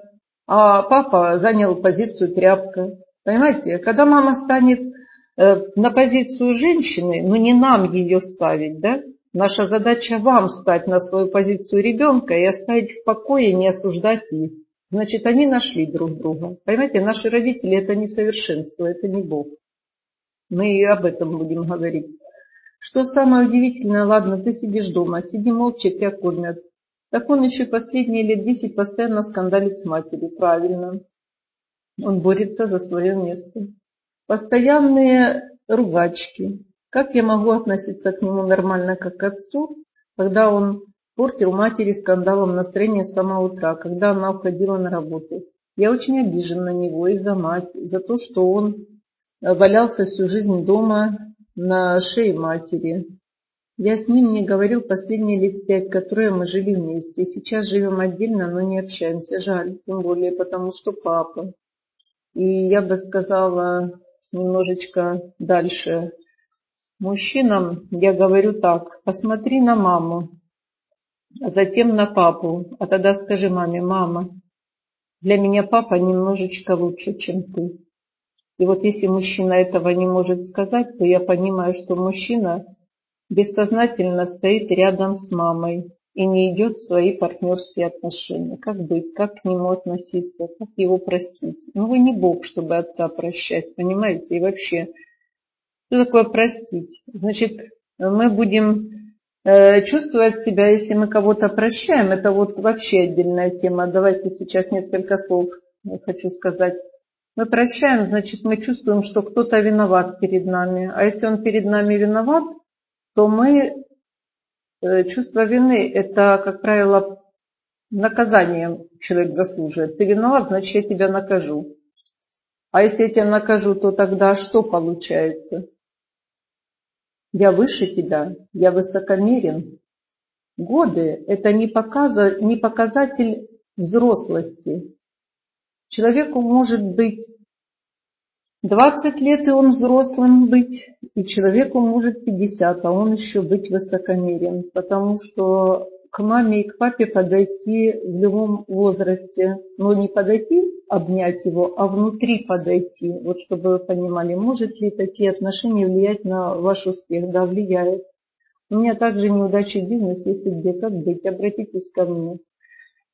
а папа занял позицию тряпка. Понимаете, когда мама станет э, на позицию женщины, ну не нам ее ставить, да? Наша задача вам стать на свою позицию ребенка и оставить в покое, не осуждать их. Значит, они нашли друг друга. Понимаете, наши родители это не совершенство, это не Бог. Мы и об этом будем говорить. Что самое удивительное, ладно, ты сидишь дома, сиди молча, тебя кормят. Так он еще последние лет десять постоянно скандалит с матерью. Правильно. Он борется за свое место. Постоянные ругачки. Как я могу относиться к нему нормально, как к отцу, когда он портил матери скандалом настроение с самого утра, когда она уходила на работу. Я очень обижен на него и за мать, за то, что он валялся всю жизнь дома на шее матери. Я с ним не говорил последние лет пять, которые мы жили вместе. Сейчас живем отдельно, но не общаемся. Жаль, тем более потому, что папа. И я бы сказала немножечко дальше. Мужчинам я говорю так, посмотри на маму, а затем на папу, а тогда скажи маме, мама, для меня папа немножечко лучше, чем ты. И вот если мужчина этого не может сказать, то я понимаю, что мужчина бессознательно стоит рядом с мамой и не идет в свои партнерские отношения. Как быть, как к нему относиться, как его простить. Ну вы не Бог, чтобы отца прощать, понимаете? И вообще, что такое простить? Значит, мы будем э, чувствовать себя, если мы кого-то прощаем, это вот вообще отдельная тема. Давайте сейчас несколько слов я хочу сказать. Мы прощаем, значит, мы чувствуем, что кто-то виноват перед нами. А если он перед нами виноват, то мы Э, чувство вины – это, как правило, наказание человек заслуживает. Ты виноват, значит, я тебя накажу. А если я тебя накажу, то тогда что получается? Я выше тебя, я высокомерен. Годы – это не, показа, не показатель взрослости. Человеку может быть 20 лет, и он взрослым быть, и человеку может 50, а он еще быть высокомерен, потому что к маме и к папе подойти в любом возрасте, но не подойти обнять его, а внутри подойти. Вот чтобы вы понимали, может ли такие отношения влиять на ваш успех? Да, влияет. У меня также неудачи в бизнесе, если где, как быть, обратитесь ко мне.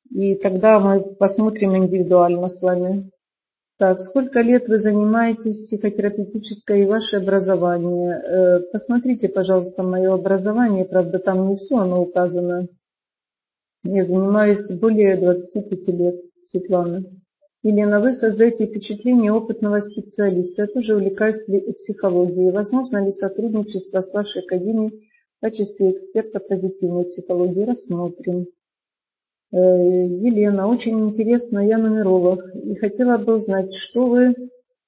И тогда мы посмотрим индивидуально с вами. Так, сколько лет вы занимаетесь психотерапевтической и ваше образование? Э, посмотрите, пожалуйста, мое образование, правда, там не все оно указано. Я занимаюсь более 25 лет, Светлана. Елена, вы создаете впечатление опытного специалиста. Я тоже увлекаюсь психологией. Возможно ли сотрудничество с вашей академией качестве эксперта позитивной психологии рассмотрим. Э, Елена, очень интересно, я нумеролог и хотела бы узнать, что вы,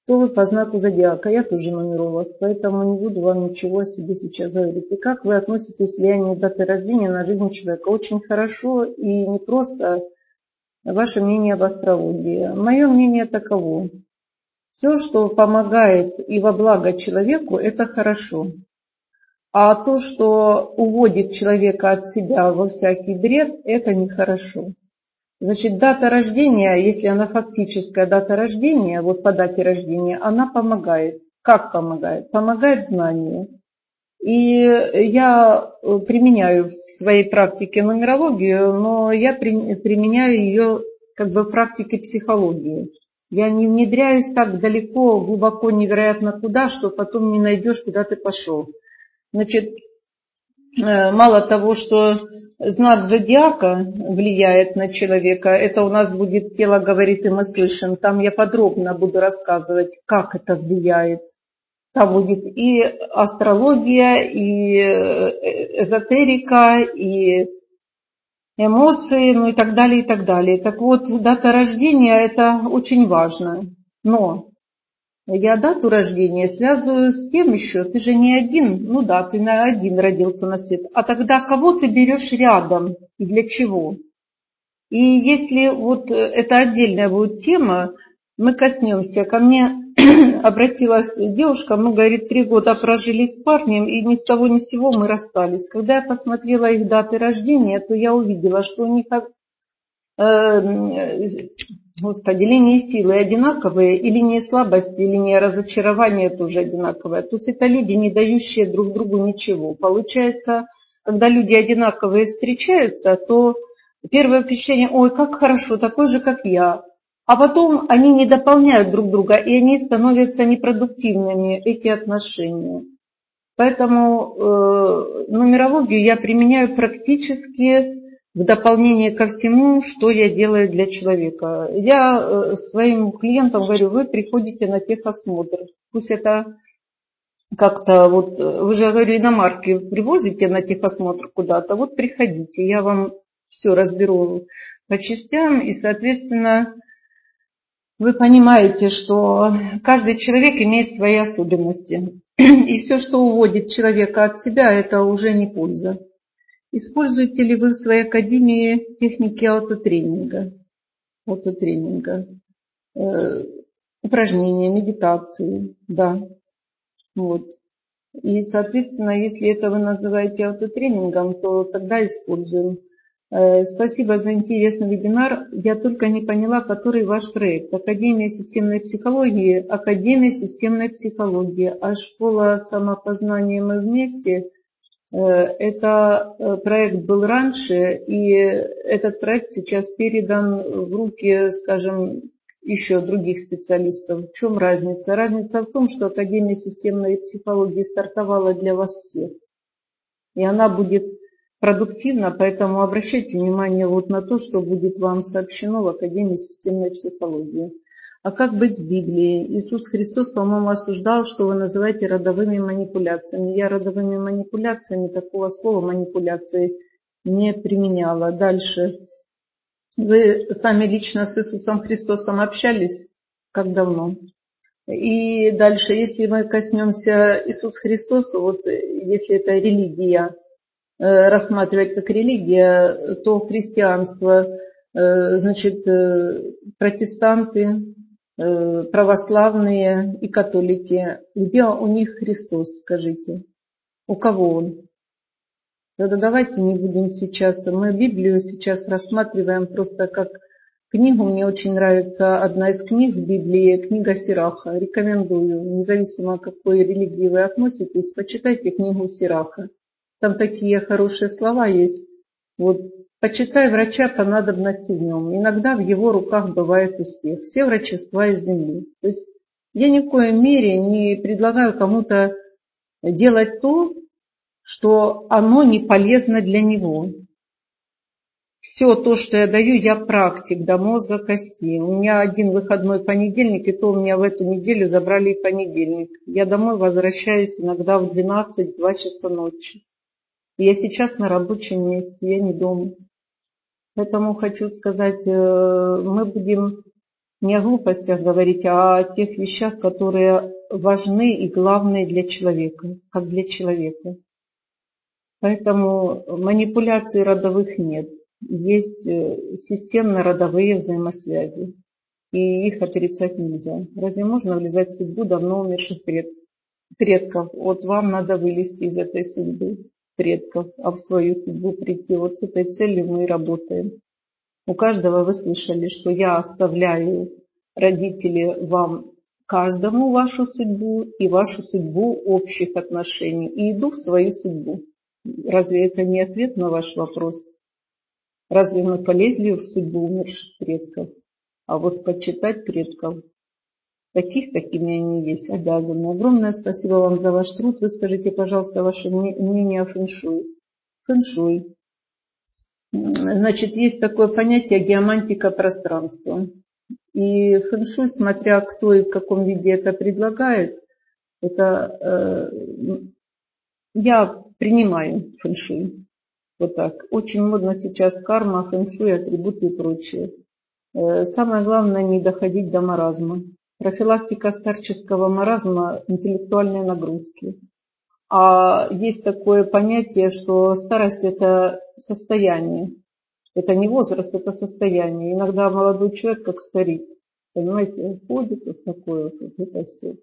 кто вы по знаку зодиака. Я тоже нумеролог, поэтому не буду вам ничего о себе сейчас говорить. И как вы относитесь к влиянию даты рождения на жизнь человека? Очень хорошо и не просто ваше мнение об астрологии. Мое мнение таково. Все, что помогает и во благо человеку, это хорошо. А то, что уводит человека от себя во всякий бред, это нехорошо. Значит, дата рождения, если она фактическая дата рождения, вот по дате рождения, она помогает. Как помогает? Помогает знанию. И я применяю в своей практике нумерологию, но я применяю ее как бы в практике психологии. Я не внедряюсь так далеко, глубоко, невероятно куда, что потом не найдешь, куда ты пошел. Значит, э, мало того, что знак зодиака влияет на человека, это у нас будет тело говорит и мы слышим. Там я подробно буду рассказывать, как это влияет. Там будет и астрология, и э, эзотерика, и эмоции, ну и так далее, и так далее. Так вот, дата рождения это очень важно. Но я дату рождения связываю с тем еще, ты же не один, ну да, ты на один родился на свет, а тогда кого ты берешь рядом и для чего? И если вот э, это отдельная будет тема, мы коснемся. Ко мне (clears throat) обратилась девушка, мы, говорит, три года прожили с парнем, и ни с того ни с сего мы расстались. Когда я посмотрела их даты рождения, то я увидела, что у них э, Господи, линии силы одинаковые, и линии слабости, и линия разочарования тоже одинаковая. То есть это люди, не дающие друг другу ничего. Получается, когда люди одинаковые встречаются, то первое впечатление, ой, как хорошо, такой же, как я. А потом они не дополняют друг друга, и они становятся непродуктивными, эти отношения. Поэтому э, нумерологию я применяю практически в дополнение ко всему, что я делаю для человека. Я э, своим клиентам говорю, вы приходите на техосмотр. Пусть это как-то вот, э, вы же, говорю, иномарки привозите на техосмотр куда-то, вот приходите, я вам все разберу по частям, и, соответственно, вы понимаете, что каждый человек имеет свои особенности. (clears throat) И все, что уводит человека от себя, это уже не польза. Используете ли вы в своей академии техники аутотренинга? Аутотренинга. Э, упражнения, медитации, да. Вот. И, соответственно, если это вы называете аутотренингом, то тогда используем. Э, спасибо за интересный вебинар. Я только не поняла, который ваш проект. Академия системной психологии, Академия системной психологии, а школа самопознания мы вместе – это э, проект был раньше, и этот проект сейчас передан в руки, скажем, еще других специалистов. В чем разница? Разница в том, что Академия системной психологии стартовала для вас всех. И она будет продуктивна, поэтому обращайте внимание вот на то, что будет вам сообщено в Академии системной психологии. А как быть с Библией? Иисус Христос, по-моему, осуждал, что вы называете родовыми манипуляциями. Я родовыми манипуляциями такого слова манипуляции не применяла. Дальше. Вы сами лично с Иисусом Христосом общались? Как давно? И дальше, если мы коснемся Иисус Христос, вот если это религия, э, рассматривать как религия, то христианство, э, значит, э, протестанты, православные и католики, где у них Христос, скажите? У кого он? Тогда давайте не будем сейчас, мы Библию сейчас рассматриваем просто как книгу. Мне очень нравится одна из книг Библии, книга Сираха. Рекомендую, независимо какой религии вы относитесь, почитайте книгу Сираха. Там такие хорошие слова есть. Вот Почитай врача по надобности в нем. Иногда в его руках бывает успех. Все врачества из земли. То есть я ни в коем мере не предлагаю кому-то делать то, что оно не полезно для него. Все то, что я даю, я практик до мозга кости. У меня один выходной понедельник, и то у меня в эту неделю забрали и понедельник. Я домой возвращаюсь иногда в 12-2 часа ночи. Я сейчас на рабочем месте, я не дома. Поэтому хочу сказать, э, мы будем не о глупостях говорить, а о тех вещах, которые важны и главные для человека, как для человека. Поэтому манипуляций родовых нет. Есть э, системно-родовые взаимосвязи. И их отрицать нельзя. Разве можно влезать в судьбу давно умерших предков? Вот вам надо вылезти из этой судьбы предков, а в свою судьбу прийти. Вот с этой целью мы и работаем. У каждого вы слышали, что я оставляю родители вам каждому вашу судьбу и вашу судьбу общих отношений и иду в свою судьбу. Разве это не ответ на ваш вопрос? Разве мы полезли в судьбу умерших предков? А вот почитать предков таких, какими они есть, обязаны. Огромное спасибо вам за ваш труд. Вы скажите, пожалуйста, ваше мнение о фэншуй. Фэншуй. Значит, есть такое понятие геомантика пространства. И фэншуй, смотря кто и в каком виде это предлагает, это э, я принимаю фэншуй. Вот так. Очень модно сейчас карма, фэншуй, атрибуты и прочее. Э, самое главное не доходить до маразма. Профилактика старческого маразма, интеллектуальные нагрузки. А есть такое понятие, что старость это состояние. Это не возраст, это состояние. Иногда молодой человек как старик. Понимаете, ходит вот такое вот, это все.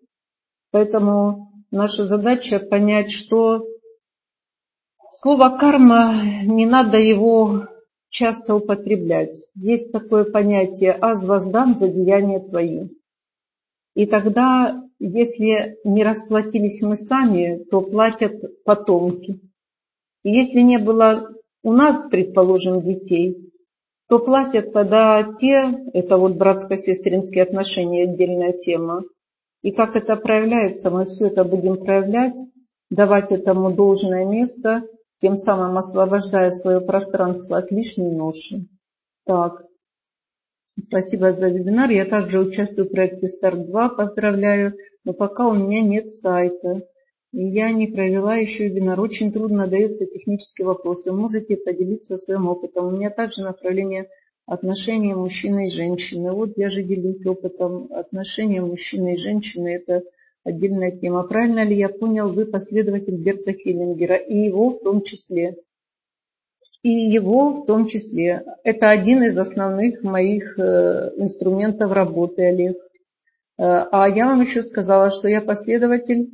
Поэтому наша задача понять, что слово карма, не надо его часто употреблять. Есть такое понятие «аз воздам за деяния твои». И тогда, если не расплатились мы сами, то платят потомки. И если не было у нас, предположим, детей, то платят тогда те, это вот братско-сестринские отношения, отдельная тема. И как это проявляется, мы все это будем проявлять, давать этому должное место, тем самым освобождая свое пространство от лишней ноши. Так, Спасибо за вебинар. Я также участвую в проекте Старт-2. Поздравляю. Но пока у меня нет сайта. Я не провела еще вебинар. Очень трудно даются технические вопросы. Можете поделиться своим опытом. У меня также направление отношения мужчины и женщины. Вот я же делюсь опытом отношения мужчины и женщины. Это отдельная тема. Правильно ли я понял, вы последователь Берта Хиллингера и его в том числе? И его в том числе. Это один из основных моих э, инструментов работы, Олег. Э, а я вам еще сказала, что я последователь,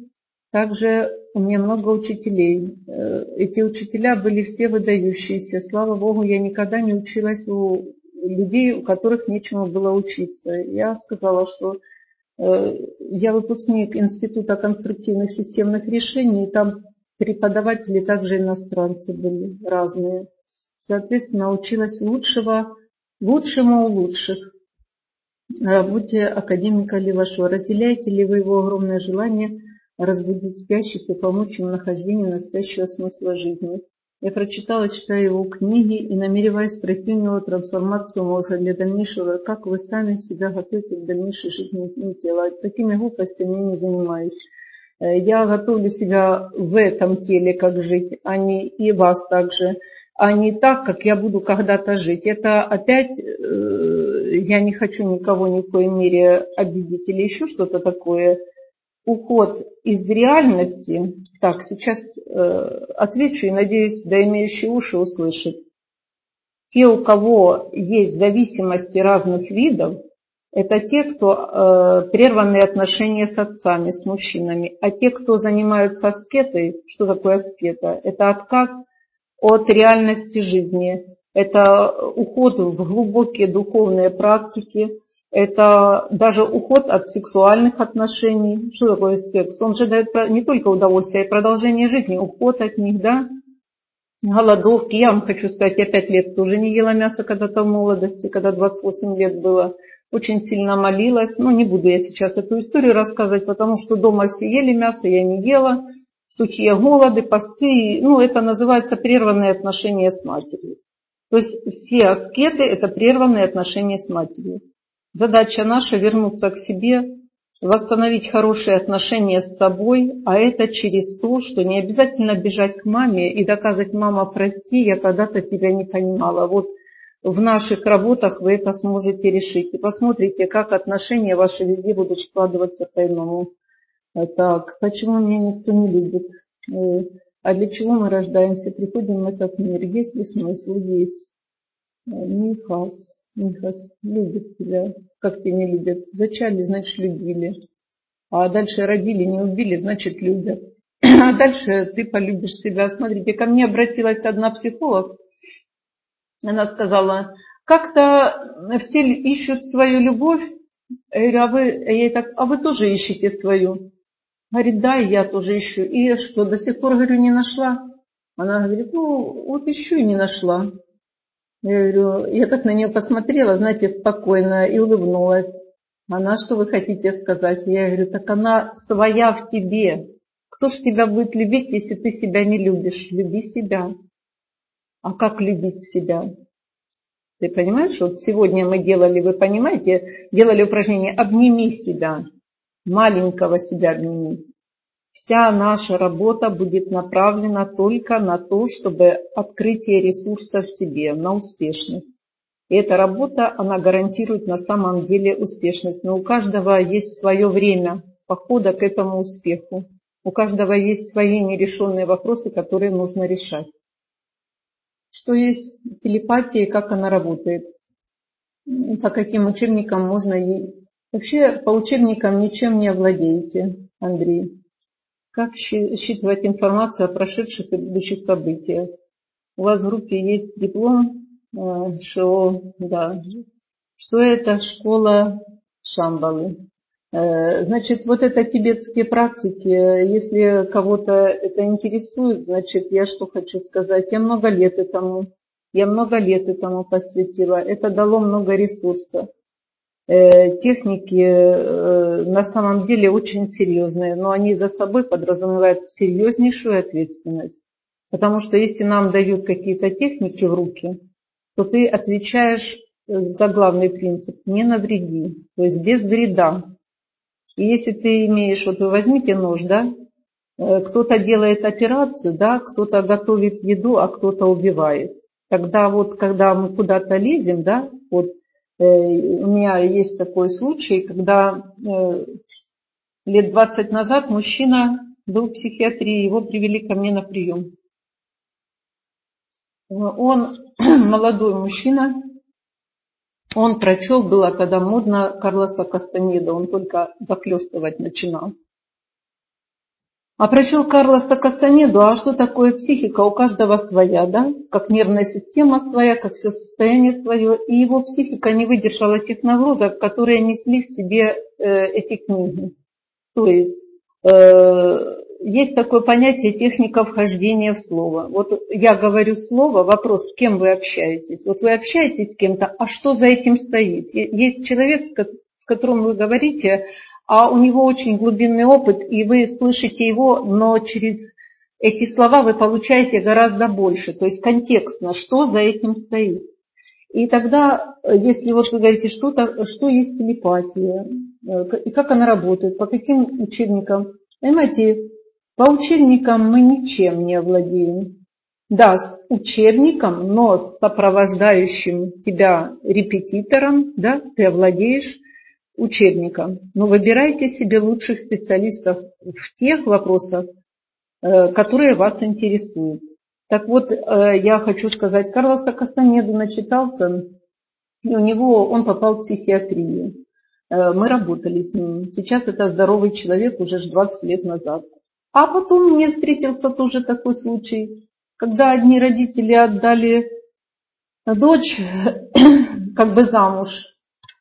также у меня много учителей. Э, эти учителя были все выдающиеся. Слава Богу, я никогда не училась у людей, у которых нечему было учиться. Я сказала, что я выпускник Института конструктивных системных решений, и там преподаватели также иностранцы были разные соответственно, училась лучшего, лучшему у лучших работе академика Левашова. Разделяете ли вы его огромное желание разбудить спящих и помочь им в нахождении настоящего смысла жизни? Я прочитала, читаю его книги и намереваюсь пройти у него трансформацию мозга для дальнейшего, как вы сами себя готовите к дальнейшей жизни тела. Такими глупостями я не занимаюсь. Э, я готовлю себя в этом теле, как жить, а не и вас также а не так, как я буду когда-то жить. Это опять, э, я не хочу никого ни в коей мере обидеть или еще что-то такое. Уход из реальности. Так, сейчас э, отвечу и надеюсь, да имеющие уши услышат. Те, у кого есть зависимости разных видов, это те, кто э, прерванные отношения с отцами, с мужчинами. А те, кто занимаются аскетой, что такое аскета? Это отказ от реальности жизни. это уход в глубокие духовные практики, это даже уход от сексуальных отношений. Что такое секс? Он же дает не только удовольствие, а и продолжение жизни, уход от них, да? Голодовки. Я вам хочу сказать, я пять лет тоже не ела мясо когда-то в молодости, когда 28 лет было. Очень сильно молилась. Но не буду я сейчас эту историю рассказывать, потому что дома все ели мясо, я не ела. Сухие голоды, посты. Ну, это называется прерванные отношения с матерью. То есть все аскеты – это прерванные отношения с матерью. Задача наша вернуться к себе, восстановить хорошие отношения с собой, а это через то, что не обязательно бежать к маме и доказывать, мама, прости, я когда-то тебя не понимала. Вот в наших работах вы это сможете решить. И посмотрите, как отношения ваши везде будут складываться по-иному. Так, почему меня никто не любит? Э, а для чего мы рождаемся, приходим в этот мир? Есть ли смысл? Есть. Э, Михас. Михас любит тебя. Как тебя не любят? Зачали, значит, любили. А дальше родили, не убили, значит, любят. (clears throat) А дальше ты полюбишь себя. Смотрите, ко мне обратилась одна психолог. Она сказала, как-то все ищут свою любовь. Я говорю, а вы, я так, а вы тоже ищете свою. Говорит, да, я тоже ищу. И что, до сих пор, говорю, не нашла? Она говорит, ну, вот ищу и не нашла. Я говорю, я так на нее посмотрела, знаете, спокойно и улыбнулась. Она, что вы хотите сказать? Я говорю, так она своя в тебе. Кто ж тебя будет любить, если ты себя не любишь? Люби себя. А как любить себя? Ты понимаешь, вот сегодня мы делали, вы понимаете, делали упражнение «Обними себя». Маленького себя обними. Вся наша работа будет направлена только на то, чтобы открытие ресурса в себе, на успешность. И эта работа, она гарантирует на самом деле успешность. Но у каждого есть свое время похода к этому успеху. У каждого есть свои нерешенные вопросы, которые нужно решать. Что есть телепатия и как она работает? По каким учебникам можно ей... Вообще по учебникам ничем не овладеете, Андрей. Как считывать информацию о прошедших и будущих событиях? У вас в группе есть диплом э, ШО, да. Что это школа Шамбалы? Э, значит, вот это тибетские практики, если кого-то это интересует, значит, я что хочу сказать, я много лет этому, я много лет этому посвятила, это дало много ресурсов. Э, техники э, на самом деле очень серьезные, но они за собой подразумевают серьезнейшую ответственность. Потому что если нам дают какие-то техники в руки, то ты отвечаешь э, за главный принцип – не навреди, то есть без вреда. И если ты имеешь, вот вы возьмите нож, да, кто-то делает операцию, да, кто-то готовит еду, а кто-то убивает. Тогда вот, когда мы куда-то лезем, да, вот у меня есть такой случай, когда э, лет 20 назад мужчина был в психиатрии, его привели ко мне на прием. Он (clears throat) молодой мужчина, он прочел, было когда модно Карлоса Кастанеда, он только захлестывать начинал. А прочел Карлоса Кастанеду, а что такое психика? У каждого своя, да? Как нервная система своя, как все состояние свое. И его психика не выдержала тех нагрузок, которые несли в себе э, эти книги. То есть э, есть такое понятие техника вхождения в слово. Вот я говорю слово, вопрос, с кем вы общаетесь. Вот вы общаетесь с кем-то, а что за этим стоит? Есть человек, с которым вы говорите, а у него очень глубинный опыт, и вы слышите его, но через эти слова вы получаете гораздо больше, то есть контекстно, что за этим стоит. И тогда, если вот вы говорите, что, -то, что есть телепатия, э, и как она работает, по каким учебникам, понимаете, по учебникам мы ничем не овладеем. Да, с учебником, но с сопровождающим тебя репетитором, да, ты овладеешь учебника. Но выбирайте себе лучших специалистов в тех вопросах, э, которые вас интересуют. Так вот, э, я хочу сказать, Карлоса Кастанеду начитался, и у него он попал в психиатрию. Э, мы работали с ним. Сейчас это здоровый человек уже 20 лет назад. А потом мне встретился тоже такой случай, когда одни родители отдали дочь (clears throat) как бы замуж,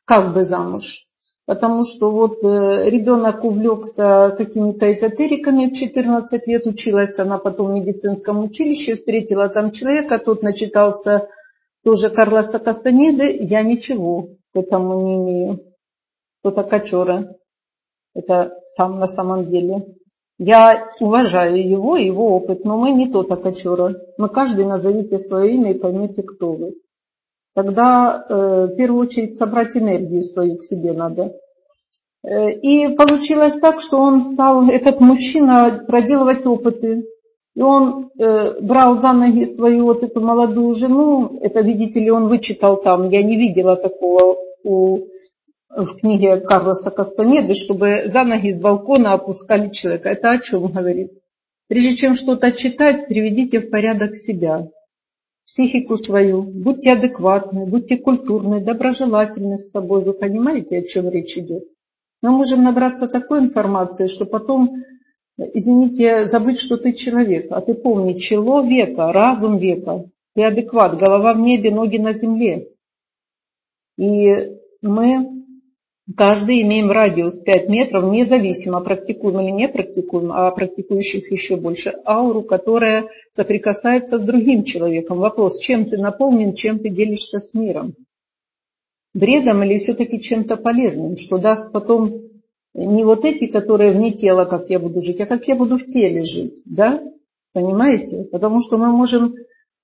как бы замуж. Потому что вот э, ребенок увлекся какими-то эзотериками в 14 лет, училась она потом в медицинском училище, встретила там человека, тот начитался тоже Карлоса Кастанеды, я ничего к этому не имею. Кто-то кочера. Это сам на самом деле. Я уважаю его, его опыт, но мы не тот кочера. Мы каждый назовите свое имя и поймете, кто вы тогда э, в первую очередь собрать энергию свою к себе надо. Э, и получилось так, что он стал, (laughs) этот мужчина, проделывать опыты. И он э, брал за ноги свою вот эту молодую жену, это, видите ли, он вычитал там, я не видела такого у, в книге Карлоса Кастанеды, чтобы за ноги с балкона опускали человека. Это о чем говорит? Прежде чем что-то читать, приведите в порядок себя психику свою, будьте адекватны, будьте культурны, доброжелательны с собой. Вы понимаете, о чем речь идет? Мы можем набраться такой информации, что потом, извините, забыть, что ты человек. А ты помни, чело века, разум века. Ты адекват, голова в небе, ноги на земле. И мы Каждый имеем радиус 5 метров, независимо, практикуем или не практикуем, а практикующих еще больше, ауру, которая соприкасается с другим человеком. Вопрос, чем ты наполнен, чем ты делишься с миром? Бредом или все-таки чем-то полезным, что даст потом не вот эти, которые вне тела, как я буду жить, а как я буду в теле жить, да? Понимаете? Потому что мы можем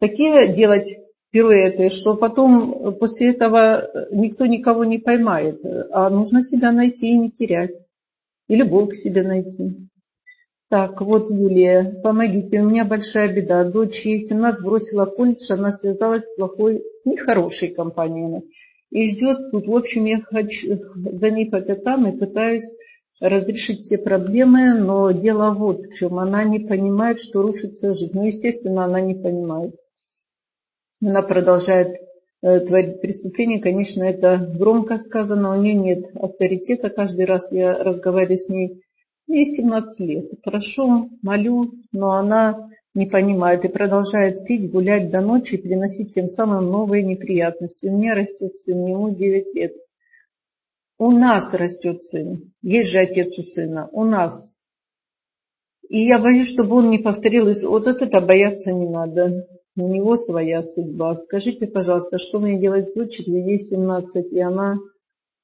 такие делать пируэты, что потом э, после этого э, никто никого не поймает. А нужно себя найти и не терять. И любовь к себе найти. Так, вот Юлия, помогите, у меня большая беда. Дочь ей 17 бросила колледж, она связалась с плохой, с нехорошей компанией. И ждет тут, в общем, я хочу (laughs) за ней по пятам и пытаюсь разрешить все проблемы, но дело вот в чем. Она не понимает, что рушится жизнь. Ну, естественно, она не понимает она продолжает э, творить преступление, конечно, это громко сказано, у нее нет авторитета, каждый раз я разговариваю с ней, ей 17 лет, прошу, молю, но она не понимает и продолжает пить, гулять до ночи и приносить тем самым новые неприятности. У меня растет сын, ему 9 лет. У нас растет сын, есть же отец у сына, у нас. И я боюсь, чтобы он не повторил, вот это бояться не надо у него своя судьба. Скажите, пожалуйста, что мне делать с дочерью? Ей 17, и она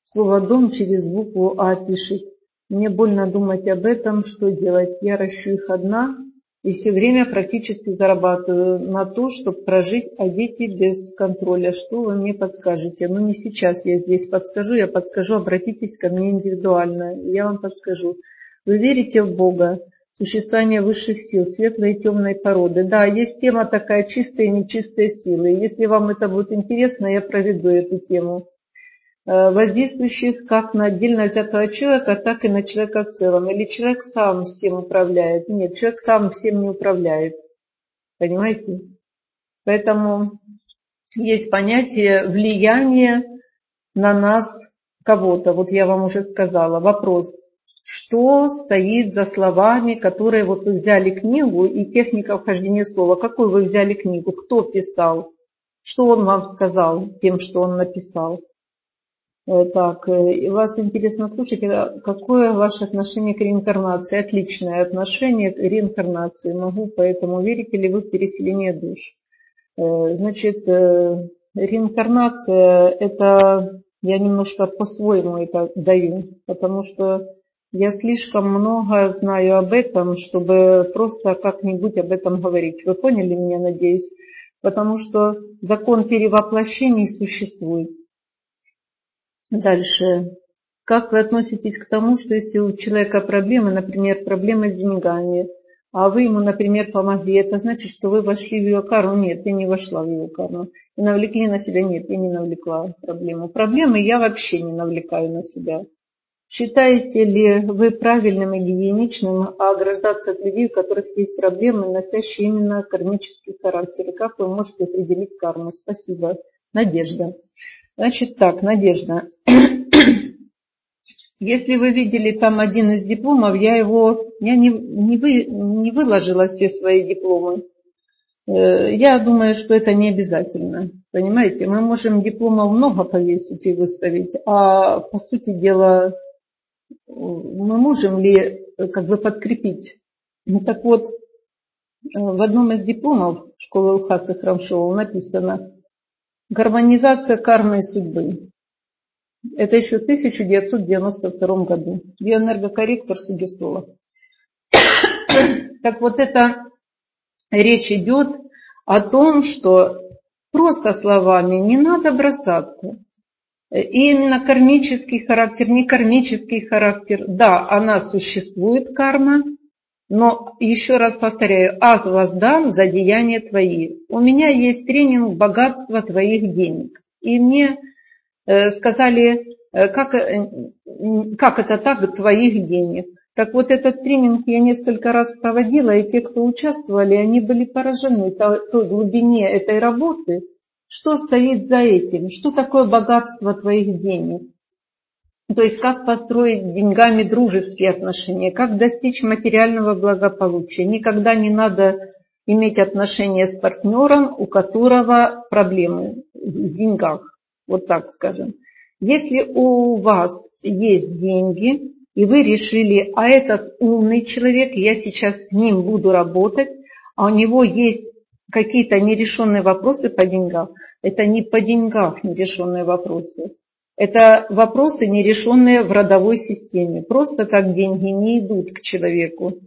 слово «дом» через букву «А» пишет. Мне больно думать об этом, что делать. Я ращу их одна и все время практически зарабатываю на то, чтобы прожить, а дети без контроля. Что вы мне подскажете? Ну не сейчас я здесь подскажу, я подскажу, обратитесь ко мне индивидуально, я вам подскажу. Вы верите в Бога? Существование высших сил, светлой и темной породы. Да, есть тема такая чистая и нечистая силы. Если вам это будет интересно, я проведу эту тему. Э, воздействующих как на отдельно взятого человека, так и на человека в целом. Или человек сам всем управляет. Нет, человек сам всем не управляет. Понимаете? Поэтому есть понятие влияния на нас кого-то. Вот я вам уже сказала. Вопрос что стоит за словами, которые вот вы взяли книгу и техника вхождения слова. Какую вы взяли книгу? Кто писал? Что он вам сказал тем, что он написал? Э, так, э, вас интересно слушать, а какое ваше отношение к реинкарнации? Отличное отношение к реинкарнации. Могу, поэтому верите ли вы в переселение душ? Э, значит, реинкарнация, это я немножко по-своему это даю, потому что я слишком много знаю об этом, чтобы просто как-нибудь об этом говорить. Вы поняли меня, надеюсь? Потому что закон перевоплощений существует. Дальше. Как вы относитесь к тому, что если у человека проблемы, например, проблемы с деньгами, а вы ему, например, помогли, это значит, что вы вошли в его карму? Нет, я не вошла в его карму. И навлекли на себя? Нет, я не навлекла проблему. Проблемы я вообще не навлекаю на себя. Считаете ли вы правильным и гигиеничным ограждаться от людей, у которых есть проблемы, носящие именно кармический характер? И как вы можете определить карму? Спасибо. Надежда. Значит так, Надежда. (clears throat) Если вы видели там один из дипломов, я его, я не, не, вы, не выложила все свои дипломы. Э, я думаю, что это не обязательно. Понимаете, мы можем дипломов много повесить и выставить, а по сути дела мы можем ли как бы подкрепить? Ну так вот, в одном из дипломов школы Лхаса Храмшова написано «Гармонизация кармы и судьбы». Это еще в 1992 году. Биоэнергокорректор сугестолов. Так вот это речь идет о том, что просто словами не надо бросаться. И именно кармический характер, не кармический характер, да, она существует, карма, но еще раз повторяю, аз воздам за деяния твои. У меня есть тренинг богатства твоих денег. И мне э, сказали, э, как, э, как это так, твоих денег. Так вот этот тренинг я несколько раз проводила, и те, кто участвовали, они были поражены той глубине этой работы, что стоит за этим, что такое богатство твоих денег. То есть как построить деньгами дружеские отношения, как достичь материального благополучия. Никогда не надо иметь отношения с партнером, у которого проблемы в деньгах. Вот так скажем. Если у вас есть деньги, и вы решили, а этот умный человек, я сейчас с ним буду работать, а у него есть какие-то нерешенные вопросы по деньгам, это не по деньгах нерешенные вопросы. Это вопросы, нерешенные в родовой системе. Просто так деньги не идут к человеку.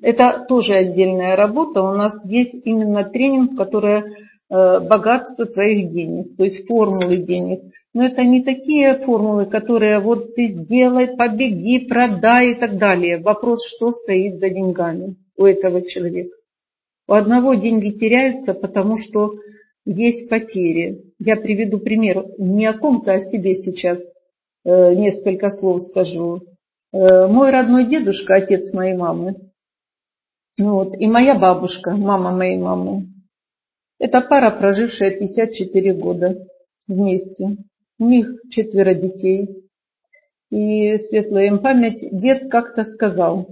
Это тоже отдельная работа. У нас есть именно тренинг, который э, богатство твоих денег, то есть формулы денег. Но это не такие формулы, которые вот ты сделай, побеги, продай и так далее. Вопрос, что стоит за деньгами у этого человека. У одного деньги теряются, потому что есть потери. Я приведу пример, не о ком-то, а о себе сейчас э, несколько слов скажу. Э, мой родной дедушка, отец моей мамы, вот, и моя бабушка, мама моей мамы, это пара, прожившая 54 года вместе. У них четверо детей. И светлая им память, дед как-то сказал,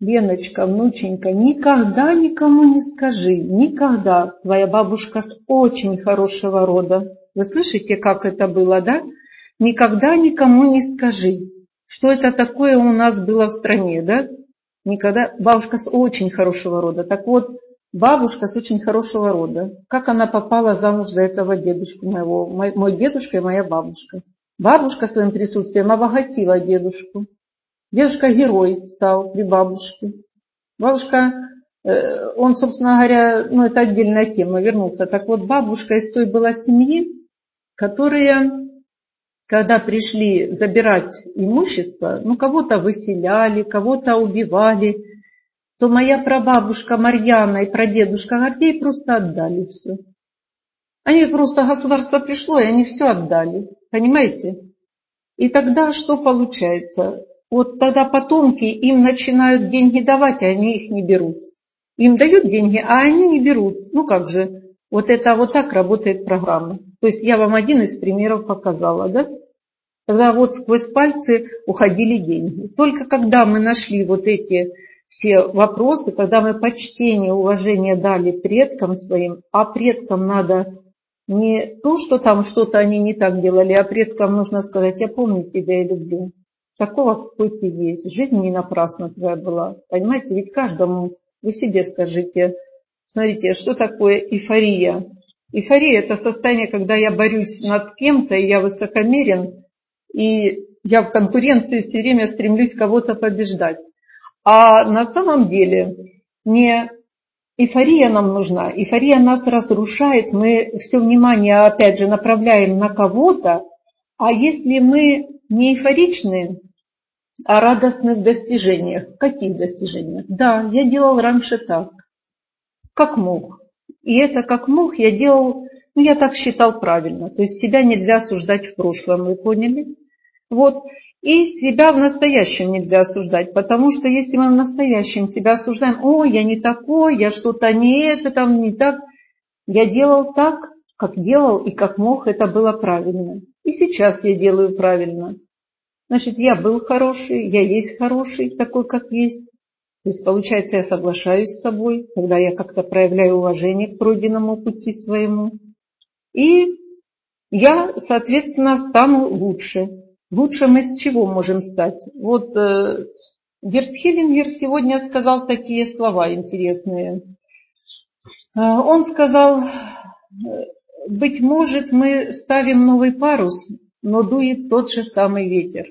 Леночка, внученька, никогда никому не скажи, никогда. Твоя бабушка с очень хорошего рода. Вы слышите, как это было, да? Никогда никому не скажи, что это такое у нас было в стране, да? Никогда. Бабушка с очень хорошего рода. Так вот, бабушка с очень хорошего рода. Как она попала замуж за этого дедушку моего? Мой, мой дедушка и моя бабушка. Бабушка своим присутствием обогатила дедушку. Дедушка герой стал при бабушке. Бабушка, э, он, собственно говоря, ну это отдельная тема, вернулся. Так вот, бабушка из той была семьи, которые, когда пришли забирать имущество, ну кого-то выселяли, кого-то убивали, то моя прабабушка Марьяна и прадедушка Гордей просто отдали все. Они просто, государство пришло, и они все отдали. Понимаете? И тогда что получается? Вот тогда потомки им начинают деньги давать, а они их не берут. Им дают деньги, а они не берут. Ну как же, вот это вот так работает программа. То есть я вам один из примеров показала, да? Когда вот сквозь пальцы уходили деньги. Только когда мы нашли вот эти все вопросы, когда мы почтение, уважение дали предкам своим, а предкам надо не то, что там что-то они не так делали, а предкам нужно сказать, я помню тебя и люблю такого, какой ты есть. Жизнь не напрасна твоя была. Понимаете, ведь каждому, вы себе скажите, смотрите, что такое эйфория? Эйфория – это состояние, когда я борюсь над кем-то, и я высокомерен, и я в конкуренции все время стремлюсь кого-то побеждать. А на самом деле не эйфория нам нужна, эйфория нас разрушает, мы все внимание опять же направляем на кого-то, а если мы не эйфоричны, о радостных достижениях. Каких достижениях? Да, я делал раньше так, как мог. И это как мог я делал, ну я так считал правильно. То есть себя нельзя осуждать в прошлом, вы поняли? Вот. И себя в настоящем нельзя осуждать, потому что если мы в настоящем себя осуждаем, о, я не такой, я что-то не это, там не так, я делал так, как делал и как мог, это было правильно. И сейчас я делаю правильно. Значит, я был хороший, я есть хороший, такой, как есть. То есть, получается, я соглашаюсь с собой, когда я как-то проявляю уважение к пройденному пути своему. И я, соответственно, стану лучше. Лучше мы с чего можем стать? Вот э, Герт Хиллингер сегодня сказал такие слова интересные. Э, он сказал, быть может, мы ставим новый парус, но дует тот же самый ветер.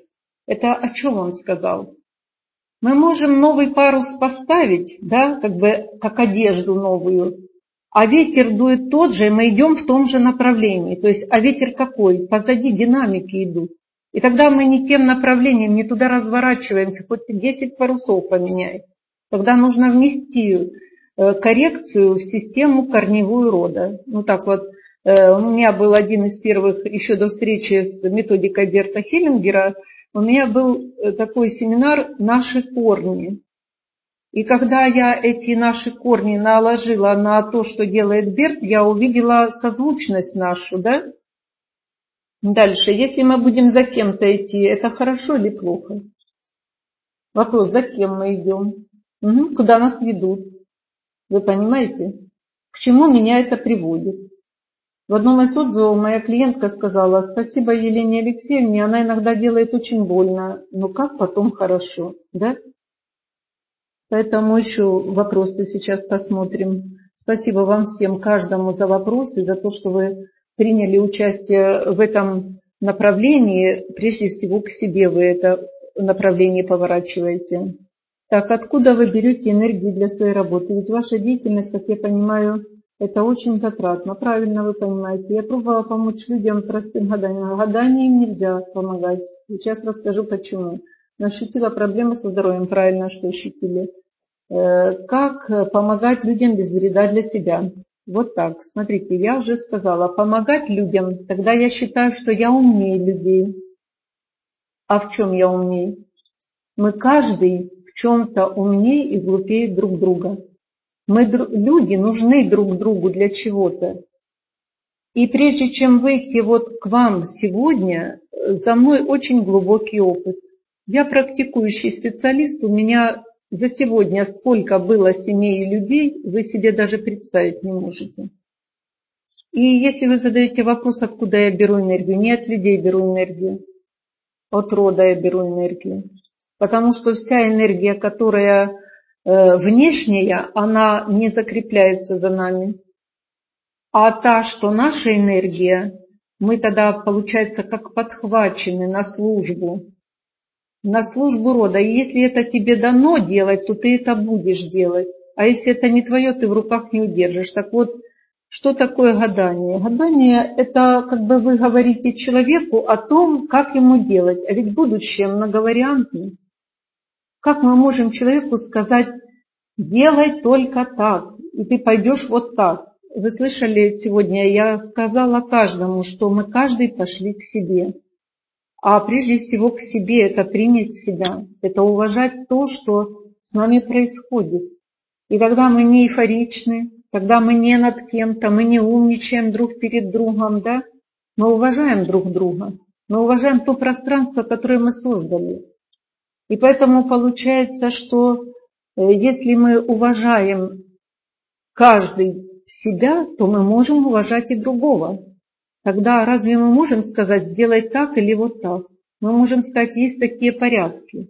Это о чем он сказал? Мы можем новый парус поставить, да, как бы как одежду новую, а ветер дует тот же, и мы идем в том же направлении. То есть, а ветер какой? Позади динамики идут. И тогда мы не тем направлением, не туда разворачиваемся, хоть 10 парусов поменяй. Тогда нужно внести э, коррекцию в систему корневую рода. Ну так вот, э, у меня был один из первых, еще до встречи с методикой Берта Хиллингера, у меня был э, такой семинар «Наши корни». И когда я эти наши корни наложила на то, что делает Берт, я увидела созвучность нашу, да? Дальше, если мы будем за кем-то идти, это хорошо или плохо? Вопрос, за кем мы идем? Угу, куда нас ведут? Вы понимаете? К чему меня это приводит? В одном из отзывов моя клиентка сказала, спасибо Елене Алексеевне, она иногда делает очень больно, но как потом хорошо, да? Поэтому еще вопросы сейчас посмотрим. Спасибо вам всем, каждому за вопросы, за то, что вы приняли участие в этом направлении. Прежде всего к себе вы это направление поворачиваете. Так, откуда вы берете энергию для своей работы? Ведь ваша деятельность, как я понимаю, это очень затратно. Правильно вы понимаете. Я пробовала помочь людям простым гаданием. Гаданием нельзя помогать. Сейчас расскажу почему. Но ощутила проблемы со здоровьем. Правильно, что ощутили. Э, как помогать людям без вреда для себя? Вот так. Смотрите, я уже сказала, помогать людям, тогда я считаю, что я умнее людей. А в чем я умнее? Мы каждый в чем-то умнее и глупее друг друга. Мы люди нужны друг другу для чего-то. И прежде чем выйти вот к вам сегодня, за мной очень глубокий опыт. Я практикующий специалист, у меня за сегодня сколько было семей и людей, вы себе даже представить не можете. И если вы задаете вопрос, откуда я беру энергию, не от людей беру энергию, от рода я беру энергию. Потому что вся энергия, которая внешняя, она не закрепляется за нами. А та, что наша энергия, мы тогда, получается, как подхвачены на службу, на службу рода. И если это тебе дано делать, то ты это будешь делать. А если это не твое, ты в руках не удержишь. Так вот, что такое гадание? Гадание – это как бы вы говорите человеку о том, как ему делать. А ведь будущее многовариантное. Как мы можем человеку сказать, делай только так, и ты пойдешь вот так? Вы слышали сегодня, я сказала каждому, что мы каждый пошли к себе. А прежде всего к себе это принять себя, это уважать то, что с нами происходит. И когда мы не эйфоричны, когда мы не над кем-то, мы не умничаем друг перед другом, да, мы уважаем друг друга, мы уважаем то пространство, которое мы создали. И поэтому получается, что э, если мы уважаем каждый себя, то мы можем уважать и другого. Тогда разве мы можем сказать, сделай так или вот так? Мы можем сказать, есть такие порядки.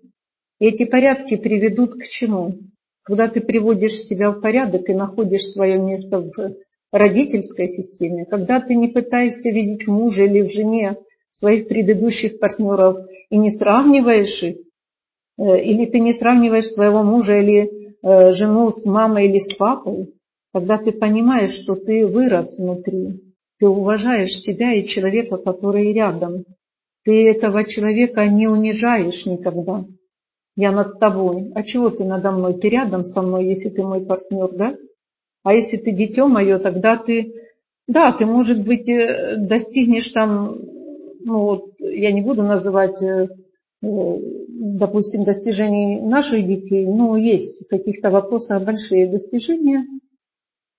И эти порядки приведут к чему? Когда ты приводишь себя в порядок и находишь свое место в родительской системе, когда ты не пытаешься видеть в муже или в жене своих предыдущих партнеров и не сравниваешь их, или ты не сравниваешь своего мужа или э, жену с мамой или с папой, тогда ты понимаешь, что ты вырос внутри, ты уважаешь себя и человека, который рядом. Ты этого человека не унижаешь никогда. Я над тобой. А чего ты надо мной? Ты рядом со мной, если ты мой партнер, да? А если ты дитё мое, тогда ты, да, ты, может быть, э, достигнешь там, ну вот, я не буду называть допустим, достижений наших детей, ну, есть в каких-то вопросах большие достижения,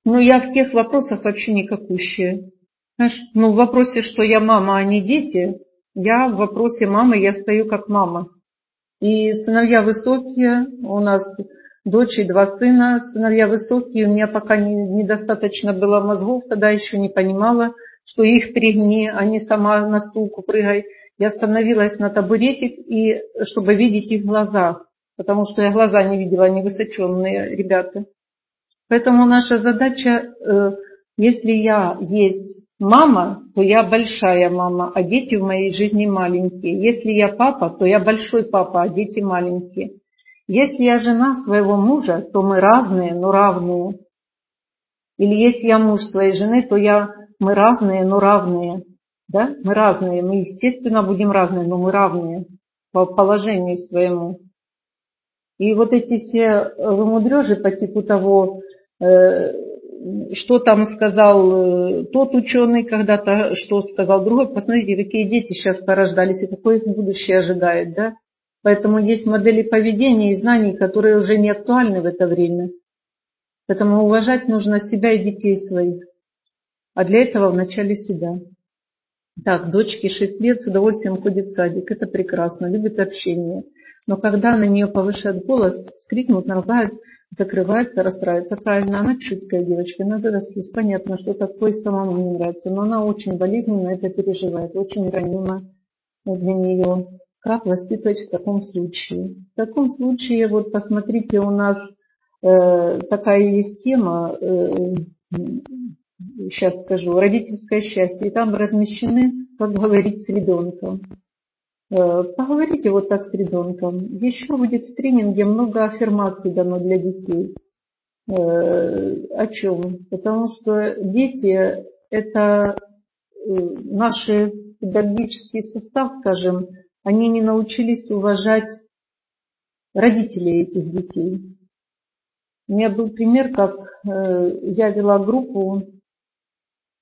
но я в тех вопросах вообще никакущая. Знаешь, ну, в вопросе, что я мама, а не дети, я в вопросе мамы, я стою как мама. И сыновья высокие, у нас дочь и два сына, сыновья высокие, у меня пока не, недостаточно было мозгов, тогда еще не понимала, что их пригни, а не сама на стулку прыгай. Я становилась на табуретик, и, чтобы видеть их глаза, потому что я глаза не видела, они высоченные ребята. Поэтому наша задача, э, если я есть мама, то я большая мама, а дети в моей жизни маленькие. Если я папа, то я большой папа, а дети маленькие. Если я жена своего мужа, то мы разные, но равные. Или если я муж своей жены, то я, мы разные, но равные. Да? Мы разные, мы естественно будем разные, но мы равные по положению своему. И вот эти все вымудрежи по типу того, э, что там сказал э, тот ученый когда-то, что сказал другой. Посмотрите, какие дети сейчас порождались и какое их будущее ожидает. Да? Поэтому есть модели поведения и знаний, которые уже не актуальны в это время. Поэтому уважать нужно себя и детей своих. А для этого вначале себя. Так, дочке 6 лет, с удовольствием ходит в садик. Это прекрасно, любит общение. Но когда на нее повышает голос, вскрикнут, наругают, закрывается, расстраивается. Правильно, она чуткая девочка, надо расслышать. Понятно, что такое самому не нравится. Но она очень болезненно это переживает, очень ранима для нее. Как воспитывать в таком случае? В таком случае, вот посмотрите, у нас э, такая есть тема, э, сейчас скажу, родительское счастье. И там размещены, как говорить с ребенком. Э, поговорите вот так с ребенком. Еще будет в тренинге много аффирмаций дано для детей. Э, о чем? Потому что дети – это э, наши педагогический состав, скажем, они не научились уважать родителей этих детей. У меня был пример, как я вела группу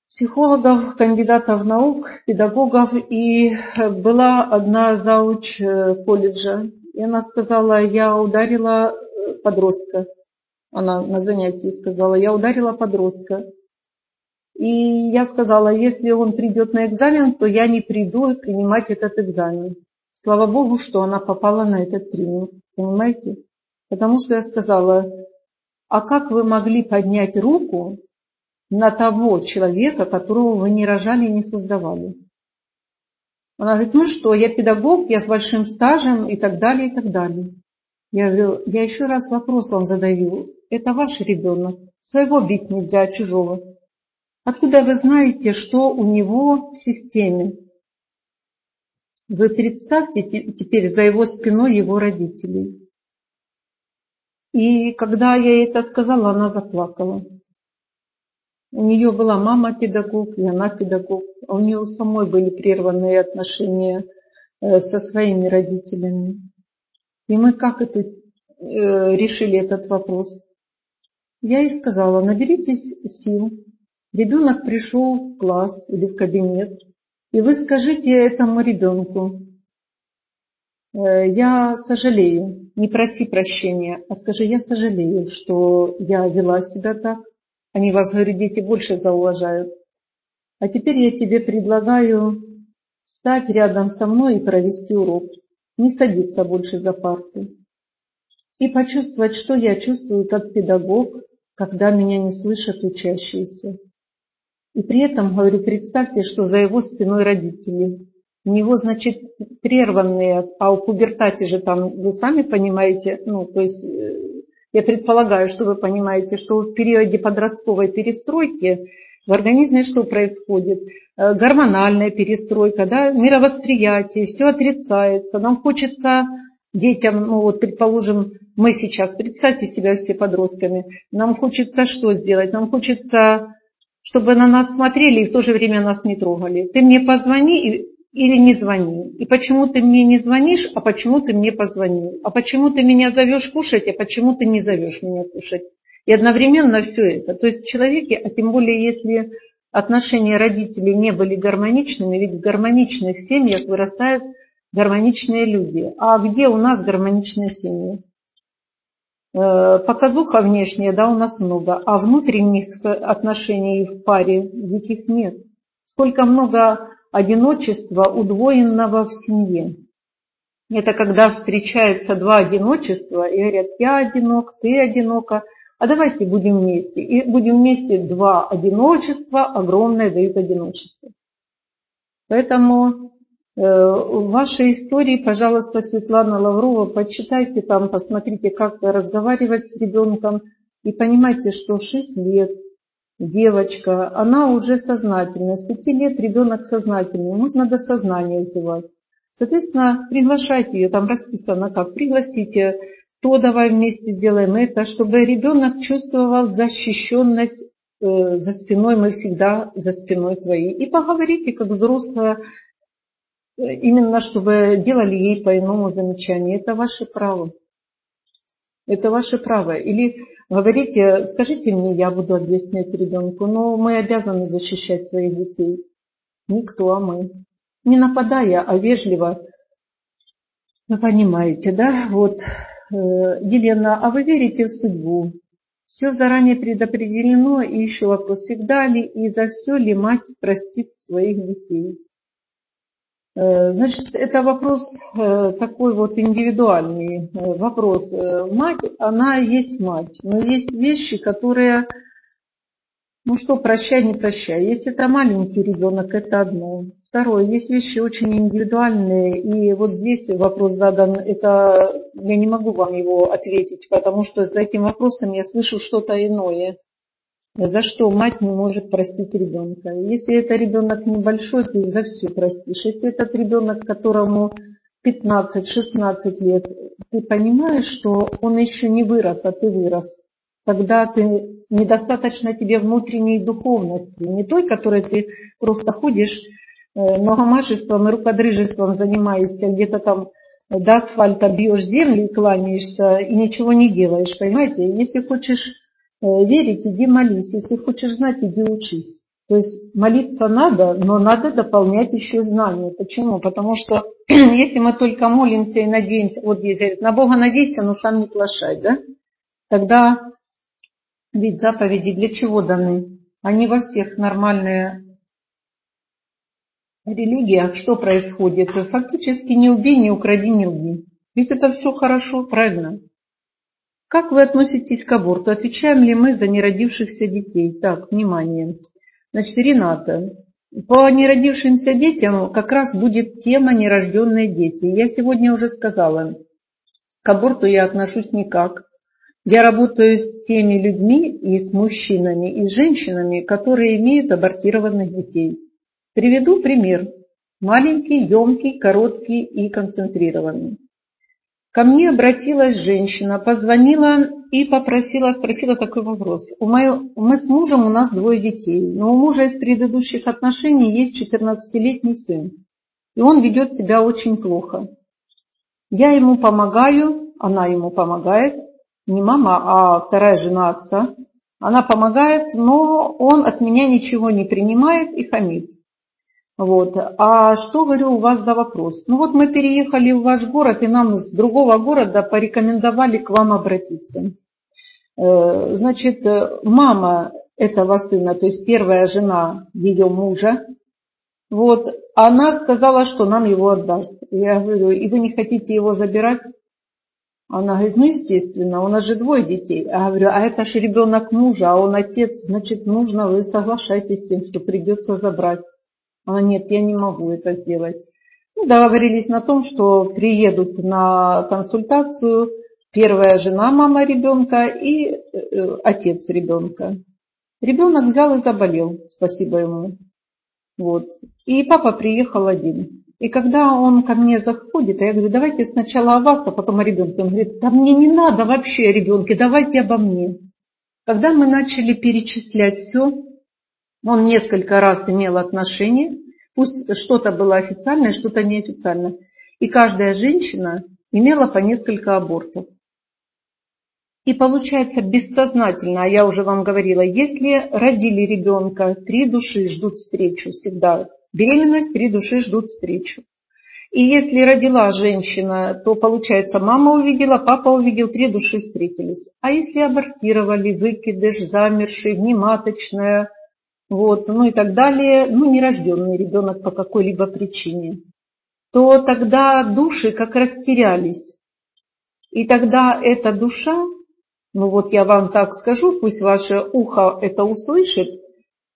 психологов, кандидатов наук, педагогов, и была одна зауч э, колледжа. И она сказала, я ударила э, подростка. Она на занятии сказала, я ударила подростка. И я сказала, если он придет на экзамен, то я не приду принимать этот экзамен. Слава Богу, что она попала на этот тренинг. Понимаете? Потому что я сказала, а как вы могли поднять руку на того человека, которого вы не рожали и не создавали. Она говорит, ну что, я педагог, я с большим стажем и так далее, и так далее. Я говорю, я еще раз вопрос вам задаю. Это ваш ребенок. Своего бить нельзя, чужого. Откуда вы знаете, что у него в системе? Вы представьте теперь за его спиной его родителей. И когда я это сказала, она заплакала. У нее была мама педагог, и она педагог. А у нее самой были прерванные отношения э, со своими родителями. И мы как это э, решили этот вопрос? Я ей сказала, наберитесь сил. Ребенок пришел в класс или в кабинет, и вы скажите этому ребенку, «Э, я сожалею, не проси прощения, а скажи, я сожалею, что я вела себя так, они вас, говорю, дети больше зауважают. А теперь я тебе предлагаю стать рядом со мной и провести урок. Не садиться больше за парты. И почувствовать, что я чувствую как педагог, когда меня не слышат учащиеся. И при этом, говорю, представьте, что за его спиной родители. У него, значит, прерванные, а у пубертати же там, вы сами понимаете, ну, то есть э, я предполагаю, что вы понимаете, что в периоде подростковой перестройки в организме что происходит? Э, гормональная перестройка, да, мировосприятие, все отрицается. Нам хочется детям, ну вот предположим, мы сейчас, представьте себя все подростками, нам хочется что сделать? Нам хочется, чтобы на нас смотрели и в то же время нас не трогали. Ты мне позвони или не звони. И почему ты мне не звонишь, а почему ты мне позвонил. А почему ты меня зовешь кушать, а почему ты не зовешь меня кушать. И одновременно все это. То есть в человеке, а тем более если отношения родителей не были гармоничными, ведь в гармоничных семьях вырастают гармоничные люди. А где у нас гармоничные семьи? Э, показуха внешняя, да, у нас много, а внутренних отношений в паре ведь их нет. Сколько много одиночества, удвоенного в семье. Это когда встречаются два одиночества и говорят, я одинок, ты одинока, а давайте будем вместе. И будем вместе два одиночества, огромное дают одиночество. Поэтому э, в вашей истории, пожалуйста, Светлана Лаврова, почитайте там, посмотрите, как разговаривать с ребенком и понимайте, что 6 лет девочка, она уже сознательная, с 5 лет ребенок сознательный, нужно до сознания взывать. Соответственно, приглашайте ее, там расписано как, пригласите, то давай вместе сделаем это, чтобы ребенок чувствовал защищенность э, за спиной, мы всегда за спиной твоей. И поговорите, как взрослая, э, именно чтобы делали ей по-иному замечание. Это ваше право. Это ваше право. Или говорите, скажите мне, я буду объяснять ребенку, но мы обязаны защищать своих детей. Никто, а мы не нападая, а вежливо. Вы понимаете, да? Вот, э, Елена, а вы верите в судьбу? Все заранее предопределено, и еще вопрос, всегда ли и за все ли мать простит своих детей? Э, значит, это вопрос э, такой вот индивидуальный вопрос. Мать, она есть мать, но есть вещи, которые ну что, прощай, не прощай. Если это маленький ребенок, это одно. Второе, есть вещи очень индивидуальные, и вот здесь вопрос задан, это я не могу вам его ответить, потому что за этим вопросом я слышу что-то иное. За что мать не может простить ребенка? Если это ребенок небольшой, ты за все простишь. Если этот ребенок, которому 15-16 лет, ты понимаешь, что он еще не вырос, а ты вырос когда ты недостаточно тебе внутренней духовности, не той, которой ты просто ходишь э, многомашеством и рукодрыжеством занимаешься, где-то там до асфальта бьешь землю и кланяешься, и ничего не делаешь, понимаете? Если хочешь верить, иди молись, если хочешь знать, иди учись. То есть молиться надо, но надо дополнять еще знания. Почему? Потому что (clears throat) если мы только молимся и надеемся, вот здесь говорит, на Бога надейся, но сам не плашай, да? Тогда ведь заповеди для чего даны? Они во всех нормальных религиях что происходит? Фактически не убей, не укради, не убей. Ведь это все хорошо, правильно? Как вы относитесь к аборту? Отвечаем ли мы за неродившихся детей? Так, внимание. Значит, Рената, по неродившимся детям как раз будет тема нерожденные дети. Я сегодня уже сказала, к аборту я отношусь никак. Я работаю с теми людьми и с мужчинами, и с женщинами, которые имеют абортированных детей. Приведу пример. Маленький, емкий, короткий и концентрированный. Ко мне обратилась женщина, позвонила и попросила, спросила такой вопрос. У моего, мы с мужем, у нас двое детей, но у мужа из предыдущих отношений есть 14-летний сын. И он ведет себя очень плохо. Я ему помогаю, она ему помогает, не мама, а вторая жена отца. Она помогает, но он от меня ничего не принимает и хамит. Вот. А что, говорю, у вас за вопрос? Ну вот мы переехали в ваш город, и нам с другого города порекомендовали к вам обратиться. Э, значит, мама этого сына, то есть первая жена ее мужа, вот, она сказала, что нам его отдаст. Я говорю, и вы не хотите его забирать? Она говорит, ну естественно, у нас же двое детей. Я говорю, а это же ребенок мужа, а он отец, значит нужно, вы соглашайтесь с тем, что придется забрать. Она, нет, я не могу это сделать. Ну, договорились на том, что приедут на консультацию первая жена, мама ребенка и э, отец ребенка. Ребенок взял и заболел, спасибо ему. Вот. И папа приехал один. И когда он ко мне заходит, я говорю, давайте сначала о вас, а потом о ребенке. Он говорит, да мне не надо вообще о ребенке, давайте обо мне. Когда мы начали перечислять все, он несколько раз имел отношения, пусть что-то было официальное, что-то неофициальное. И каждая женщина имела по несколько абортов. И получается бессознательно, а я уже вам говорила, если родили ребенка, три души ждут встречу всегда Беременность, три души ждут встречу. И если родила женщина, то получается мама увидела, папа увидел, три души встретились. А если абортировали, выкидыш, замерший, внематочная, вот, ну и так далее, ну нерожденный ребенок по какой-либо причине. то тогда души как растерялись. И тогда эта душа, ну вот я вам так скажу, пусть ваше ухо это услышит,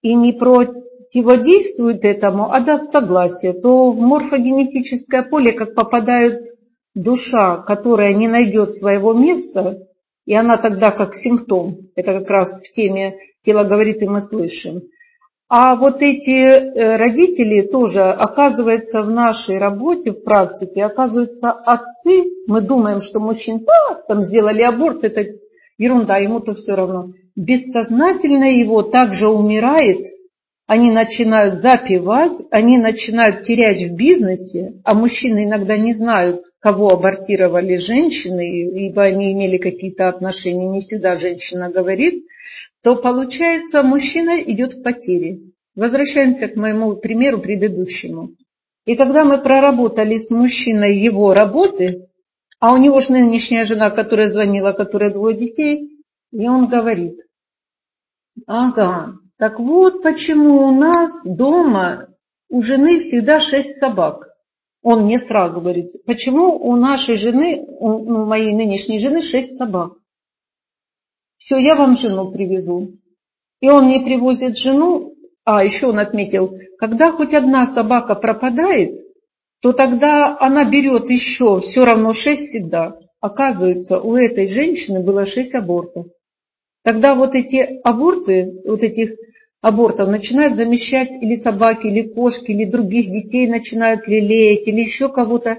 и не противодействует этому, а даст согласие, то в морфогенетическое поле, как попадает душа, которая не найдет своего места, и она тогда как симптом, это как раз в теме «Тело говорит, и мы слышим», а вот эти э, родители тоже, оказывается, в нашей работе, в практике, оказываются отцы. Мы думаем, что мужчин, да, там сделали аборт, это ерунда, ему-то все равно. Бессознательно его также умирает, они начинают запивать, они начинают терять в бизнесе, а мужчины иногда не знают, кого абортировали женщины, ибо они имели какие-то отношения, не всегда женщина говорит – то получается мужчина идет в потери. Возвращаемся к моему примеру предыдущему. И когда мы проработали с мужчиной его работы, а у него же нынешняя жена, которая звонила, которая двое детей, и он говорит, ага, так вот почему у нас дома у жены всегда шесть собак. Он мне сразу говорит, почему у нашей жены, у моей нынешней жены шесть собак. Все, я вам жену привезу. И он мне привозит жену, а еще он отметил, когда хоть одна собака пропадает, то тогда она берет еще все равно шесть всегда. Оказывается, у этой женщины было шесть абортов. Тогда вот эти аборты, вот этих абортов начинают замещать или собаки, или кошки, или других детей начинают лелеять, или еще кого-то.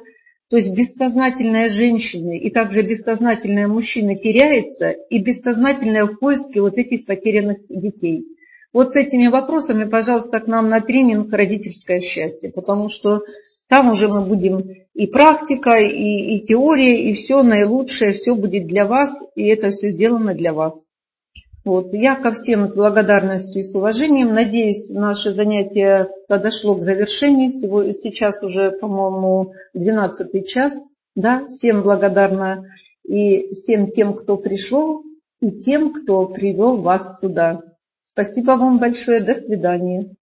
То есть бессознательная женщина и также бессознательная мужчина теряется, и бессознательное в поиске вот этих потерянных детей. Вот с этими вопросами, пожалуйста, к нам на тренинг «Родительское счастье», потому что там уже мы будем и практика, и, и теория, и все наилучшее, все будет для вас, и это все сделано для вас. Вот. Я ко всем с благодарностью и с уважением. Надеюсь, наше занятие подошло к завершению. Сейчас уже, по-моему, 12 час. Да? Всем благодарна и всем тем, кто пришел, и тем, кто привел вас сюда. Спасибо вам большое. До свидания.